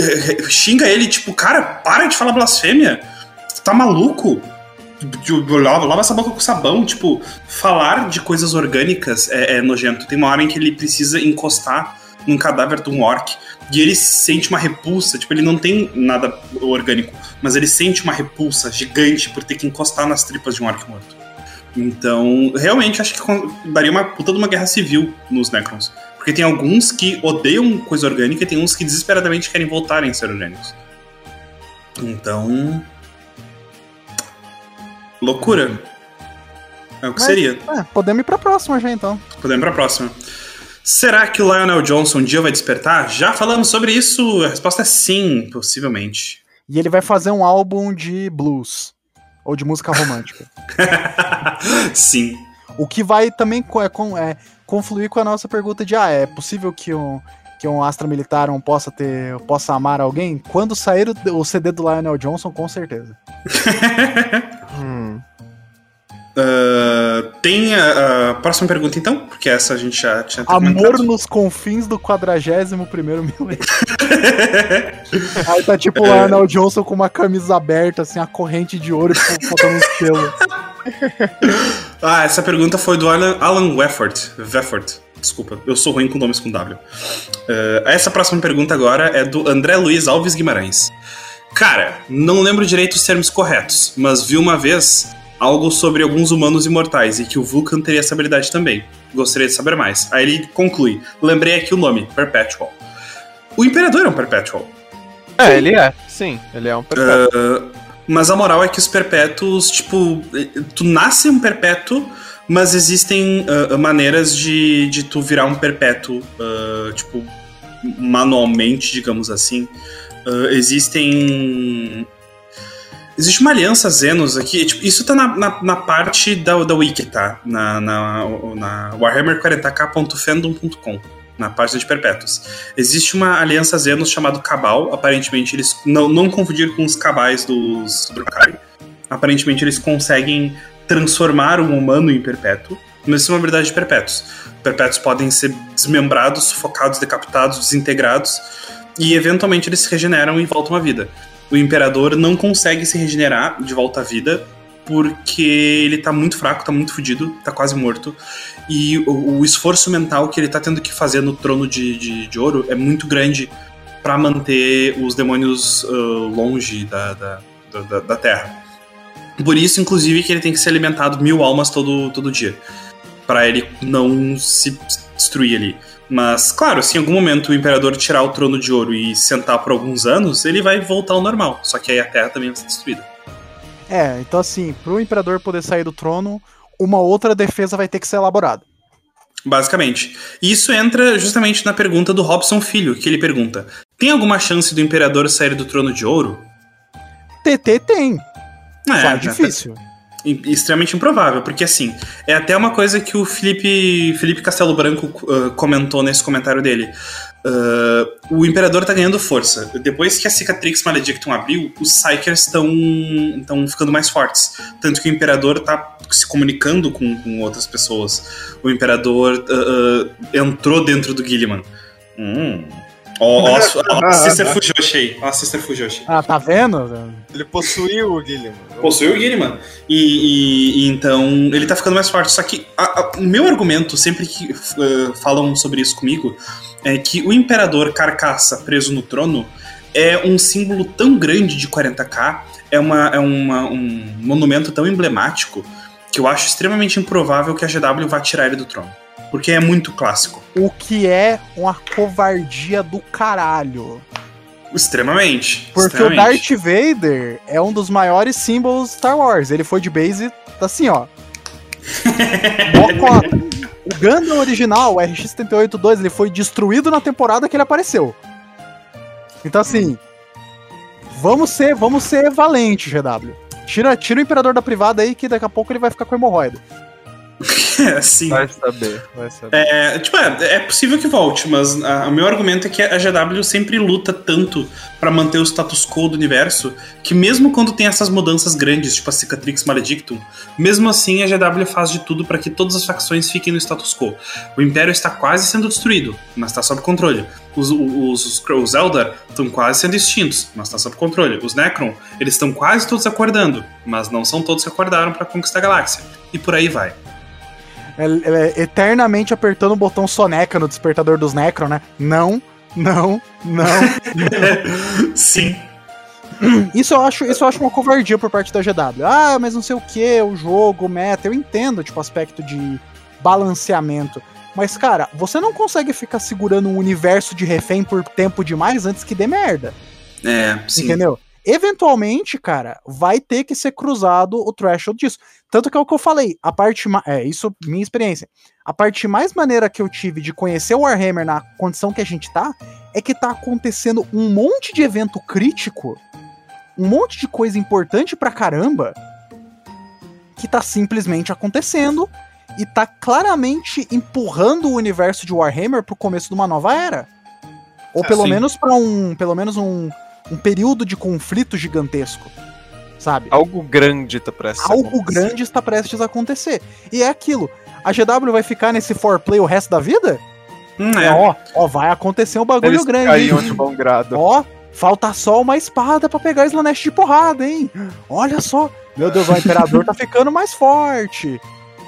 xinga ele, tipo, cara, para de falar blasfêmia. Tá maluco? Lava, essa boca com sabão. Tipo, falar de coisas orgânicas é, é nojento. Tem uma hora em que ele precisa encostar num cadáver de um orc. E ele sente uma repulsa. Tipo, ele não tem nada orgânico. Mas ele sente uma repulsa gigante por ter que encostar nas tripas de um orc morto. Então, realmente, acho que daria uma puta de uma guerra civil nos Necrons. Porque tem alguns que odeiam coisa orgânica e tem uns que desesperadamente querem voltarem a ser orgânicos. Então. Loucura. É o que Mas- seria. É, podemos ir pra próxima já então. Podemos pra próxima. Será que o Lionel Johnson um dia vai despertar? Já falamos sobre isso. A resposta é sim, possivelmente. E ele vai fazer um álbum de blues. Ou de música romântica. sim. o que vai também é, com- é, confluir com a nossa pergunta de ah, é possível que um, que um Astra Militar um possa ter. possa amar alguém? Quando sair o, o CD do Lionel Johnson, com certeza. Hum. Ah, tem a, a próxima pergunta, então? Porque essa a gente já tinha até Amor nos confins do 41 primeiro milênio. Aí tá tipo o Lionel Johnson com uma camisa aberta, assim, a corrente de ouro, tipo, faltando uns pelos. Ah, essa pergunta foi do Alan, Alan Wefford. Wefford. Desculpa, eu sou ruim com nomes com W. Uh, essa próxima pergunta agora é do André Luiz Alves Guimarães. Cara, não lembro direito os termos corretos, mas vi uma vez algo sobre alguns humanos imortais e que o Vulcan teria essa habilidade também. Gostaria de saber mais. Aí ele conclui: lembrei aqui o nome, Perpetual. O Imperador é um Perpetual. É, ele é. Sim, ele é um perpétuo. Uh, mas a moral é que os perpétuos, tipo, tu nasce um perpétuo, mas existem uh, maneiras de, de tu virar um perpétuo, uh, tipo, manualmente, digamos assim. existem. Existe uma aliança Zenos aqui, tipo, isso tá na, na, na, parte da, da Wiki, tá? Na, na, na warhammer40k.fandom.com na página de Perpétuos. Existe uma aliança Zenos chamada Cabal, aparentemente eles não, não confundir com os cabais dos Brukai. Aparentemente eles conseguem transformar um humano em perpétuo, mas isso é uma verdade de perpétuos. Perpétuos podem ser desmembrados, sufocados, decapitados, desintegrados, e eventualmente eles se regeneram e voltam à vida. O imperador não consegue se regenerar de volta à vida porque ele tá muito fraco, tá muito fodido, tá quase morto. E o, o, esforço mental que ele tá tendo que fazer no trono de, de, de ouro é muito grande para manter os demônios uh, longe da, da, da, da, Terra. Por isso, inclusive, que ele tem que ser alimentado mil almas todo, todo dia. para ele não se destruir ali. Mas, claro, se em algum momento o imperador tirar o trono de ouro e sentar por alguns anos, ele vai voltar ao normal. Só que aí a Terra também vai ser destruída. É, então assim, pro imperador poder sair do trono, uma outra defesa vai ter que ser elaborada. Basicamente. E isso entra justamente na pergunta do Robson Filho, que ele pergunta: tem alguma chance do imperador sair do trono de ouro? TT tem. É, Só é difícil. É extremamente improvável, porque assim, é até uma coisa que o Felipe, Felipe Castelo Branco uh, comentou nesse comentário dele. Uh, o Imperador tá ganhando força. Depois que a Cicatrix Maledictum abriu, os Psykers estão ficando mais fortes. Tanto que o Imperador tá se comunicando com, com outras pessoas. O Imperador uh, entrou dentro do Gilliman. Hum. Ó, ó, ó, a Sister Fujoshi aí. Ó, a Sister Fujoshi. Ah, tá vendo? Ele possuiu o Gilliman. Possuiu o Gilliman. E, e, e, então ele tá ficando mais forte. Só que o meu argumento, sempre que uh, falam sobre isso comigo, é que o Imperador Carcaça preso no trono é um símbolo tão grande de 40k, é, uma, é uma, um monumento tão emblemático, que eu acho extremamente improvável que a GW vá tirar ele do trono. Porque é muito clássico. O que é uma covardia do caralho. Extremamente. Porque extremamente. o Darth Vader é um dos maiores símbolos Star Wars. Ele foi de base assim, ó. o Gundam original, o RX-78-2, ele foi destruído na temporada que ele apareceu. Então assim, vamos ser, vamos ser valente, GW. Tira, tira o Imperador da privada aí que daqui a pouco ele vai ficar com hemorroida. Sim. Vai saber, vai saber. É, tipo, é, é possível que volte, mas o meu argumento é que a GW sempre luta tanto para manter o status quo do universo que mesmo quando tem essas mudanças grandes, tipo a Cicatrix Maledictum, mesmo assim a GW faz de tudo para que todas as facções fiquem no status quo. O Império está quase sendo destruído, mas está sob controle. Os, os, os, os Eldar estão quase sendo extintos, mas está sob controle. Os Necron, eles estão quase todos acordando, mas não são todos que acordaram para conquistar a galáxia. E por aí vai é, é, eternamente apertando o botão soneca no despertador dos Necron, né? Não, não, não. não. Sim. Isso eu, acho, isso eu acho uma covardia por parte da GW. Ah, mas não sei o que, o jogo, o meta. Eu entendo, tipo, aspecto de balanceamento. Mas, cara, você não consegue ficar segurando um universo de refém por tempo demais antes que dê merda. É, sim. Entendeu? Eventualmente, cara, vai ter que ser cruzado o threshold disso. Tanto que é o que eu falei, a parte é isso minha experiência. A parte mais maneira que eu tive de conhecer o Warhammer na condição que a gente tá é que tá acontecendo um monte de evento crítico, um monte de coisa importante pra caramba que tá simplesmente acontecendo e tá claramente empurrando o universo de Warhammer pro começo de uma nova era. Ou ah, pelo sim. menos para um, pelo menos um, um período de conflito gigantesco sabe? Algo grande está prestes Algo grande está prestes a acontecer. E é aquilo. A GW vai ficar nesse foreplay o resto da vida? Hum, é. Ó, ó, vai acontecer um bagulho Eles grande. Caíam de bom grado. Ó, Falta só uma espada pra pegar Slanesh de porrada, hein? Olha só. Meu Deus, o Imperador tá ficando mais forte.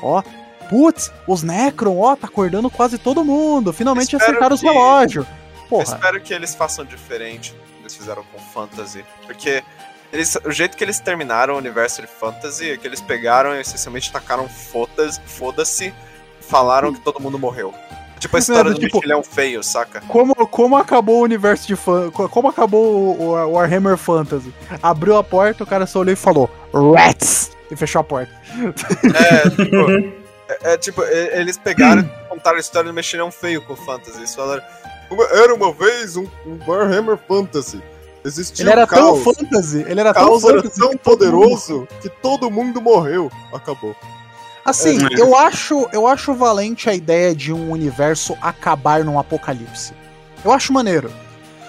Ó, putz, os Necron, ó, tá acordando quase todo mundo. Finalmente Espero acertaram os que- relógios. Eu Porra. espero que eles façam diferente fizeram com Fantasy. Porque eles, o jeito que eles terminaram o universo de Fantasy é que eles pegaram e essencialmente tacaram foda-se, foda-se falaram que todo mundo morreu. Tipo a história do tipo- mexilhão feio, saca? Como, como acabou o universo de fã. Como acabou o, o Warhammer Fantasy? Abriu a porta, o cara só olhou e falou: Rats! E fechou a porta. É, tipo, é, é, tipo, eles pegaram e contaram a história do mexilhão feio com Fantasy. Eles falaram. Era uma vez um, um Warhammer Fantasy. Existia Ele era um caos. tão fantasy, ele era tão era fantasy tão que todo mundo- poderoso que todo mundo morreu. Acabou. Assim, É. eu acho, eu acho valente a ideia de um universo acabar num apocalipse. Eu acho maneiro.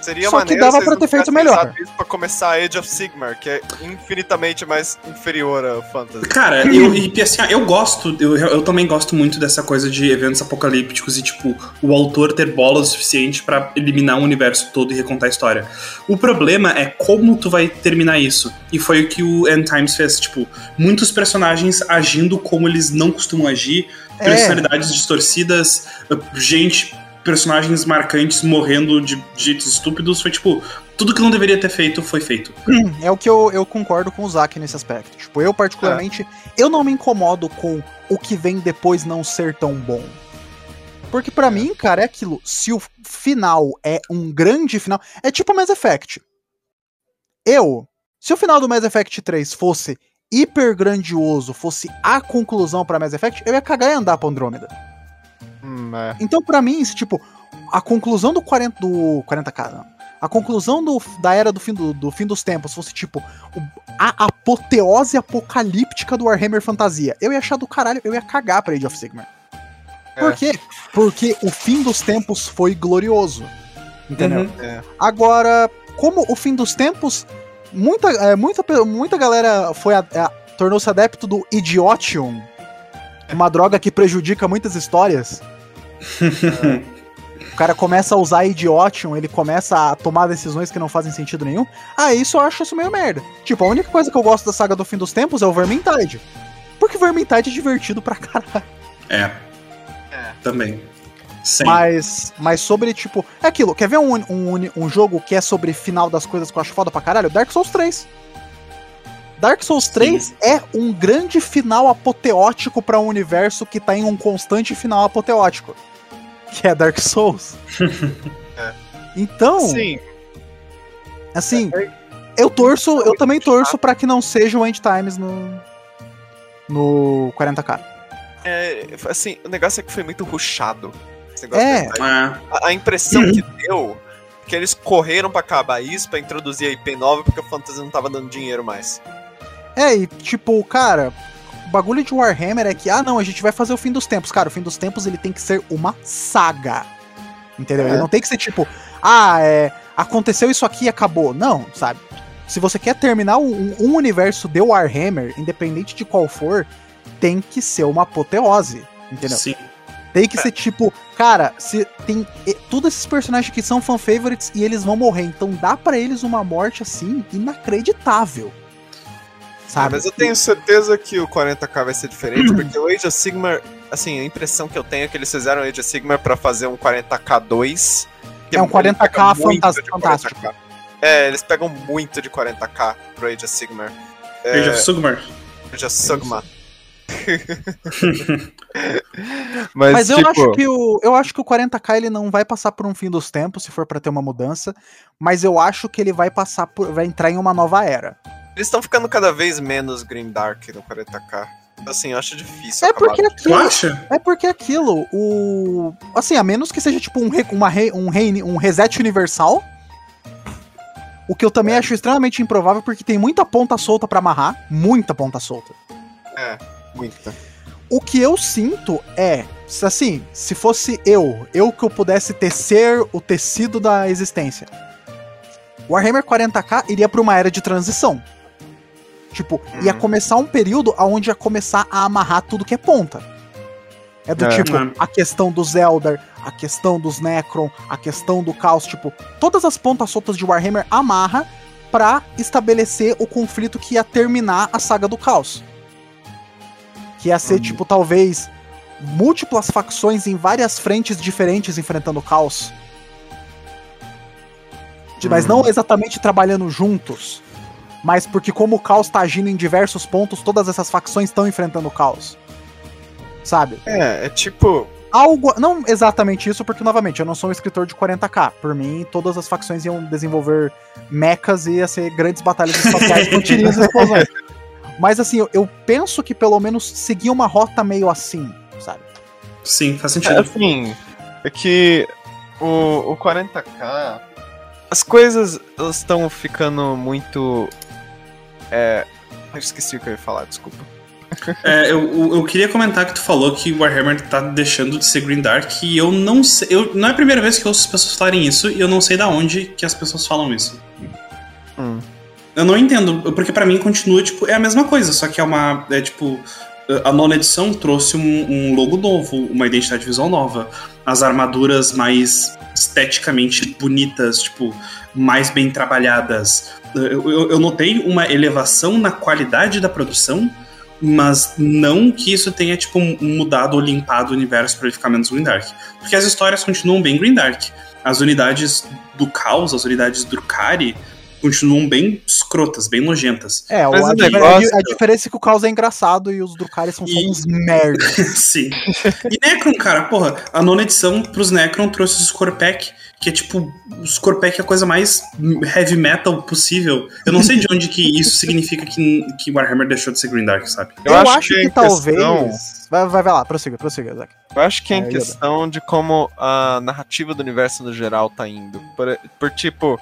Seria Só que dava pra ter feito melhor. Isso pra começar a Age of Sigmar, que é infinitamente mais inferior ao Fantasy. Cara, eu, e, assim, eu gosto, eu, eu também gosto muito dessa coisa de eventos apocalípticos e, tipo, o autor ter bola o suficiente pra eliminar o universo todo e recontar a história. O problema é como tu vai terminar isso. E foi o que o End Times fez, tipo, muitos personagens agindo como eles não costumam agir, É. personalidades distorcidas, gente, personagens marcantes morrendo de jeitos estúpidos. Foi, tipo, tudo que não deveria ter feito foi feito. É o que eu, eu concordo com o Zack nesse aspecto. Tipo, eu particularmente, eu não me incomodo com o que vem depois não ser tão bom. Porque pra mim, cara, é aquilo. Se o final é um grande final, é tipo Mass Effect. Eu, se o final do Mass Effect 3 fosse hiper grandioso, fosse a conclusão pra Mass Effect, eu ia cagar e andar pra Andrômeda. Hum, é. Então, pra mim, se, tipo, a conclusão do 40 do 40k, não. A conclusão do, da era do fim, do, do fim dos tempos fosse, tipo, a apoteose apocalíptica do Warhammer Fantasia. Eu ia achar do caralho, eu ia cagar pra Age of Sigmar. Por É. quê? Porque o fim dos tempos foi glorioso. Entendeu? Uhum. É. Agora, como o fim dos tempos, muita, é, muita, muita galera foi tornou-se adepto do Idiotium, uma droga que prejudica muitas histórias. O cara começa a usar Idiotium, ele começa a tomar decisões que não fazem sentido nenhum. Ah, isso eu acho isso meio merda. Tipo, a única coisa que eu gosto da saga do fim dos tempos é o Vermintide. Porque Vermintide é divertido pra caralho. É. É. Também. Sim. Mas, mas sobre, tipo. É aquilo, quer ver um, um, um jogo que é sobre final das coisas que eu acho foda pra caralho? Dark Souls 3. Dark Souls 3 é um grande final apoteótico pra um universo que tá em um constante final apoteótico. Que é Dark Souls. É. Então, Sim, assim, eu torço, eu também torço pra que não seja o End Times no. No 40k. é, assim, o negócio é que foi muito negócio É. A, a impressão que deu é que eles correram pra acabar isso, pra introduzir a IP nova, porque o Fantasy não tava dando dinheiro mais. É, e tipo, cara, bagulho de Warhammer é que, ah, não, a gente vai fazer o fim dos tempos. Cara, o fim dos tempos ele tem que ser uma saga. Entendeu? Ele É. não tem que ser tipo, ah, é, aconteceu isso aqui e acabou. Não, sabe? Se você quer terminar um, um universo de Warhammer, independente de qual for, tem que ser uma apoteose. Entendeu? sim. Tem que ser tipo, cara, se tem e, todos esses personagens que são fan favorites e eles vão morrer, então dá pra eles uma morte assim inacreditável. Ah, Sabe? mas eu tenho certeza que o 40k vai ser diferente, porque o Age of Sigmar, assim, a impressão que eu tenho é que eles fizeram o Age of Sigmar pra fazer um 40k2. que É um ele 40K pega muito fantas- de fantástico. 40K. É, eles pegam muito de 40k pro Age of Sigmar. É, Age of Sigmar. Age of Sigmar. Mas, Mas eu tipo, acho que o eu acho que o 40k ele não vai passar por um fim dos tempos se for pra ter uma mudança, mas eu acho que ele vai passar por vai entrar em uma nova era. Eles estão ficando cada vez menos Grimdark no 40k. Assim, eu acho difícil É acabar. porque aquilo, acha? é porque aquilo, o assim, a menos que seja tipo um re- uma re- um, re- um reset universal, o que eu também acho extremamente improvável porque tem muita ponta solta pra amarrar, muita ponta solta. muita. O que eu sinto é, se assim, se fosse eu, eu que eu pudesse tecer o tecido da existência. Warhammer 40k iria pra uma era de transição. Tipo, ia Uhum. começar um período onde ia começar a amarrar tudo que é ponta. É do É. tipo, É. a questão dos Eldar, a questão dos Necron, a questão do caos, tipo, todas as pontas soltas de Warhammer amarra pra estabelecer o conflito que ia terminar a saga do caos. Que ia ser, tipo, talvez múltiplas facções em várias frentes diferentes enfrentando o caos. Mas não exatamente trabalhando juntos. Mas porque como o caos tá agindo em diversos pontos, todas essas facções estão enfrentando o caos. Sabe? É, é tipo. Algo. Não exatamente isso, porque, novamente, eu não sou um escritor de 40k. Por mim, todas as facções iam desenvolver mechas e ia ser grandes batalhas espaciais com tirinhos e explosões. Mas assim, eu, eu penso que pelo menos seguir uma rota meio assim, sabe? Sim, faz É, sentido. assim, é que o, o 40k. As coisas elas estão ficando muito. É. Eu esqueci o que eu ia falar, desculpa. É, eu, eu- queria comentar que tu falou que Warhammer tá deixando de ser Green Dark e eu não sei. Eu, não é a primeira vez que eu ouço as pessoas falarem isso e eu não sei da onde que as pessoas falam isso. Hum. Eu não entendo, porque pra mim continua, tipo, é a mesma coisa, só que é uma. É tipo. A nona edição trouxe um, um logo novo, uma identidade visual nova. As armaduras mais esteticamente bonitas, tipo, mais bem trabalhadas. Eu, eu- eu notei uma elevação na qualidade da produção, mas não que isso tenha, tipo, mudado ou limpado o universo pra ele ficar menos Green Dark. Porque as histórias continuam bem Green Dark. As unidades do caos, as unidades do Kari, continuam bem escrotas, bem nojentas. É, Mas o, a, negócio- a diferença é que o caos é engraçado e os Drukhari são só E- uns merda. Sim. E Necron, cara, porra, a nona edição pros Necron trouxe o Scorpec, que é tipo, o Scorpec é a coisa mais heavy metal possível. Eu não sei de onde que isso significa que, que Warhammer deixou de ser Green Dark, sabe? Eu, acho acho que que, em talvez. questão- Vai, vai, vai lá, prossiga, prossiga, Zac. Eu acho que é É, em Yoda. questão de como a narrativa do universo no geral tá indo. Por, por tipo,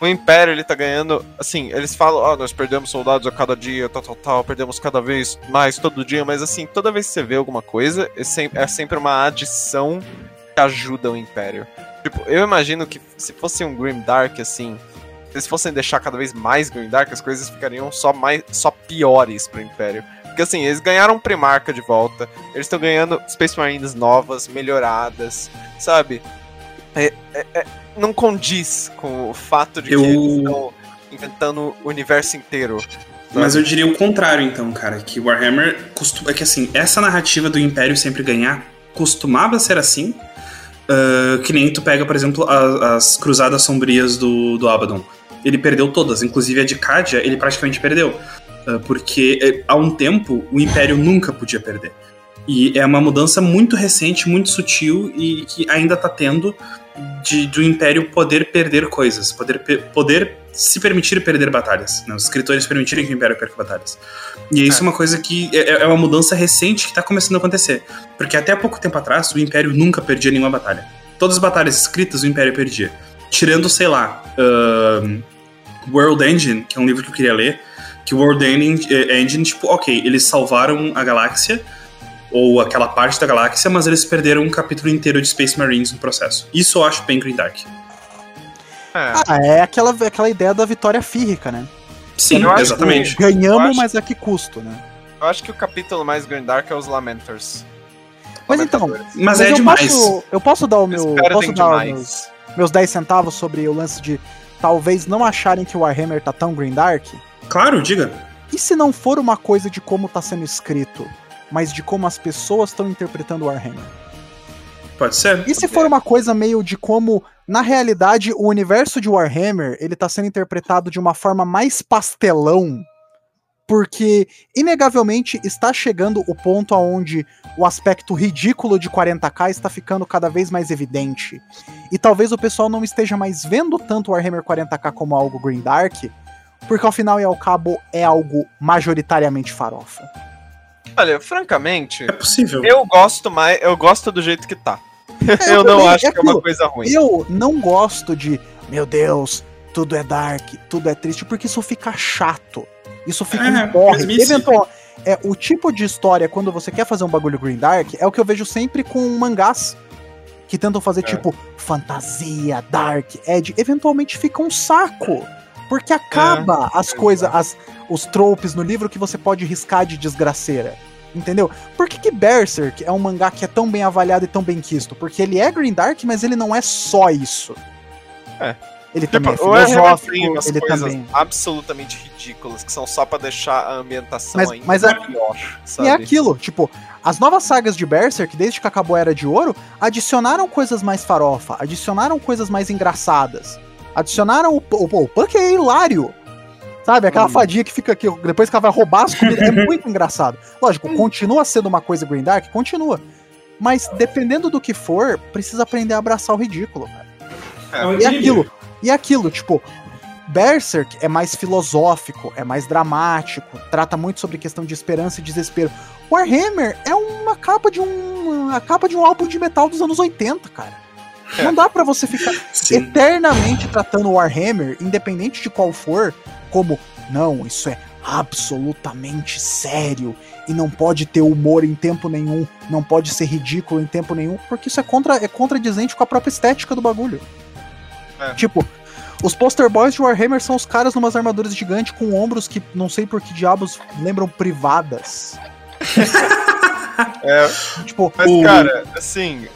o Império ele tá ganhando. Assim, eles falam, ó, nós perdemos soldados a cada dia, tal, tal, tal, perdemos cada vez mais todo dia, mas assim, toda vez que você vê alguma coisa, é sempre, é sempre uma adição que ajuda o Império. Tipo, eu imagino que se fosse um Grim Dark, assim, se eles fossem deixar cada vez mais Grim Dark, as coisas ficariam só, mais, só piores pro Império. Porque assim, eles ganharam Primarca de volta, eles estão ganhando Space Marines novas, melhoradas, sabe? É- é- é- não condiz com o fato de Eu- que eles estão inventando o universo inteiro. Mas eu diria o contrário, então, cara, que Warhammer costuma. É que assim, essa narrativa do Império sempre ganhar costumava ser assim. Ah, que nem tu pega, por exemplo, a- as Cruzadas Sombrias do, do Abaddon. Ele perdeu todas, inclusive a de Cadia, ele praticamente perdeu. Ah, porque eh, há um tempo o Império nunca podia perder. E é uma mudança muito recente, muito sutil e que ainda tá tendo de, do Império poder perder coisas, poder, poder se permitir perder batalhas. né? Os escritores permitirem que o Império perca batalhas. E isso é, uma coisa que é, é uma mudança recente que tá começando a acontecer. Porque até pouco tempo atrás, o Império nunca perdia nenhuma batalha. Todas as batalhas escritas, o Império perdia. Tirando, sei lá, ahn, World Engine, que é um livro que eu queria ler, que o World eh, Engine, tipo, ok, eles salvaram a galáxia, ou aquela parte da galáxia, mas eles perderam um capítulo inteiro de Space Marines no processo. Isso eu acho bem Green Dark. É, Ah, é aquela, aquela ideia da vitória fírrica, né? Sim, Eu acho exatamente. Eu Ganhamos, acho- mas a que custo, né? eu acho que o capítulo mais Grand Dark é os Lamenters. Mas então, Lamentadores. Mas, é eu demais. Posso, eu posso dar o meu. Posso dar meus, meus 10 centavos sobre o lance de talvez não acharem que o Warhammer tá tão Green Dark? Claro, diga. E se não for uma coisa de como tá sendo escrito, mas de como as pessoas estão interpretando o Warhammer? Pode ser. E se for uma coisa meio de como, na realidade, o universo de Warhammer, ele tá sendo interpretado de uma forma mais pastelão, porque inegavelmente está chegando o ponto aonde o aspecto ridículo de 40k está ficando cada vez mais evidente. E talvez o pessoal não esteja mais vendo tanto o Warhammer 40k como algo green dark, porque ao final e ao cabo é algo majoritariamente farofa. Olha, francamente, É possível. eu gosto mais, eu gosto do jeito que tá. É, eu não também, acho é que é uma coisa ruim. Eu não gosto de, meu Deus, tudo é dark, tudo é triste, porque isso fica chato. Isso fica É, um. Eventual, é, o tipo de história, quando você quer fazer um bagulho green dark, é o que eu vejo sempre com mangás. Que tentam fazer, tipo, fantasia, dark, edge. Eventualmente fica um saco. Porque acaba as é coisas, as, os tropes no livro que você pode riscar de desgraceira. Entendeu? Por que, que Berserk é um mangá que é tão bem avaliado e tão bem quisto? Porque ele é Green Dark, mas ele não é só isso. É. Ele também é Tipo, Warhammer filosófico, tem umas ele coisas também. absolutamente ridículas que são só pra deixar a ambientação Mas- ainda mas é- pior, E sabe? é aquilo, tipo, as novas sagas de Berserk, desde que acabou a Era de Ouro, adicionaram coisas mais farofa, adicionaram coisas mais engraçadas. Adicionaram o, o, o Punk é hilário. Sabe, aquela Hum. fadinha que fica aqui, depois que ela vai roubar as comidas, é muito engraçado. Lógico, continua sendo uma coisa Green Dark, continua. Mas dependendo do que for, precisa aprender a abraçar o ridículo. cara. É E aquilo, e aquilo, tipo, Berserk é mais filosófico, é mais dramático, trata muito sobre questão de esperança e desespero. Warhammer é uma capa de um, a capa de um álbum de metal dos anos 80, cara. Não dá pra você ficar Sim. eternamente tratando Warhammer, independente de qual for, como não, isso é absolutamente sério e não pode ter humor em tempo nenhum, não pode ser ridículo em tempo nenhum, porque isso é contra é contradizente com a própria estética do bagulho. É. Tipo, os poster boys de Warhammer são os caras numas armaduras gigantes com ombros que não sei por que diabos lembram privadas. É, Tipo, mas, O- cara, assim,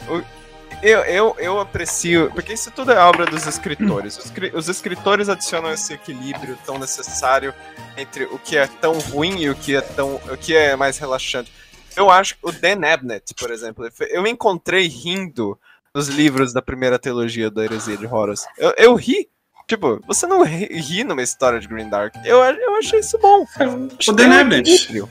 eu, eu, eu aprecio. Porque isso tudo é obra dos escritores. Os, os escritores adicionam esse equilíbrio tão necessário entre o que é tão ruim e o que é tão. o que é mais relaxante. Eu acho que o Dan Abnett, por exemplo, eu me encontrei rindo nos livros da primeira trilogia da Heresia de Horus. Eu, eu ri. Tipo, você não ri, ri numa história de Green Dark. Eu, eu achei isso bom. Acho O que tem Dan Abnett.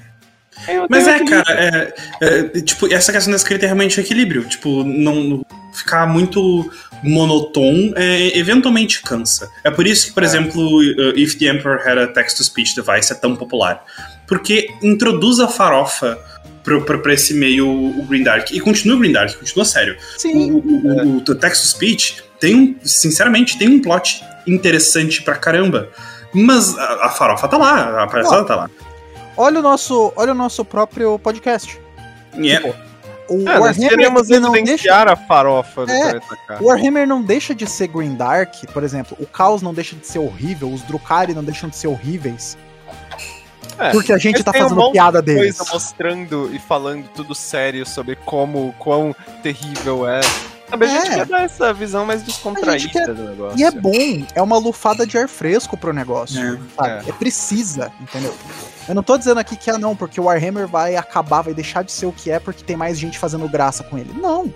Mas é, equilíbrio. cara, é, é, tipo, essa questão da escrita é realmente o equilíbrio. Tipo, não ficar muito monotone é, eventualmente cansa. É por isso que, por É. exemplo, uh, If the Emperor Had a Text-to-Speech Device é tão popular. Porque introduz a farofa pra esse meio o Green Dark. E continua o Green Dark, continua sério. O, sim, o, o, o text-to-speech tem um, sinceramente, tem um plot interessante pra caramba. Mas a, a farofa tá lá, a palhaçada tá lá. olha o nosso, olha o nosso próprio podcast. E é- Tipo, O É, nós queremos ele não deixa evidenciar a farofa do É. planeta K. O Warhammer não deixa de ser Green Dark, por exemplo, o Caos não deixa de ser horrível, os Drukhari não deixam de ser horríveis. É, porque a gente tá um fazendo monte piada de deles. coisa mostrando e falando tudo sério sobre como, quão terrível é. Sabe, a gente É. quer dar essa visão mais descontraída quer- do negócio. E é bom, é uma lufada de ar fresco pro negócio. É. sabe? É. precisa, entendeu? Eu não tô dizendo aqui que é não, porque o Warhammer vai acabar, vai deixar de ser o que é porque tem mais gente fazendo graça com ele. Não.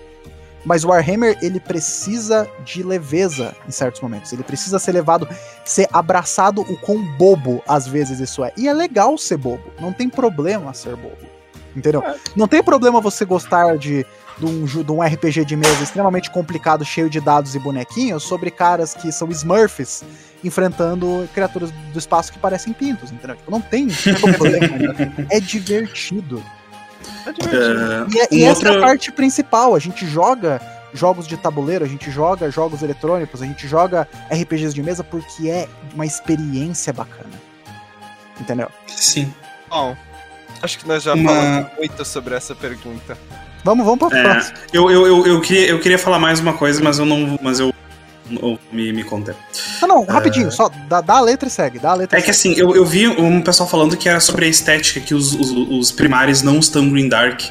Mas o Warhammer, ele precisa de leveza em certos momentos. Ele precisa ser levado, ser abraçado o quão bobo às vezes isso é. E é legal ser bobo. Não tem problema ser bobo. Entendeu? Não tem problema você gostar de, de, um, de um RPG de mesa extremamente complicado, cheio de dados e bonequinhos, sobre caras que são Smurfs enfrentando criaturas do espaço que parecem pintos, entendeu? Tipo, não tem problema. é divertido. É divertido. E, é- Um e essa é a parte principal. A gente joga jogos de tabuleiro, a gente joga jogos eletrônicos, a gente joga RPGs de mesa porque é uma experiência bacana. Entendeu? Sim. Bom, acho que nós já Uma- falamos muito sobre essa pergunta. Vamos, vamos pra É, próxima. eu, eu, eu, eu, queria, eu queria falar mais uma coisa, mas eu não. Mas eu. Eu me, me contei. Não, não, rapidinho, só dá, dá a letra e segue. Dá a letra É que assim, eu, eu vi um pessoal falando que era sobre a estética, que os, os, os primares não estão green dark,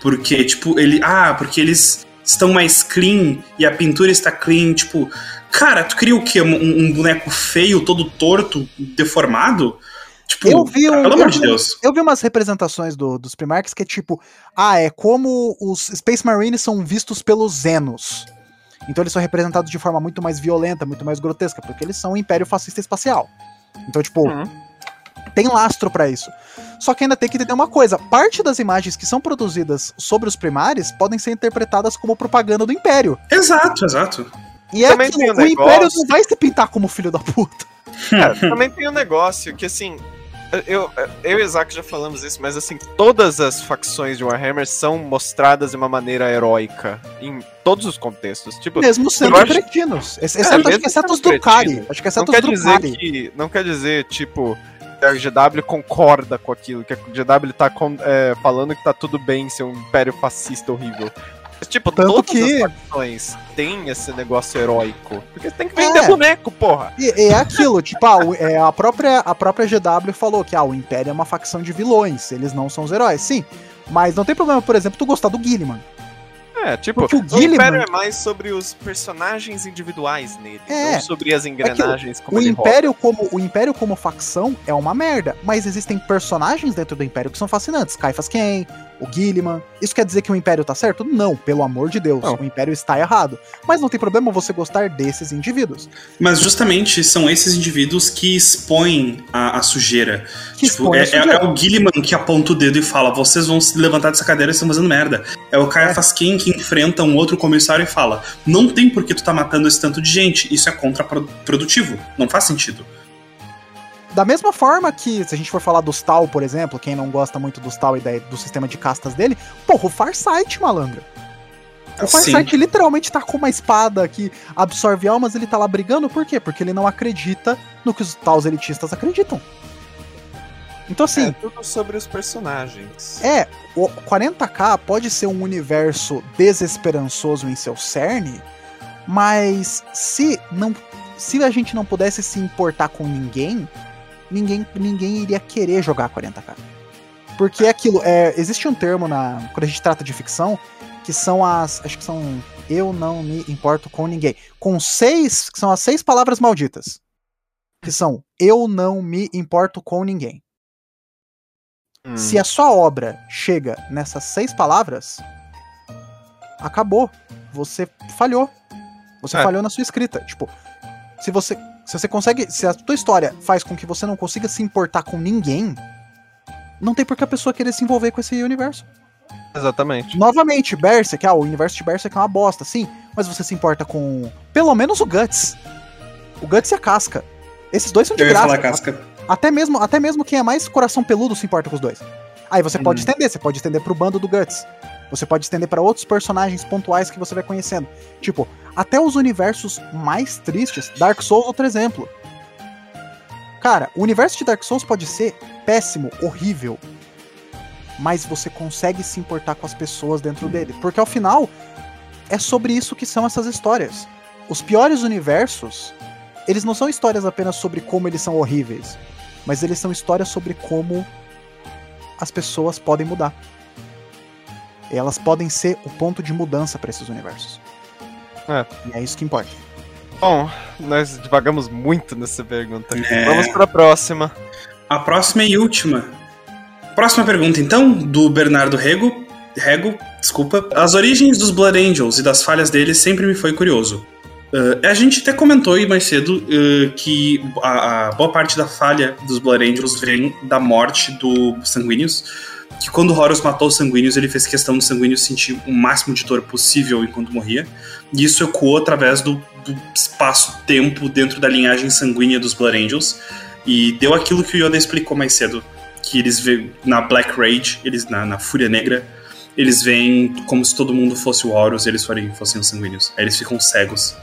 porque, tipo, ele. Ah, porque eles estão mais clean e a pintura está clean, tipo. Cara, tu queria o quê? Um, um boneco feio, todo torto, deformado? Tipo, Eu vi um- pelo amor de Deus. Eu vi umas representações do- dos Primarchs que é tipo, ah, é como os Space Marines são vistos pelos Zenos. Então eles são representados de forma muito mais violenta, muito mais grotesca, porque eles são um império fascista espacial. Então, tipo, Uhum. tem lastro pra isso. Só que ainda tem que entender uma coisa: parte das imagens que são produzidas sobre os primares podem ser interpretadas como propaganda do império. Exato, exato. E é Também aquilo, um o império negócio- não vai se pintar como filho da puta. Cara, também tem um negócio que, assim, eu, eu e o Isaac já falamos isso, mas, assim, todas as facções de Warhammer são mostradas de uma maneira heróica em todos os contextos. Tipo, Mesmo sendo acho- cretinos. Ex- É, Exceto, exceto os cretino. Acho que não exceto os quer dizer Drukari. que. Não quer dizer, tipo, que a GW concorda com aquilo, que a GW tá é, falando que tá tudo bem ser um império fascista horrível. Tipo, Tanto todas que- as facções têm esse negócio heróico. Porque tem que vender É. boneco, porra. E, é aquilo, tipo, ah, o- é, a, própria, a própria GW falou que ah, o Império é uma facção de vilões, eles não são os heróis. Sim, Mas não tem problema, por exemplo, tu gostar do Gilliman. É, tipo, Porque o o Gilliman- Império é mais sobre os personagens individuais nele, É. não sobre as engrenagens como O ele Império, como, o Império como facção é uma merda, mas existem personagens dentro do Império que são fascinantes. Kaifas Ken, o Gilliman. Isso quer dizer que o Império tá certo? Não, pelo amor de Deus. Não. O Império está errado. Mas não tem problema você gostar desses indivíduos. Mas justamente são esses indivíduos que expõem a, a sujeira. Que Tipo, expõem é, a sujeira. é- é o Gilliman que aponta o dedo e fala: vocês vão se levantar dessa cadeira e estão fazendo merda. É o Caia Fasquin que enfrenta um outro comissário e fala: não tem por que tu tá matando esse tanto de gente. Isso é contraprodutivo. Não faz sentido. Da mesma forma que, se a gente for falar dos Tal, por exemplo, quem não gosta muito dos Tal e da- do sistema de castas dele, porra, o Farsight, malandro. O Sim. Farsight literalmente tá com uma espada que absorve almas, ele tá lá brigando, por quê? Porque ele não acredita no que os Taus elitistas acreditam. Então, assim, É tudo sobre os personagens. É, o 40k pode ser um universo desesperançoso em seu cerne, mas se não se a gente não pudesse se importar com ninguém, ninguém ninguém iria querer jogar 40k. Porque é aquilo, é, existe um termo na quando a gente trata de ficção que são as, acho que são eu não me importo com ninguém, com seis, que são as seis palavras malditas. Que são eu não me importo com ninguém. Hum. Se a sua obra chega nessas seis palavras, acabou. Você falhou. Você É. falhou na sua escrita. Tipo, se você, se você consegue, se a tua história faz com que você não consiga se importar com ninguém, não tem por que a pessoa querer se envolver com esse universo. Exatamente. Novamente, Berserk, ah, o universo de Berserk é uma bosta, sim, mas você se importa com pelo menos o Guts. O Guts e a Casca. Esses dois são de Eu ia graça. falar casca. Até mesmo, até mesmo quem é mais coração peludo se importa com os dois. Aí você pode Uhum. estender, você pode estender pro bando do Guts. Você pode estender pra outros personagens pontuais que você vai conhecendo. Tipo, até os universos mais tristes, Dark Souls outro exemplo. Cara, o universo de Dark Souls pode ser péssimo, horrível, mas você consegue se importar com as pessoas dentro dele, porque ao final é sobre isso que são essas histórias. Os piores universos, eles não são histórias apenas sobre como eles são horríveis, mas eles são histórias sobre como as pessoas podem mudar. Elas podem ser o ponto de mudança para esses universos. É. E é isso que importa. Bom, nós devagamos muito nessa pergunta. É. Vamos pra próxima. A próxima e última. Próxima pergunta, então, do Bernardo Rego. Rego, desculpa. As origens dos Blood Angels e das falhas deles sempre me foi curioso. Uh, a gente até comentou aí mais cedo uh, que a, a boa parte da falha dos Blood Angels vem da morte do Sanguíneos. Que quando Horus matou os Sanguíneos, ele fez questão do Sanguíneos sentir o máximo de dor possível enquanto morria. E isso ecoou através do, do espaço-tempo dentro da linhagem sanguínea dos Blood Angels. E deu aquilo que o Yoda explicou mais cedo. Que eles veem na Black Rage, eles na, na Fúria Negra, eles veem como se todo mundo fosse o Horus e eles forem, fossem os sanguíneos. Aí eles ficam cegos,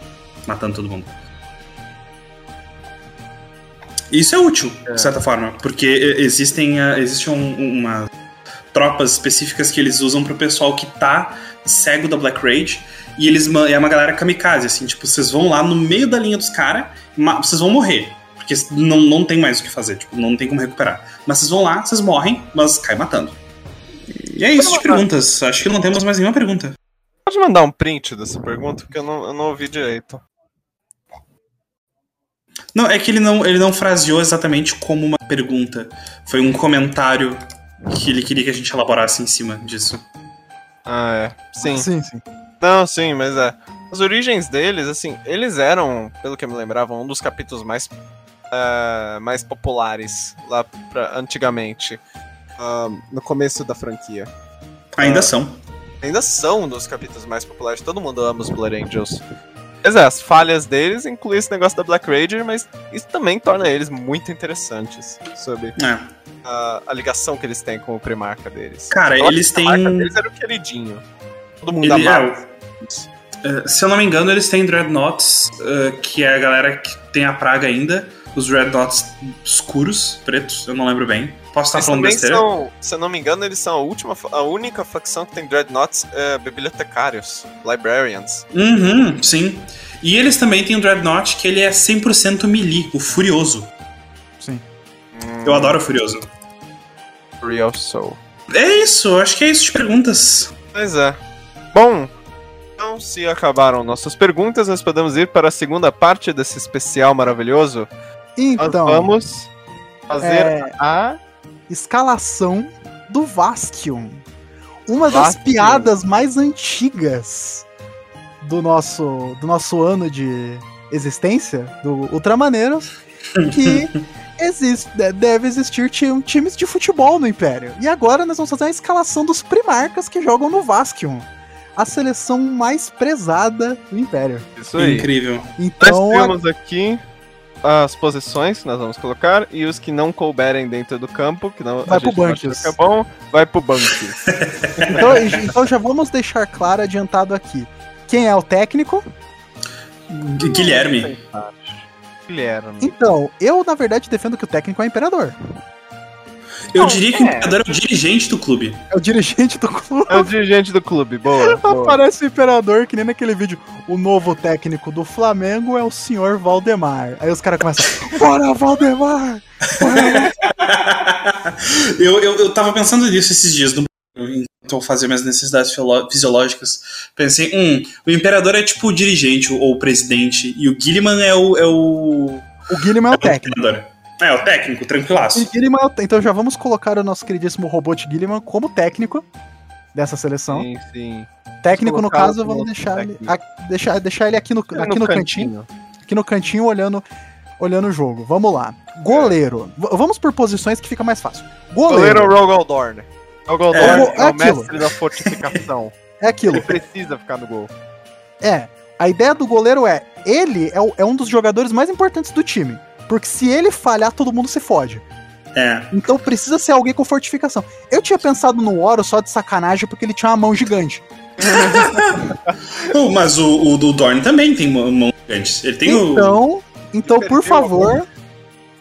matando todo mundo. Isso é útil, de certa forma, porque existem, ah, existe um, uma tropas específicas que eles usam pro pessoal que tá cego da Black Rage e eles é uma galera kamikaze, assim, tipo, vocês vão lá no meio da linha dos caras, vocês vão morrer. Porque não, não tem mais o que fazer, tipo, não tem como recuperar. Mas vocês vão lá, vocês morrem, mas caem matando. E é isso de perguntas. Acho que não temos mais nenhuma pergunta. Pode mandar um print dessa pergunta, porque eu não, eu não ouvi direito. Não, é que ele não, ele não fraseou exatamente como uma pergunta. Foi um comentário que ele queria que a gente elaborasse em cima disso. Ah, é. Sim. Sim, sim. Não, sim, mas é. As origens deles, assim, eles eram, pelo que eu me lembrava, um dos capítulos mais, eh, mais populares lá pra, antigamente. Ah, no começo da franquia. Ainda Ah. são. Ainda são um dos capítulos mais populares, todo mundo ama os Blood Angels. Mas é, as falhas deles incluem esse negócio da Black Ranger, mas isso também torna eles muito interessantes sobre É. a, a ligação que eles têm com o primarca deles. Cara, eles têm. deles era o queridinho. Todo mundo Ele- amava. é, se eu não me engano, eles têm Dreadnoughts, uh, que é a galera que tem a praga ainda. Os Dreadnoughts escuros, pretos, eu não lembro bem. Posso estar Eles falando besteira? são, se eu não me engano, eles são a última, a única facção que tem Dreadnoughts é, bibliotecários, librarians. Uhum, sim. E eles também têm o Dreadnought, que ele é 100% melee, o Furioso. Eu adoro o Furioso. Real Soul. É isso, acho que é isso de perguntas. Pois é. Bom, então se acabaram nossas perguntas, nós podemos ir para a segunda parte desse especial maravilhoso. Então, nós vamos fazer é- a. escalação do Vasquion. Uma das piadas mais antigas do nosso, do nosso ano de existência, do Ultramaneiros, que existe, de- deve existir ti- times de futebol no Império. E agora nós vamos fazer a escalação dos primarcas que jogam no Vasquion. A seleção mais prezada do Império. Isso aí. Incrível. Nós Então, a- temos aqui as posições que nós vamos colocar e os que não couberem dentro do campo, que não Vai pro não que é bom, vai pro banco. então, então já vamos deixar claro, adiantado aqui. Quem é o técnico? Então, eu na verdade defendo que o técnico é o imperador. Eu Não, diria que é. o imperador é o dirigente do clube. É o dirigente do clube. É o dirigente do clube, boa. boa. Aparece o imperador, que nem naquele vídeo. O novo técnico do Flamengo é o senhor Valdemar. Aí os caras começam. Bora, Valdemar! Bora, eu, eu, eu tava pensando nisso esses dias, no... enquanto eu fazia minhas necessidades fisiológicas. Pensei, hum, o imperador é tipo o dirigente ou o presidente, e o Gilliman é o. É o, O Guilherme é é o o técnico. treinador. É, o técnico, O tranquilaço. É o Então já vamos colocar o nosso queridíssimo robot Guilherme como técnico dessa seleção. Sim, sim. Técnico, no caso, vamos deixar ele, a- deixar, deixar ele aqui no, aqui no, cantinho. Aqui no cantinho olhando, olhando o jogo. Vamos lá. Goleiro. V- vamos por posições que fica mais fácil. Goleiro Goleiro. Rogaldorn. Rogaldorn É, é, é o aquilo. mestre da fortificação. É aquilo. Ele precisa ficar no gol. É. A ideia do goleiro é, ele é, o- é um dos jogadores mais importantes do time. Porque se ele falhar, todo mundo se fode. É. Então precisa ser alguém com fortificação. Eu tinha pensado no Oro só de sacanagem porque ele tinha uma mão gigante. Oh, mas o, o do Dorn também tem mão gigante. Ele tem o. Então, então por favor,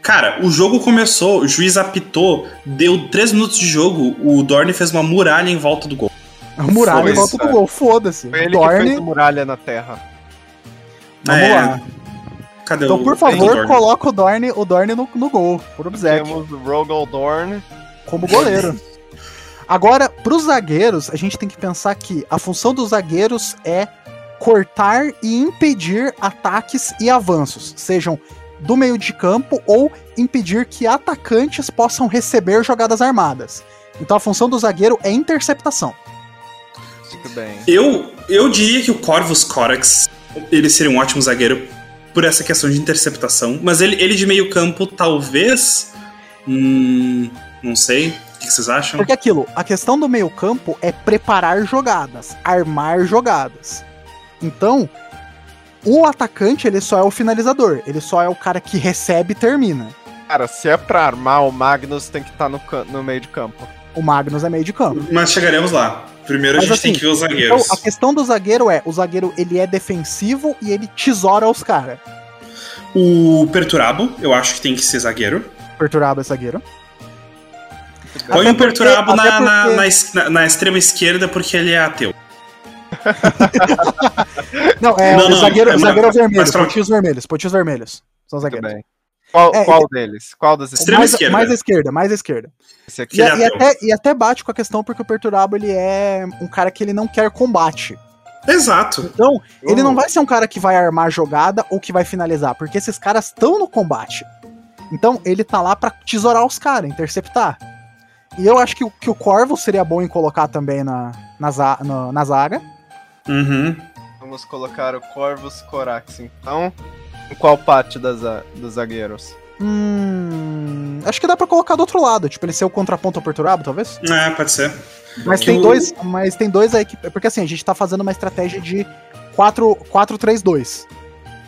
Cara, o jogo começou, o juiz apitou, deu 3 minutos de jogo, o Dorn fez uma muralha em volta do gol. a muralha Foi, em volta do gol. Foda-se. Foi ele que fez Dorne, a muralha na terra. vamos É, lá. Cadê Então, o por o favor, Dorn? coloca o Dorne, o Dorne no, no gol, por obséquio, Temos o Rogaldorn. como goleiro. Agora, pros zagueiros, a gente tem que pensar que a função dos zagueiros é cortar e impedir ataques e avanços, sejam do meio de campo ou impedir que atacantes possam receber jogadas armadas. Então a função do zagueiro é interceptação. Muito bem. Eu, eu diria que o Corvus Corax, ele seria um ótimo zagueiro por essa questão de interceptação, mas ele, ele de meio campo, talvez... Hum, não sei. O que que vocês acham? Porque aquilo, a questão do meio campo é preparar jogadas, armar jogadas. Então, o atacante ele só é o finalizador, ele só é o cara que recebe e termina. Cara, se é pra armar, o Magnus tem que estar no, can- no meio de campo. O Magnus é meio de campo. Mas chegaremos lá. Primeiro a Mas gente assim, tem que ver os Então, zagueiros. a questão do zagueiro é, o zagueiro ele é defensivo e ele tesoura os caras. O Perturabo, eu acho que tem que ser zagueiro. Perturbado é zagueiro. Põe o Perturabo porque- na, porque- na na- na extrema esquerda porque ele é ateu. Não, é Não, o não, zagueiro, é zagueiro é vermelho, mais pra- pontinhos vermelhos, pontinhos vermelhos. São zagueiros. Qual, É, qual deles? Qual das Extrema mais, esquerda. mais à esquerda, mais à esquerda. Esse aqui. E, é e até, e até bate com a questão porque o Perturbado ele é um cara que ele não quer combate. Exato. Então, ele não Uhum. vai ser um cara que vai armar a jogada ou que vai finalizar, porque esses caras estão no combate. Então, ele tá lá pra tesourar os caras, interceptar. E eu acho que, o- que o Corvo seria bom em colocar também na, na, no- na zaga. Uhum. Vamos colocar o Corvus Corax, então. Em qual parte das, dos zagueiros? Hum, acho que dá pra colocar do outro lado, tipo, ele ser o contraponto ao Perturbado, talvez. É, pode ser. Mas Que tem o- dois, mas tem dois aí que. Porque assim, a gente tá fazendo uma estratégia de 4-3-2.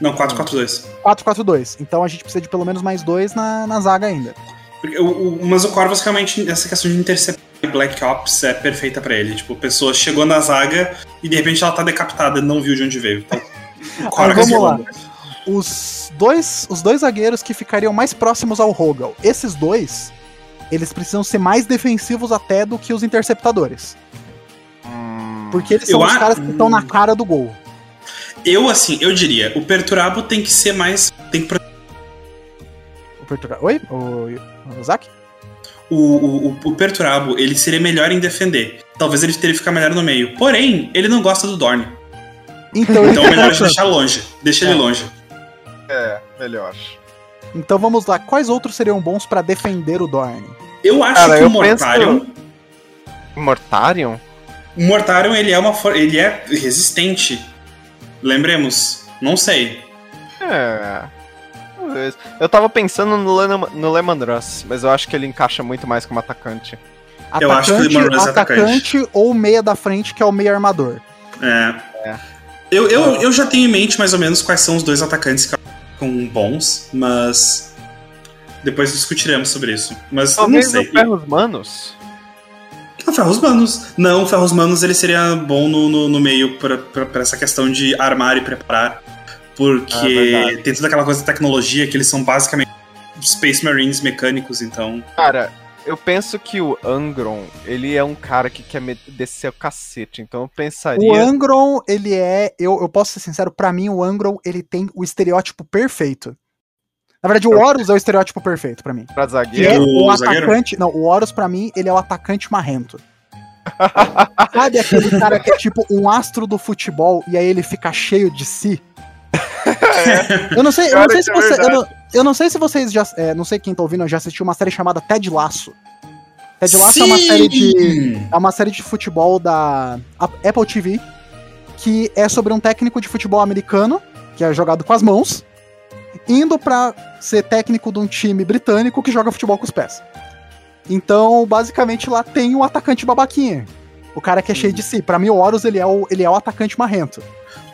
Não, 4-4-2. 4-4-2. Então a gente precisa de pelo menos mais dois na, na zaga ainda. Porque o- o- Mas o Corvus realmente, essa questão de interceptar Black Ops é perfeita pra ele. Tipo, a pessoa chegou na zaga e de repente ela tá decapitada e não viu de onde veio. Então, Corvus vamos lá. Os dois, os dois zagueiros que ficariam mais próximos ao Rogal. Esses dois, eles precisam ser mais defensivos até do que os interceptadores. Porque eles são Eu os caras que estão na cara do gol. Eu, assim, eu diria, o Perturabo tem que ser mais. Tem que O Pertura... Oi? O, o Zaki? O, o, o- Perturabo ele seria melhor em defender. Talvez ele teria que ficar melhor no meio. Porém, ele não gosta do Dorne. Então, Então é melhor a gente deixar longe. Deixa ele longe. É, melhor. então vamos lá. Quais outros seriam bons pra defender o Dorne? Eu acho Cara, que eu o Mortarion. penso- Mortarion? O Mortarion ele é uma for- ele é resistente. Lembremos. Não sei. É. Talvez. Eu tava pensando no, Lena, no Lemon Russ, mas eu acho que ele encaixa muito mais como atacante. Eu acho que o Lemon Russ é atacante ou meia da frente, que é o meia armador. É. É. Eu, eu, eu já tenho em mente mais ou menos quais são os dois atacantes que são bons, mas. Depois discutiremos sobre isso. Mas eu não Talvez sei. no Ferros Manos. Ah, Ferros Manos. Não, Ferros Manos ele seria bom no, no, no meio pra essa questão de armar e preparar. Porque verdade. tem toda aquela coisa de tecnologia que eles são basicamente Space Marines mecânicos, então. Cara, eu penso que o Angron, ele é um cara que quer me- descer o cacete, então eu pensaria... O Angron, ele é. Eu, eu posso ser sincero, pra mim, o Angron, ele tem o estereótipo perfeito. Na verdade, o Horus é o estereótipo perfeito pra mim. Pra Que é zagueiro. O o zagueiro? atacante. Não, o Horus, pra mim, ele é o atacante marrento. Sabe aquele cara que é tipo um astro do futebol e aí ele fica cheio de si? Eu não sei, eu não sei se é você. Eu não, eu não sei se vocês já. é, não sei quem tá ouvindo, já assistiu uma série chamada Ted Laço. Ted Laço é uma série de. Sim! É uma série de futebol da Apple TV que é sobre um técnico de futebol americano, que é jogado com as mãos, indo pra ser técnico de um time britânico que joga futebol com os pés. Então, basicamente, lá tem um atacante babaquinha. O cara que é cheio de si. Pra mim, o Horus, ele é o, ele é o atacante marrento.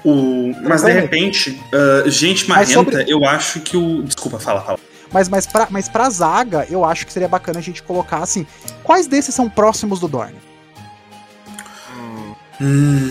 O... Mas de repente, ah, gente marrenta, sobre- eu acho que o. Desculpa, fala, fala. Mas, mas, pra, mas pra zaga, eu acho que seria bacana a gente colocar assim. Quais desses são próximos do Dorne? Hum, Hum.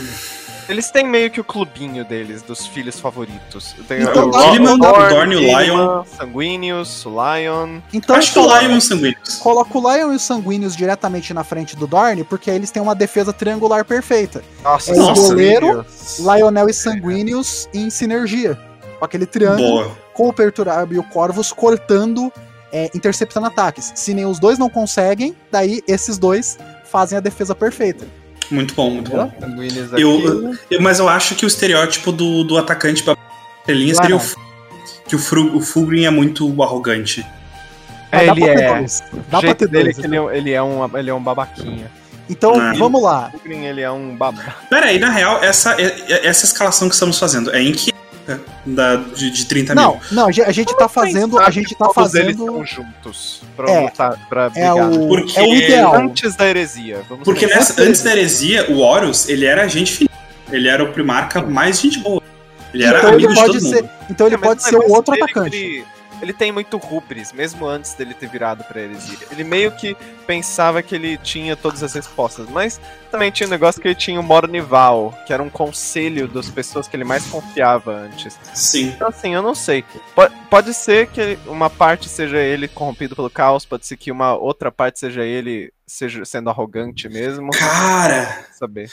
Eles têm meio que o clubinho deles, dos filhos favoritos. Tem Então, o Gilliman, o Dorne, o Lion. Sanguíneos, o Lion. Então, acho que o coloca- Lion e os sanguíneos. Coloca o Lion e os Sanguíneos diretamente na frente do Dorne, porque aí eles têm uma defesa triangular perfeita. Nossa, É o Nossa, goleiro. Lionel e Sanguíneos em sinergia. Com aquele triângulo, Boa. com o Perturabo e o Corvus cortando, é, interceptando ataques. Se nem os dois não conseguem, daí esses dois fazem a defesa perfeita. Muito bom, muito bom. Eu-. Eu- mas eu acho que o estereótipo do, do atacante pra estrelinha seria o, que o, Fru, o Fulgrim é muito arrogante. Mas É, dá ele é. Dá pra ter dele é que ele, é- ele é um, ele é um babaquinha. Então, Ah. vamos lá. O Green, ele é um babaca. Pera aí, na real, essa, é- essa escalação que estamos fazendo é em que da, de, de 30 Não, mil? não, a gente- tá fazendo. A gente tá Todos eles fazendo. estão juntos pra É. lutar, pra É brigar. o, Porque- é o ideal. Antes da heresia. Vamos Porque nessa, antes da heresia, o Horus, ele era gente fina. Ele era o primarca mais gente boa. Ele era Então amigo ele de pode todo ser, mundo. então ele É, pode o ser o outro é atacante. Ele, ele tem muito rubris, mesmo antes dele ter virado pra heresia. Ele meio que pensava que ele tinha todas as respostas, mas também tinha um negócio que ele tinha o Mornival, que era um conselho das pessoas que ele mais confiava antes. Sim. Então, assim, eu não sei. Po- Pode ser que uma parte seja ele corrompido pelo caos, pode ser que uma outra parte seja ele seja sendo arrogante mesmo. Cara, Saber.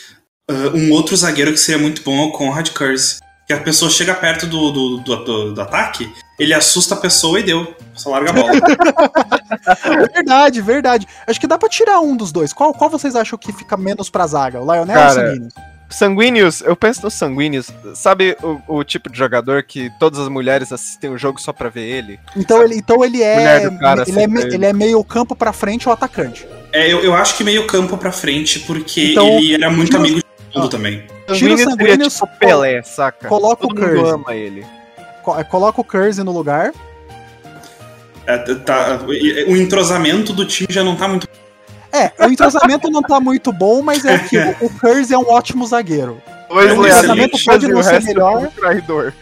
uh, um outro zagueiro que seria muito bom é o Conrad Curse. Que a pessoa chega perto do, do, do, do- do ataque, ele assusta a pessoa e deu. Só larga a bola. Verdade, verdade. Acho que dá pra tirar um dos dois. Qual, qual vocês acham que fica menos pra zaga? O Lionel ou o Cara, Sanguíneos? Sanguíneos, eu penso nos sanguíneos. Sabe o, o tipo de jogador que todas as mulheres assistem o jogo só pra ver ele? Então ele, então ele é. Mulher do cara, ele, é assim, me- ele. ele é meio campo pra frente ou atacante. É, eu, eu acho que meio campo pra frente, porque Então, ele era muito tira- amigo de todo mundo também. Tira o Sanguíneos seria tipo Pelé, saca? coloca o Todo mundo Curse. ama ele. É, Coloca o Curse no lugar. É, tá- o entrosamento do time já não tá muito. É, o entrosamento não tá muito bom, mas é aquilo. O Curse é um ótimo zagueiro. Dois É um lealistas excelente, pode não o ser resto melhor. é um traidor.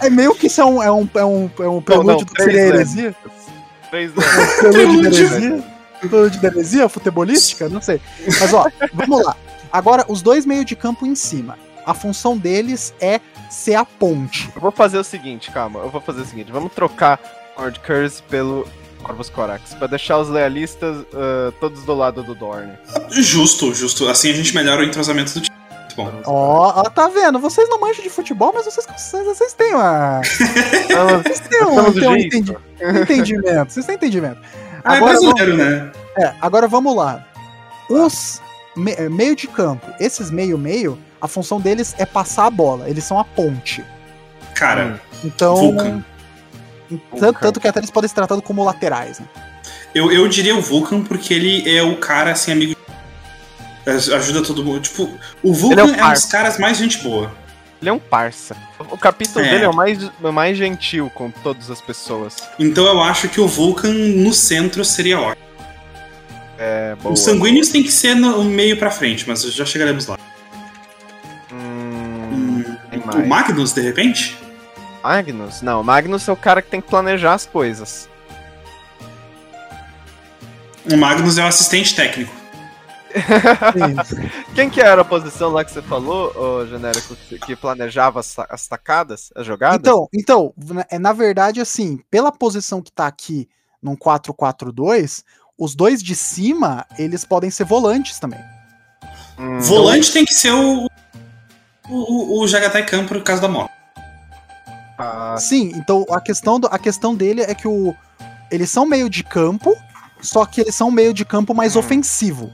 É meio que isso é um, é um, é um, é um prelúdio não, do que seria heresia. Três anos. Prelúdio de heresia? Prelúdio de heresia? Futebolística? Não sei. Mas ó, vamos lá. Agora, os dois meio de campo em cima. A função deles é ser a ponte. Eu vou fazer o seguinte, calma. Eu vou fazer o seguinte. Vamos trocar Lord Curse pelo Corvus Corax. Pra deixar os lealistas ah, todos do lado do Dorne. Justo, justo. Assim a gente melhora o entrosamento do time. Ó, ó, tá vendo? Vocês não manjam de futebol, mas vocês, vocês, vocês têm uma. Vocês têm um, têm um entendi- entendimento. Vocês têm entendimento. Ah, é Agora, brasileiro, né? É, agora vamos lá. Os me- meio de campo, esses meio-meio, a função deles é passar a bola. Eles são a ponte. Cara, Então. Vulcan. Tanto, tanto que até eles podem ser tratados como laterais. Né? Eu, eu diria o Vulcan porque ele é o cara, assim, amigo. Aj- Ajuda todo mundo. Tipo, o Vulcan Ele é é, um um dos caras mais gente boa. Ele é um parça. O capítulo É. dele é o mais, o mais gentil com todas as pessoas. Então eu acho que o Vulcan no centro seria ótimo. É, boa. Os sanguíneos tem que ser no meio pra frente, mas já chegaremos lá. Tem o mais. Magnus, de repente? Magnus? Não, Magnus é o cara que tem que planejar as coisas. O Magnus é o assistente técnico. Quem que era a posição lá que você falou, ô genérico, que- planejava as, ta- as tacadas, as jogadas? Então, então, na- é na verdade, assim, pela posição que tá aqui num 4-4-2, os dois de cima, eles podem ser volantes também. Hum, Volante tem que ser o. O, o Jagatai Khan por causa da moto. ah, Sim, então a questão, do- a questão dele é que o, eles são meio de campo, só que eles são meio de campo mais Hum. ofensivo.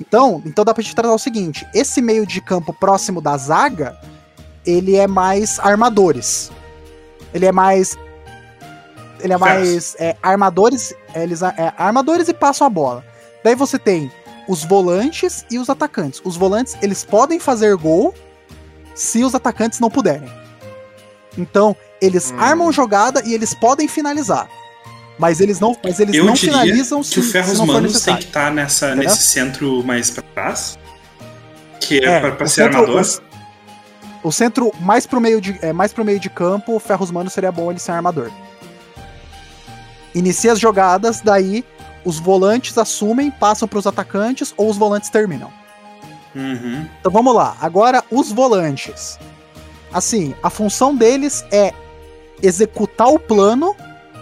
Então, então dá pra gente tratar o seguinte: esse meio de campo próximo da zaga, ele é mais armadores. Ele é mais. Ele é mais é, armadores. é, Eles é, armadores e passam a bola. Daí você tem os volantes e os atacantes. Os volantes, eles podem fazer gol se os atacantes não puderem. Então, eles Hum. armam jogada e eles podem finalizar. Mas eles não, mas eles Eu não finalizam se, Que o se Ferros for Manos tem que estar nessa, Entendeu? nesse centro mais pra trás. Que é, É, o ser centro- armador. O, o centro mais pro meio de, é, mais pro meio de campo, o Ferros Mano seria bom ele ser armador. Inicia as jogadas, daí os volantes assumem, passam pros atacantes ou os volantes terminam. Uhum. Então vamos lá. Agora, os volantes. Assim, a função deles é executar o plano,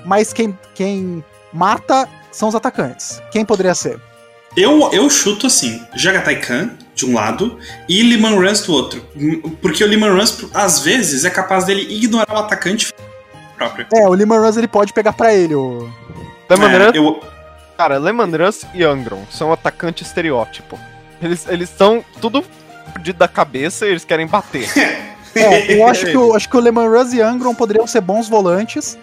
mas quem, quem mata são os atacantes. Quem poderia ser? Eu, eu chuto assim: Jagatai Khan, de um lado, e Liman Runs do outro. Porque o Liman Runs, às vezes, é capaz dele ignorar o atacante próprio. É, o Lehman Runs ele pode pegar pra ele o. Lemon É, eu, cara, Lemon Russ e Angron são atacante estereótipo. Eles, eles são tudo fudido da cabeça e eles querem bater. É, eu acho que, o, acho que o Lehman Runs e Angron poderiam ser bons volantes,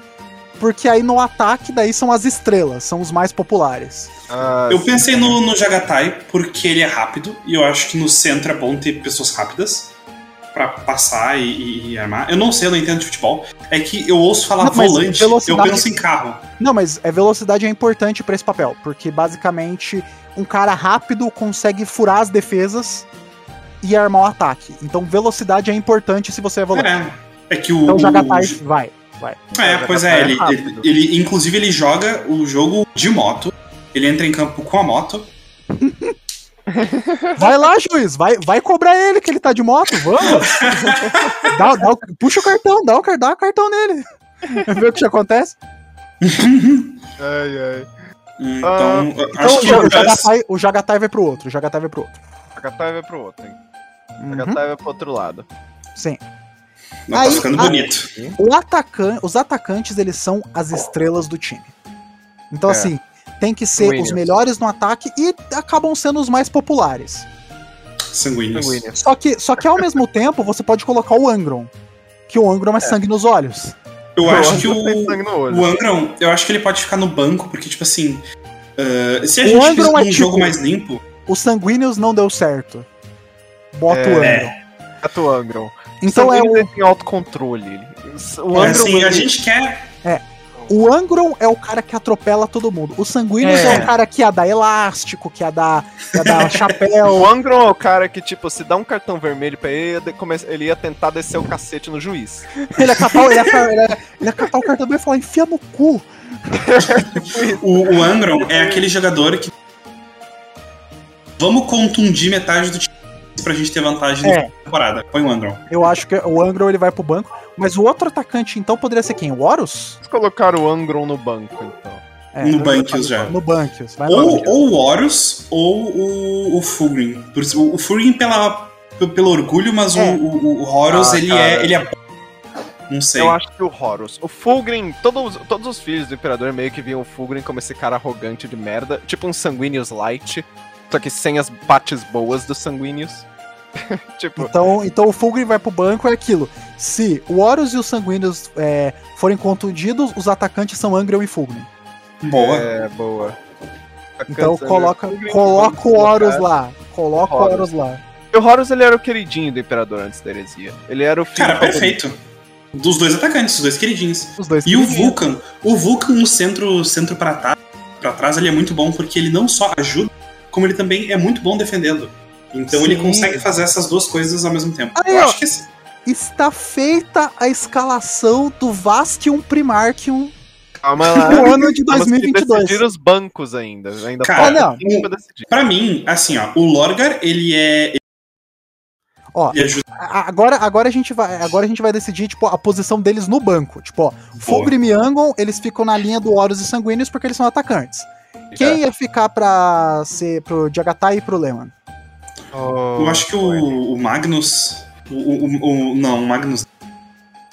porque aí no ataque daí são as estrelas, são os mais populares. Ah, eu pensei no, no Jagatai porque ele é rápido, e eu acho que no centro é bom ter pessoas rápidas pra passar e, e- e armar. Eu não sei, eu não entendo de futebol. É que eu ouço falar Não, volante, eu velocidade- penso em carro. Não, mas é velocidade é importante pra esse papel, porque basicamente um cara rápido consegue furar as defesas e armar o ataque. Então velocidade é importante se você é volante. É, é que o. Então o- vai, vai. É, pois é, é ele, ele, ele- Inclusive, ele joga o jogo de moto. Ele entra em campo com a moto. Vai lá, juiz, vai, vai cobrar ele que ele tá de moto, vamos. Dá- dá o- puxa o cartão, dá o, dá o cartão nele. Vê o que acontece. Ai, ai. Então, Então acho que o, o Jagatai, o Jagatai vai pro outro, o Jagatai vai pro outro. Jagatai vai pro outro, hein? Uhum, Jagatai vai pro outro lado. Não, sim. tá Aí- ficando a- bonito. O atacan os atacantes, eles são as estrelas do time. Então, É. assim, tem que ser Sanguíneos. os melhores no ataque e acabam sendo os mais populares. Sanguíneos. Sanguíneo. Só que, só que ao mesmo tempo, você pode colocar o Angron. Que o Angron é, sangue nos olhos. Eu acho que o, sangue no olho. o Angron, eu acho que ele pode ficar no banco, porque, tipo assim. ah, se a O gente Angron fizer um é tipo- jogo mais limpo. Os sanguíneos não deu certo. Bota o Angron. É. Bota o Angron. Então é o, tem autocontrole. ele- O É, Angron, assim, a ele- gente quer. O Angron é o cara que atropela todo mundo. O sanguíneos é. É. o cara que ia dar elástico, que ia dar, que ia dar chapéu. O Angron é o cara que, tipo, se dá um cartão vermelho pra ele, ele ia tentar descer o cacete no juiz. Ele ia catar, ele ia, ele ia- ele ia catar o cartão e falar, enfia no cu. O, o Angron é aquele jogador que. Vamos contundir metade do time pra gente ter vantagem É. na temporada. Põe o Angron. Eu acho que o Angron ele vai pro banco. Mas o outro atacante, então, poderia ser quem? O Horus? Vamos colocar o Angron no banco, então. É, no Bankios já. No Bankios. Vai Ou, ou o Horus ou o, o Fulgrim. O, o Fulgrim pela, pelo orgulho, mas É. o, o, o Horus, Ah, ele, cara. é, ele é. Não sei. Eu acho que o Horus. O Fulgrim, todos, todos os filhos do Imperador meio que viam o Fulgrim como esse cara arrogante de merda. Tipo um Sanguinius Light. Só que sem as partes boas do Sanguinius. tipo, Então, então o Fulgrim vai pro banco é aquilo. Se o Horus e os Sanguíneos é, forem contundidos, os atacantes são Angrion e Fulgrim. Boa. é boa. Então coloca, Fulgrim, coloca o Horus lá. Coloca o Horus. Lá. E o Horus ele era o queridinho do Imperador antes da heresia. Ele era o filho Cara, perfeito. Dos dois atacantes, dos dois queridinhos. Os dois E o queridinhos. Vulcan, o Vulcan no centro, centro para trás, pra trás, ele é muito bom porque ele não só ajuda, como ele também é muito bom defendendo. Então ele Sim. consegue fazer essas duas coisas ao mesmo tempo. Aí, Eu ó. acho que esse- Está feita a escalação do Vastium Primarchium Calma lá. no ano de Temos que 2022. decidir os bancos ainda. Ainda Cara, não. pra mim, assim, ó, o Lorgar, ele é. Ó, Ele Agora, agora, a gente vai, agora a gente vai decidir, tipo, a posição deles no banco. Tipo, ó, Fulgrim e Angon, eles ficam na linha do Horus e Sanguíneos porque eles são atacantes. Quem ia ficar pra ser pro Jagatai e pro Lehman? Oh, Eu acho que o, o Magnus. O, o- o- não, o Magnus.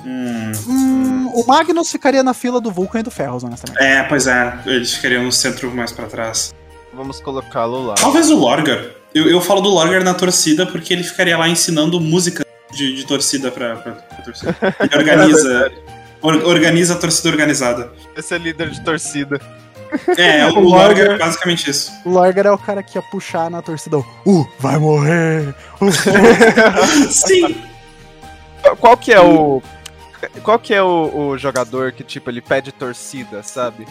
Hum, Hum, o Magnus ficaria na fila do Vulcan e do Ferros, honestamente. é, pois é, eles ficariam no centro mais pra trás. Vamos colocá-lo lá. Talvez o Lorgar. Eu, eu falo do Lorgar na torcida porque ele ficaria lá ensinando música de, de torcida pra, pra, pra torcida. Ele organiza. or- organiza a torcida organizada. Esse é líder de torcida. É, o, O Lorgar é basicamente isso. O Lorgar é o cara que ia puxar na torcida. Uh, vai morrer! Uh. Sim! Qual que é o. Qual que é o, o jogador que, tipo, ele pede torcida, sabe?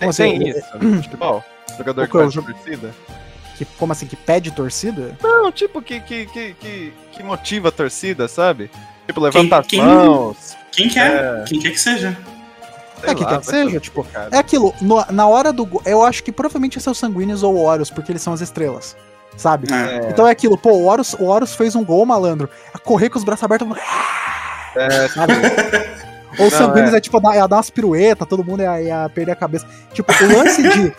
Tem, assim? tem isso no futebol? Jogador O que que é pede jo- torcida? que, como assim, que pede torcida? Não, tipo, que, que, que, que, que motiva a torcida, sabe? Tipo, levanta Quem- as quem- mãos. Quem quer? É. Quem quer que seja. Sei é, que lá, quer que seja, saber, tipo, cara. É aquilo, no- na hora do. Eu acho que provavelmente são Sanguíneos ou Horus, porque eles são as estrelas. Sabe? É. Então é aquilo, pô, o Horus, o Horus fez um gol, malandro. A correr com os braços abertos. É, Sabe? Ou os Não, Sanguíneos é. é, tipo dar, ia dar umas piruetas, todo mundo ia, ia perder a cabeça. Tipo, o lance de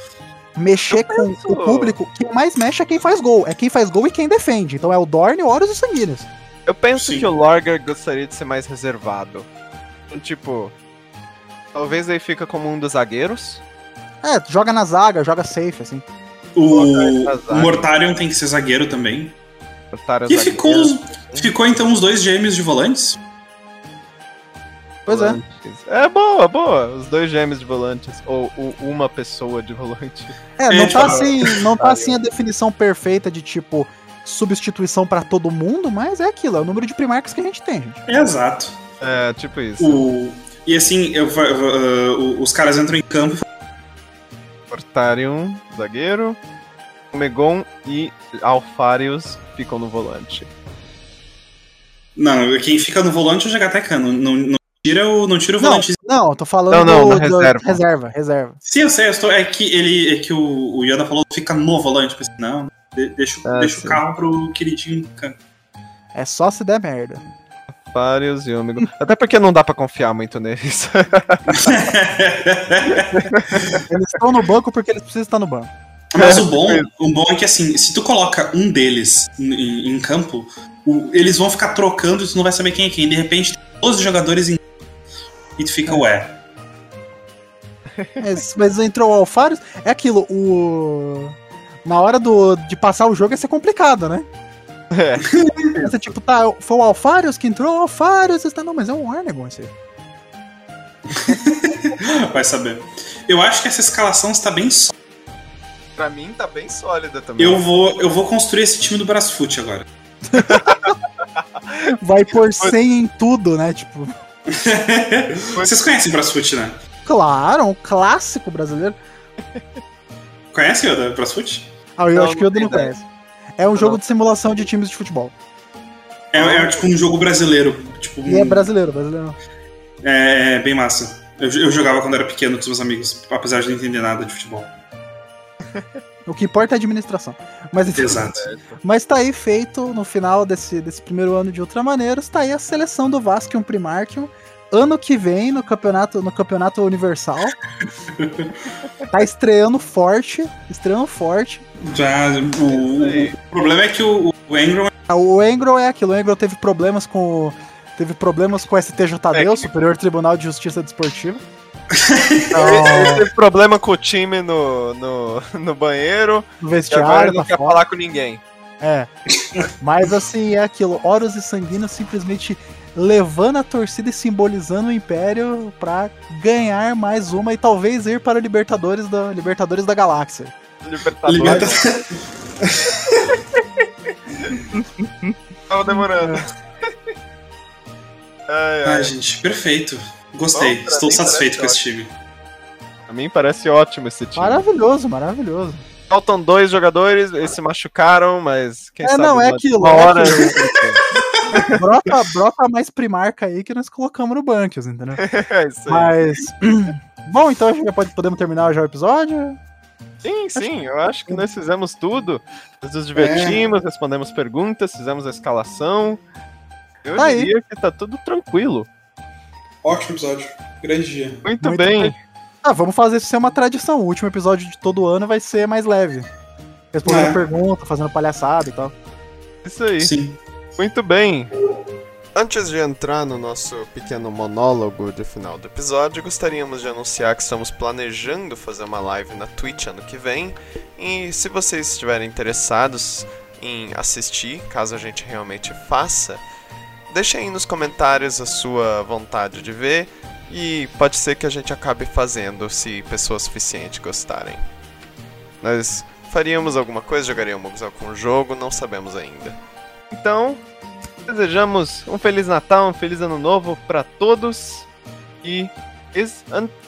mexer com penso- o público, quem mais mexe é quem faz gol. É quem faz gol e quem defende. Então é o Dorne, o Horus e os Sanguíneos. Eu penso Sim. que o Lorgar gostaria de ser mais reservado. Então, Tipo, talvez ele fica como um dos zagueiros. É, joga na zaga, joga safe, assim. O, na o. Mortarion tem que ser zagueiro também. Otário E zagueiro. ficou, ficou então os dois gêmeos de volantes. Pois é. Volantes. É boa, boa. Os dois gêmeos de volantes. Ou o- uma pessoa de volante. É, não É, tá tipo, assim, não tá assim a definição perfeita de tipo substituição pra todo mundo, mas é aquilo, é o número de primarcas que a gente tem, gente. Exato. É, tipo isso. O, e assim, eu, uh, o- os caras entram em campo. Mortarion, zagueiro. Megon e Alfarius ficam no volante. Não, quem fica no volante é o Jagateca. Não, não, não tira o, não tira o Não, volante. não, eu tô falando Não, não, do, na do- reserva. reserva, reserva. Sim, eu sei, eu estou, é que ele é que o, o Yoda falou fica no volante. Pensei, não, de- deixa, o- Ah, deixa sim. o carro pro queridinho. É só se der merda. Alfarius e o Megon. Até porque não dá pra confiar muito neles. Eles estão no banco porque eles precisam estar no banco. Mas o bom, o bom é que assim, se tu coloca um deles em, em campo, o- eles vão ficar trocando e tu não vai saber quem é quem. De repente, tem 12 jogadores em e tu fica, ué. Mas, mas entrou o Alfarius, é aquilo, o. Na hora do, de passar o jogo ia ser complicado, né? É. Você, tipo, tá, foi o Alfarius que entrou, o Alfarius está. Não, mas é um Arnegon esse aí. Vai saber. Eu acho que essa escalação está bem só. pra mim tá bem sólida também. Eu vou, eu vou construir esse time do Brasfoot agora. Vai por 100 em tudo, né? Tipo, Vocês conhecem Brasfoot, né? claro, um clássico brasileiro. Conhecem o da Brasfoot? Ah, eu Não, acho que o não Yoda não conhece. É um jogo de simulação de times de futebol. É, é tipo um jogo brasileiro. Tipo, é um- brasileiro, brasileiro. é, é bem massa. Eu, eu jogava quando era pequeno com os meus amigos, apesar de não entender nada de futebol. O que importa é a administração. Mas, Exato. mas tá aí feito, no final desse, desse primeiro ano de Ultramaneiros, tá aí a seleção do Vasco Primarchium. Ano que vem, no campeonato, no campeonato Universal. tá estreando forte. Estreando forte. Já, o, É o problema é que o, o O Engrom O Engro é aquilo, o Engro teve problemas com. Teve problemas com o STJD, o Superior Tribunal de Justiça Desportiva. Então, Ele teve problema com o time no, no, no banheiro. no E agora vestiário, ele não quer fora. falar com ninguém. É. Mas assim, é aquilo. Horus e Sanguíneos simplesmente levando a torcida e simbolizando o Império pra ganhar mais uma e talvez ir para o Libertadores da, Libertadores da Galáxia. Libertadores. Liberta... Tava demorando. Ai, ai. Ai, gente, perfeito. Gostei. Bom, Estou satisfeito com esse time. A mim parece ótimo esse time. Maravilhoso, maravilhoso. Faltam dois jogadores, eles se machucaram, mas quem É, sabe não, é aquilo, Uma é hora. Brota, brota mais primarca aí que nós colocamos no Bunkers, entendeu? é isso aí. Mas. Bom, então a gente já pode, podemos terminar já o episódio. Sim, sim, eu acho que nós fizemos tudo. Nós nos divertimos, respondemos perguntas, fizemos a escalação. Eu Tá aí. diria que tá tudo tranquilo. Ótimo episódio. Grande dia. Muito, Muito bem. bem. Ah, vamos fazer isso ser uma tradição. O último episódio de todo ano vai ser mais leve. Respondendo É. pergunta, fazendo palhaçada e tal. Isso aí. Sim. Muito bem. Antes de entrar no nosso pequeno monólogo de final do episódio, gostaríamos de anunciar que estamos planejando fazer uma live na Twitch ano que vem. E se vocês estiverem interessados em assistir, caso a gente realmente faça, deixem aí nos comentários a sua vontade de ver. E pode ser que a gente acabe fazendo se pessoas suficientes gostarem. Nós faríamos alguma coisa, jogaríamos algum jogo, não sabemos ainda. Então, desejamos um Feliz Natal, um Feliz Ano Novo para todos. E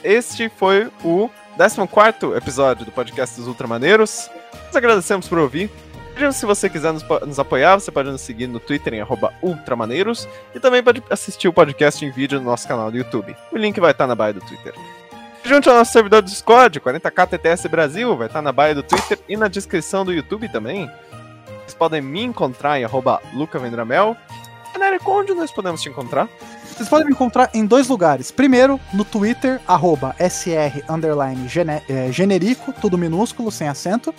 este foi o 14 episódio do podcast dos Ultramaneiros. Nós agradecemos por ouvir. Se você quiser nos, nos apoiar, você pode nos seguir no Twitter em ultramaneiros e também pode assistir o podcast em vídeo no nosso canal do YouTube. O link vai estar na bio do Twitter. Junte ao nosso servidor do Discord, 40k TTS Brasil, vai estar na bio do Twitter e na descrição do YouTube também. Vocês podem me encontrar em arroba lucavendramel. Genérico, onde nós podemos te encontrar? Vocês podem me encontrar em dois lugares. Primeiro, no Twitter, arroba SR underline gene- eh, generico, tudo minúsculo, sem acento.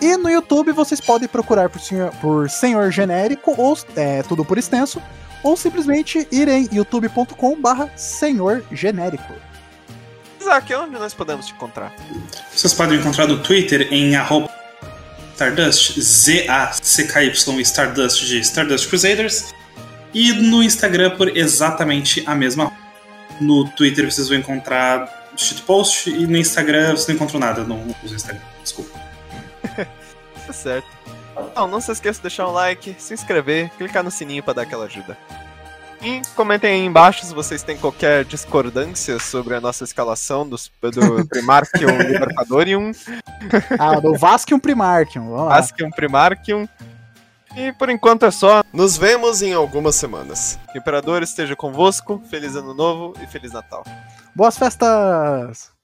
E no YouTube vocês podem procurar por Senhor, por senhor Genérico, ou eh, tudo por extenso, ou simplesmente ir em youtube.com barra Senhor Genérico. Isaac, onde nós podemos te encontrar? Vocês podem me encontrar no Twitter em arroba Stardust, Z-A-C-K-Y Stardust de Stardust Crusaders. E no Instagram por exatamente a mesma. No Twitter vocês vão encontrar shitpost e no Instagram vocês não encontram nada. Não uso Instagram, desculpa. Tá certo. Então, não se esqueça de deixar um like, se inscrever, clicar no sininho para dar aquela ajuda. E comentem aí embaixo se vocês têm qualquer discordância sobre a nossa escalação dos, do Primarchium Libertadorium, Ah, do Vasquium Primarchium. Ascium Primarchium. E por enquanto é só. Nos vemos em algumas semanas. Que o Imperador esteja convosco. Feliz Ano Novo e Feliz Natal. Boas festas!